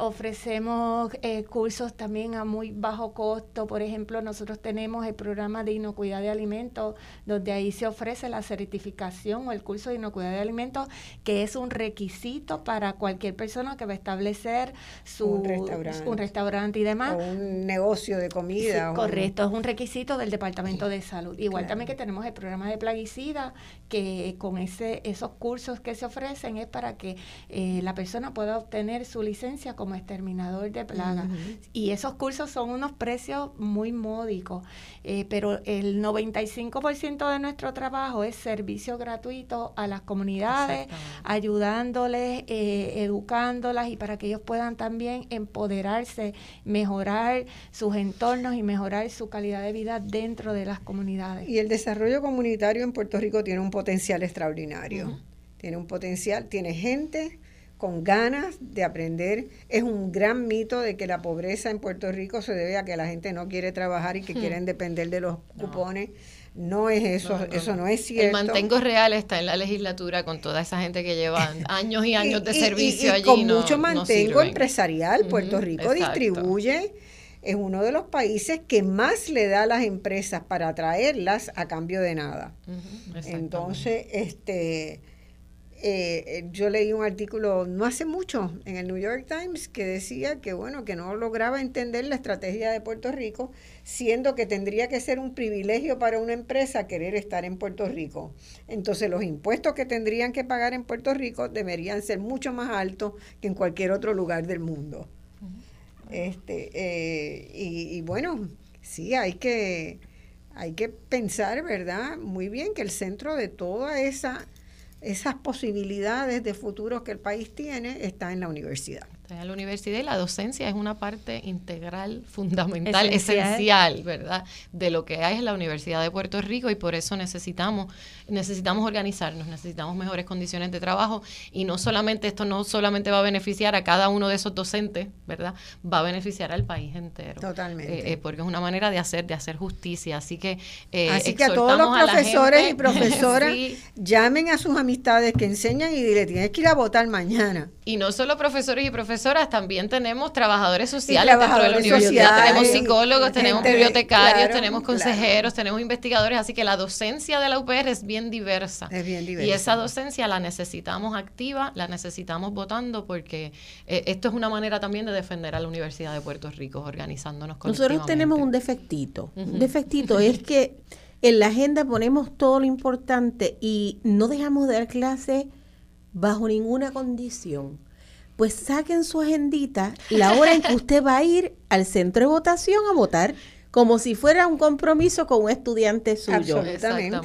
ofrecemos cursos también a muy bajo costo. Por ejemplo, nosotros tenemos el programa de inocuidad de alimentos, donde ahí se ofrece la certificación o el curso curso de inocuidad de alimentos, que es un requisito para cualquier persona que va a establecer su un restaurante, y demás. O un negocio de comida. correcto, es un requisito del Departamento de Salud. Igual también que tenemos el programa de plaguicida, que con ese esos cursos que se ofrecen es para que eh, la persona pueda obtener su licencia como exterminador de plagas. Y esos cursos son unos precios muy módicos, eh, pero el 95% de nuestro trabajo es servicio gratuito a las comunidades, ayudándoles, eh, educándolas y para que ellos puedan también empoderarse, mejorar sus entornos y mejorar su calidad de vida dentro de las comunidades. Y el desarrollo comunitario en Puerto Rico tiene un potencial extraordinario. Tiene un potencial, tiene gente con ganas de aprender. Es un gran mito de que la pobreza en Puerto Rico se debe a que la gente no quiere trabajar y que hmm. quieren depender de los cupones. No es eso, eso no es cierto. El mantengo real está en la legislatura con toda esa gente que lleva [LAUGHS] años y años de servicio allí. Con mucho mantengo empresarial, Puerto Rico distribuye, es uno de los países que más le da a las empresas para atraerlas a cambio de nada. Entonces, este eh, eh, yo leí un artículo no hace mucho en el New York Times que decía que bueno que no lograba entender la estrategia de Puerto Rico siendo que tendría que ser un privilegio para una empresa querer estar en Puerto Rico. Entonces los impuestos que tendrían que pagar en Puerto Rico deberían ser mucho más altos que en cualquier otro lugar del mundo este eh, y, y bueno sí hay que hay que pensar verdad muy bien que el centro de toda esa esas posibilidades de futuro que el país tiene está en la universidad. La universidad y la docencia es una parte integral, [LAUGHS] fundamental, esencial. ¿verdad? De lo que hay en la Universidad de Puerto Rico y por eso necesitamos, necesitamos organizarnos, necesitamos mejores condiciones de trabajo y no solamente esto no solamente va a beneficiar a cada uno de esos docentes, ¿verdad? Va a beneficiar al país entero. Totalmente. Eh, eh, porque es una manera de hacer, de hacer justicia. Así que eh, Así que a todos los profesores y [LAUGHS] profesoras llamen a sus amistades que enseñan y dile tienes que ir a votar mañana. Y no solo profesores y profesoras, también tenemos trabajadores sociales dentro de la universidad, tenemos psicólogos, tenemos bibliotecarios, tenemos consejeros, tenemos investigadores, así que la docencia de la UPR es bien diversa. Es bien diversa. Y esa docencia la necesitamos activa, la necesitamos votando porque eh, esto es una manera también de defender a la Universidad de Puerto Rico, organizándonos Nosotros tenemos un defectito. Un defectito [LAUGHS] es que en la agenda ponemos todo lo importante y no dejamos de dar clases bajo ninguna condición, pues saquen su agendita la hora en que [LAUGHS] usted va a ir al centro de votación a votar como si fuera un compromiso con un estudiante suyo.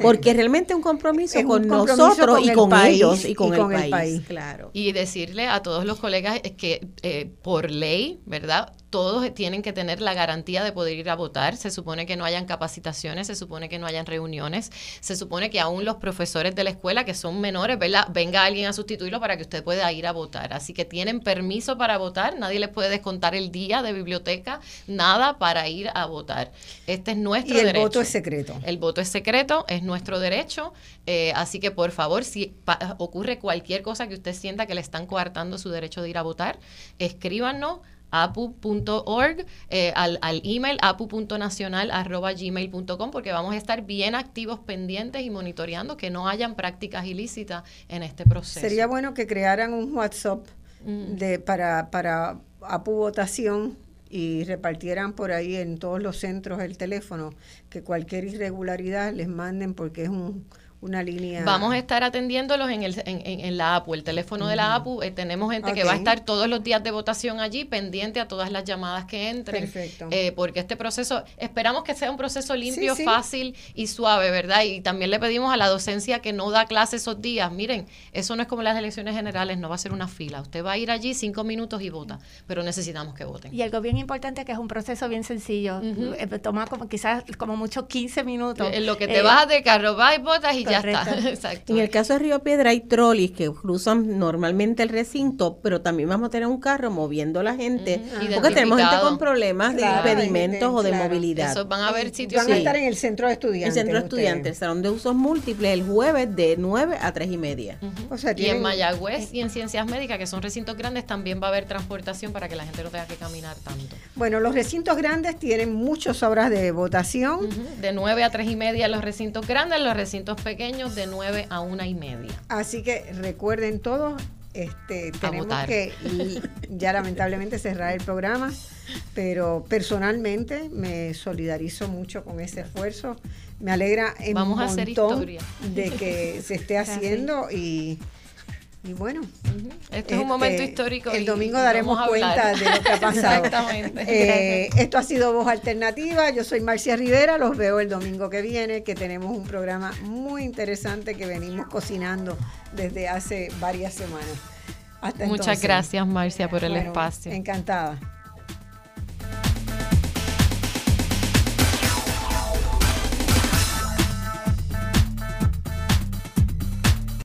Porque realmente es un compromiso con nosotros y con ellos y con, el, país. Claro. Y decirle a todos los colegas que eh, por ley, ¿verdad? Todos tienen que tener la garantía de poder ir a votar. Se supone que no hayan capacitaciones, se supone que no hayan reuniones, se supone que aún los profesores de la escuela que son menores, ¿verdad? venga alguien a sustituirlo para que usted pueda ir a votar. Así que tienen permiso para votar, nadie les puede descontar el día de biblioteca, nada para ir a votar. Este es nuestro derecho. Y el voto es secreto. El voto es secreto, es nuestro derecho. Eh, así que por favor, si ocurre cualquier cosa que usted sienta que le están coartando su derecho de ir a votar, escríbanos apu.org, eh, al, al, email apu.nacional.gmail.com, porque vamos a estar bien activos, pendientes y monitoreando que no hayan prácticas ilícitas en este proceso. Sería bueno que crearan un WhatsApp mm. de, para, para APU votación y repartieran por ahí en todos los centros el teléfono, que cualquier irregularidad les manden porque es un una línea. Vamos a estar atendiéndolos en, el, en, en, la APU, el teléfono de la APU. Eh, tenemos gente que va a estar todos los días de votación allí, pendiente a todas las llamadas que entren. Perfecto. Eh, porque este proceso, esperamos que sea un proceso limpio, fácil y suave, ¿verdad? Y también le pedimos a la docencia que no da clases esos días. Miren, eso no es como las elecciones generales, no va a ser una fila. Usted va a ir allí cinco minutos y vota, pero necesitamos que voten. Y algo bien importante que es un proceso bien sencillo. Eh, toma como quizás como mucho 15 minutos. En lo que te vas de carro, vas y votas y [LAUGHS] En el caso de Río Piedra hay trolis que cruzan normalmente el recinto, pero también vamos a tener un carro moviendo la gente, porque tenemos gente con problemas de impedimentos o de movilidad. Eso van a haber sitios. Van a estar en el centro de estudiantes. El centro de estudiantes, el salón de usos múltiples, el jueves de 9 a 3 y media. y en Mayagüez y en Ciencias Médicas, que son recintos grandes, también va a haber transportación para que la gente no tenga que caminar tanto. Bueno, los recintos grandes tienen muchas obras de votación. De 9 a 3 y media los recintos grandes, los recintos pequeños pequeños de 9 a una y media. Así que recuerden todos, este, tenemos que ya lamentablemente cerrar el programa, pero personalmente me solidarizo mucho con ese esfuerzo. Me alegra en Vamos un a hacer montón de que se esté [LAUGHS] haciendo y y bueno, este, es un momento este, histórico. El domingo daremos cuenta de lo que ha [LAUGHS] pasado. Exactamente. Eh, esto ha sido Voz Alternativa. Yo soy Marcia Rivera. Los veo el domingo que viene, que tenemos un programa muy interesante que venimos cocinando desde hace varias semanas. Muchas gracias, Marcia, por el espacio. Encantada.